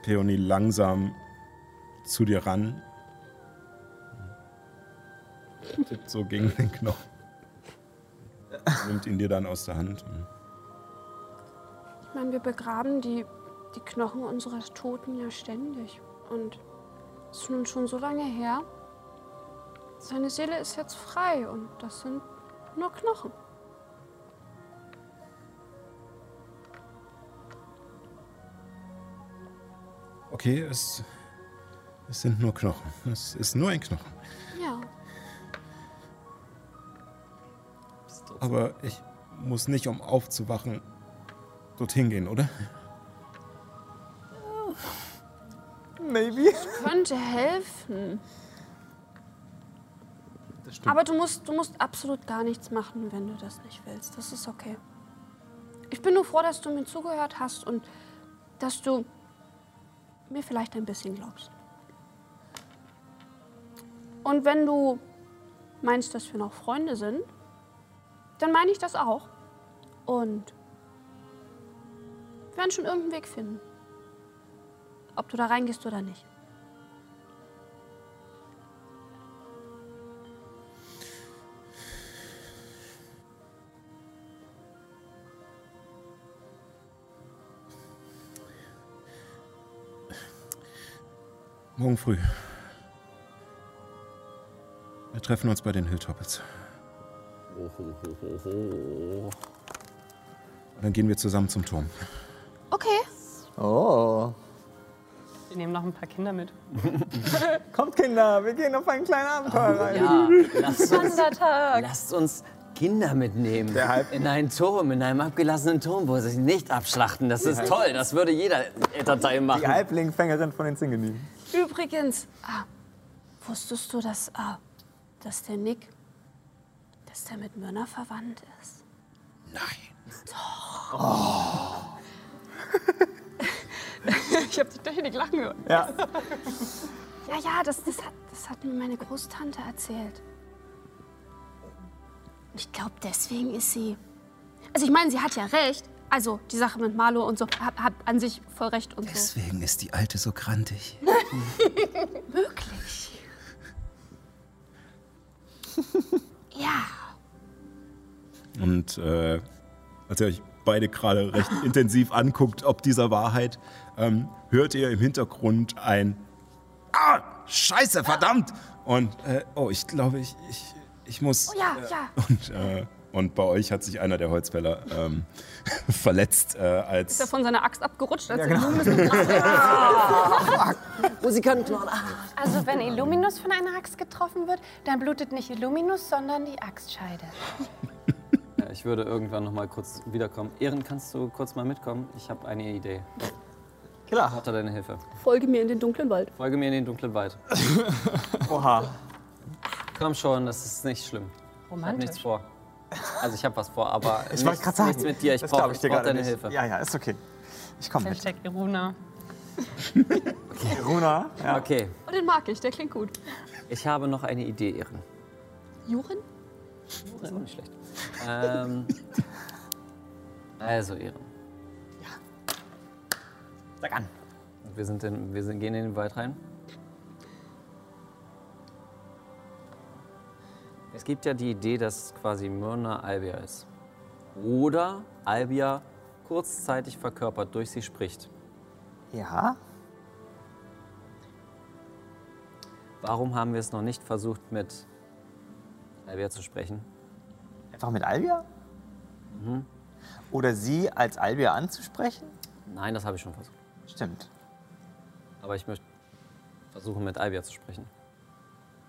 Peony langsam zu dir ran. Tippt so gegen den Knochen. Nimmt ihn dir dann aus der Hand. Ich meine, wir begraben die, die Knochen unserer Toten ja ständig. Und es ist nun schon so lange her. Seine Seele ist jetzt frei und das sind nur Knochen. Okay, es, es sind nur Knochen. Es ist nur ein Knochen. Ja. Aber ich muss nicht, um aufzuwachen, dorthin gehen, oder? Maybe. Könnte helfen. Aber du musst, du musst absolut gar nichts machen, wenn du das nicht willst. Das ist okay. Ich bin nur froh, dass du mir zugehört hast und dass du mir vielleicht ein bisschen glaubst. Und wenn du meinst, dass wir noch Freunde sind, dann meine ich das auch. Und wir werden schon irgendeinen Weg finden. Ob du da reingehst oder nicht. Morgen früh. Wir treffen uns bei den Hilltoppets. Und dann gehen wir zusammen zum Turm. Okay. Oh. Wir nehmen noch ein paar Kinder mit. Kommt, Kinder, wir gehen auf einen kleinen Abenteuer rein. Ja, lasst uns, lasst uns Kinder mitnehmen. Der Halb- in einen Turm, in einem abgelassenen Turm, wo sie sich nicht abschlachten. Das ist toll, das würde jeder Elternteil machen. Die Halblingfängerin von den Zingenin. Übrigens, ah, wusstest du, dass, ah, dass der Nick, dass der mit Myrna verwandt ist? Ich habe dich nicht lachen hören. Ja. Ja, ja, das, das, hat, das hat mir meine Großtante erzählt. Ich glaube, deswegen ist sie. Also ich meine, sie hat ja recht. Also die Sache mit Marlo und so hat, hat an sich voll recht und so. Deswegen ist die Alte so grantig. Wirklich. ja. Und äh, als ihr euch beide gerade recht intensiv anguckt, ob dieser Wahrheit, ähm, hört ihr im Hintergrund ein Ah, scheiße, verdammt! Und, äh, oh, ich glaube, ich, ich, ich muss... Oh ja, ja. Und, äh, und bei euch hat sich einer der Holzfäller ähm, verletzt, äh, als... Ist er von seiner Axt abgerutscht, als Ja, er genau. Musikantenknochen. Also wenn Illuminus von einer Axt getroffen wird, dann blutet nicht Illuminus, sondern die Axtscheide. Ja, ich würde irgendwann noch mal kurz wiederkommen. Ehren, kannst du kurz mal mitkommen? Ich habe eine Idee. Klar. Ich brauchte deine Hilfe. Folge mir in den dunklen Wald. Folge mir in den dunklen Wald. Oha. Komm schon, das ist nicht schlimm. Ich habe Romantisch. nichts vor. Also ich habe was vor, aber Ich nichts, sagen. nichts mit dir. Ich das brauche glaub ich dir brauch gerade deine nicht. Hilfe. Ja, ja, ist okay. Ich komme mit. Hashtag Iruna. Runa, ja. Okay, Oh, den mag ich, der klingt gut. ich habe noch eine Idee, Ehren. Jurin? Das ist auch nicht schlecht. Ähm, also, Ehren. Sag an. Wir, sind in, wir sind, gehen in den Wald rein. Es gibt ja die Idee, dass quasi Myrna Albia ist. Oder Albia kurzzeitig verkörpert, durch sie spricht. Ja. Warum haben wir es noch nicht versucht, mit Albia zu sprechen? Einfach mit Albia? Mhm. Oder sie als Albia anzusprechen? Nein, das habe ich schon versucht. Stimmt. Aber ich möchte versuchen, mit Albia zu sprechen.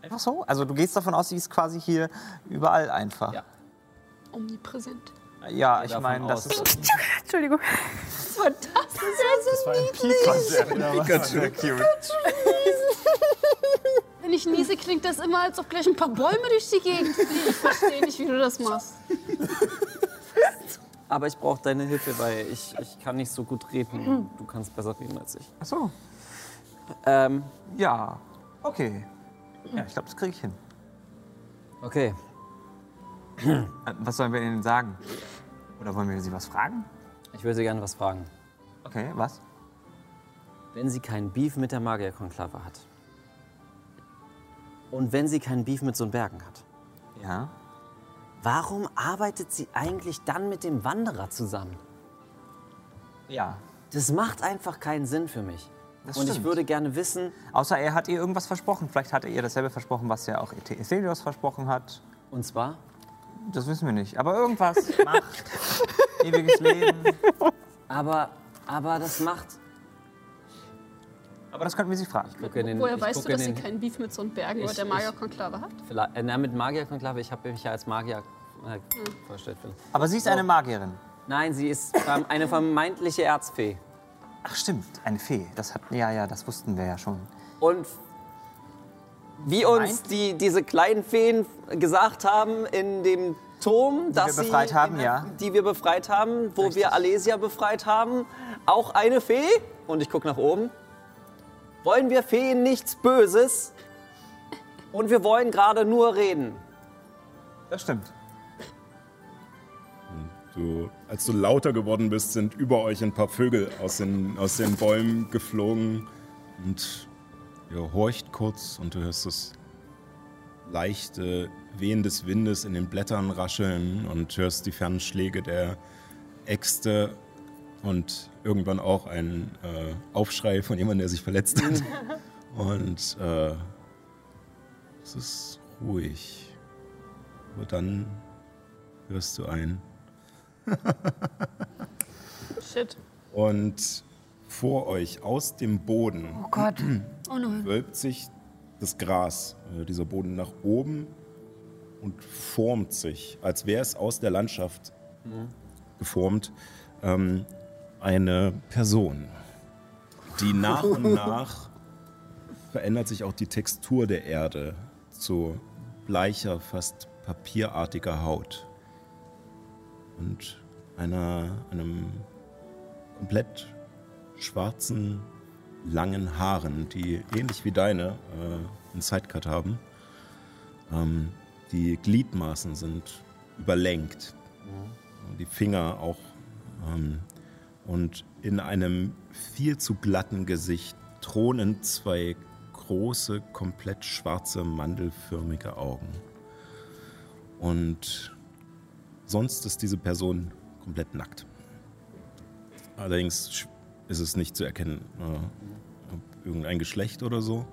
Einfach so? Also du gehst davon aus, sie ist quasi hier überall einfach. Ja. Omnipräsent. Ja, ich meine, das aus. ist. Entschuldigung. Was war das? Das ist ja so niedlich. Pikachu. cute. Wenn ich niese, klingt das immer, als ob gleich ein paar Bäume durch die Gegend fliegen. Ich verstehe nicht, wie du das machst. Aber ich brauche deine Hilfe, weil ich, ich kann nicht so gut reden. Du kannst besser reden als ich. Ach so. Ähm, Ja. Okay. Ja, ich glaube, das kriege ich hin. okay. Äh, Was sollen wir ihnen sagen? Oder wollen wir sie was fragen? Ich würde Sie gerne was fragen. Okay, was? Wenn sie keinen Beef mit der Magierkonklave hat und wenn sie keinen Beef mit so Bergen hat, Ja. warum arbeitet sie eigentlich dann mit dem Wanderer zusammen? Ja. Das macht einfach keinen Sinn für mich. Das und ich würde gerne wissen, Außer er hat ihr irgendwas versprochen. Vielleicht hat er ihr dasselbe versprochen, was ja auch Ethelios versprochen hat. und zwar, Das wissen wir nicht. Aber irgendwas. Macht. Ewiges Leben. aber, aber das macht. Aber das könnten wir sie fragen. Ich gucke in den, Woher ich weißt du, dass sie keinen Beef mit so einem Bergen Ich- oder der Magierkonklave hat? Vielleicht, äh, na, mit Magierkonklave, ich habe mich ja als Magier äh, vorgestellt. vielleicht. Aber sie ist eine Magierin. Nein, sie ist ähm, eine vermeintliche Erzfee. Ach stimmt, eine Fee. Das hat, ja, ja, das wussten wir ja schon. Und wie uns die, diese kleinen Feen gesagt haben in dem Turm, dass wir befreit sie, haben, ja. die wir befreit haben, wo wir Alesia befreit haben, auch eine Fee. Und ich gucke nach oben. Wollen wir Feen nichts Böses? Und wir wollen gerade nur reden. Das stimmt. Du, als du lauter geworden bist, sind über euch ein paar Vögel aus den, aus den Bäumen geflogen. Und ihr horcht kurz und du hörst das leichte Wehen des Windes in den Blättern rascheln und hörst die fernen Schläge der Äxte und irgendwann auch einen äh, Aufschrei von jemandem, der sich verletzt hat. Und äh, es ist ruhig. Aber dann hörst du ein Shit. Und vor euch aus dem Boden Oh Gott. Oh nein. wölbt sich das Gras, äh, dieser Boden nach oben und formt sich, als wäre es aus der Landschaft geformt, ähm, eine Person, die nach und nach verändert sich auch die Textur der Erde zu bleicher, fast papierartiger Haut und einer, einem komplett schwarzen, langen Haaren, die ähnlich wie deine äh, einen Sidecut haben. Ähm, die Gliedmaßen sind überlenkt, die Finger auch. Ähm, und in einem viel zu glatten Gesicht thronen zwei große, komplett schwarze, mandelförmige Augen. Und sonst ist diese Person komplett nackt. Allerdings ist es nicht zu erkennen, äh, ob irgendein Geschlecht oder so.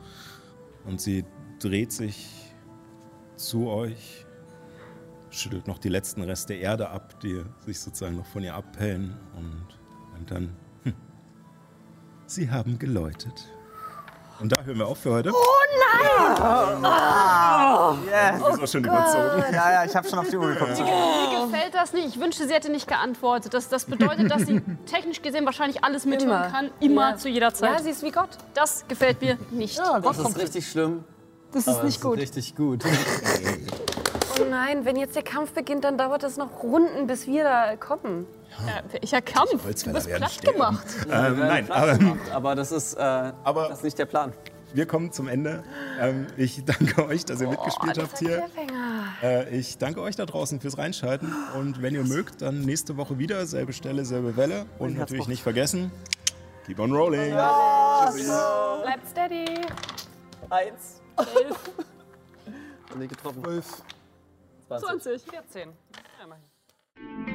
Und sie dreht sich zu euch, schüttelt noch die letzten Reste Erde ab, die sich sozusagen noch von ihr abhellen und, und dann, hm, sie haben geläutet. Und da hören wir auf für heute. Yes! Yes. Das ist auch schon überzogen. Ja, ja, ich habe schon auf die Uhr geguckt. Mir gefällt das nicht. Ich wünschte, sie hätte nicht geantwortet. Das, das bedeutet, dass sie technisch gesehen wahrscheinlich alles mithören Immer. kann. Immer, Ja. zu jeder Ja, Zeit. sie ist wie Gott. das gefällt mir nicht. Das ist richtig schlimm. Das aber ist nicht es gut. richtig gut. Oh nein, wenn jetzt der Kampf beginnt, dann dauert das noch Runden, bis wir da kommen. Ja, welcher Kampf? Du bist platt sterben. gemacht. Ähm, nein, aber gemacht, aber das ist, äh, Aber- das ist nicht der Plan. wir kommen zum Ende. Ähm, ich danke euch, dass ihr mitgespielt habt hier. Äh, ich danke euch da draußen fürs Reinschalten. Und wenn ihr mögt, dann nächste Woche wieder. Selbe Stelle, selbe Welle. Und natürlich nicht vergessen, keep on rolling. Bleibt steady. Eins. Elf. Und nicht getroffen. 20. 14. Ja, immerhin.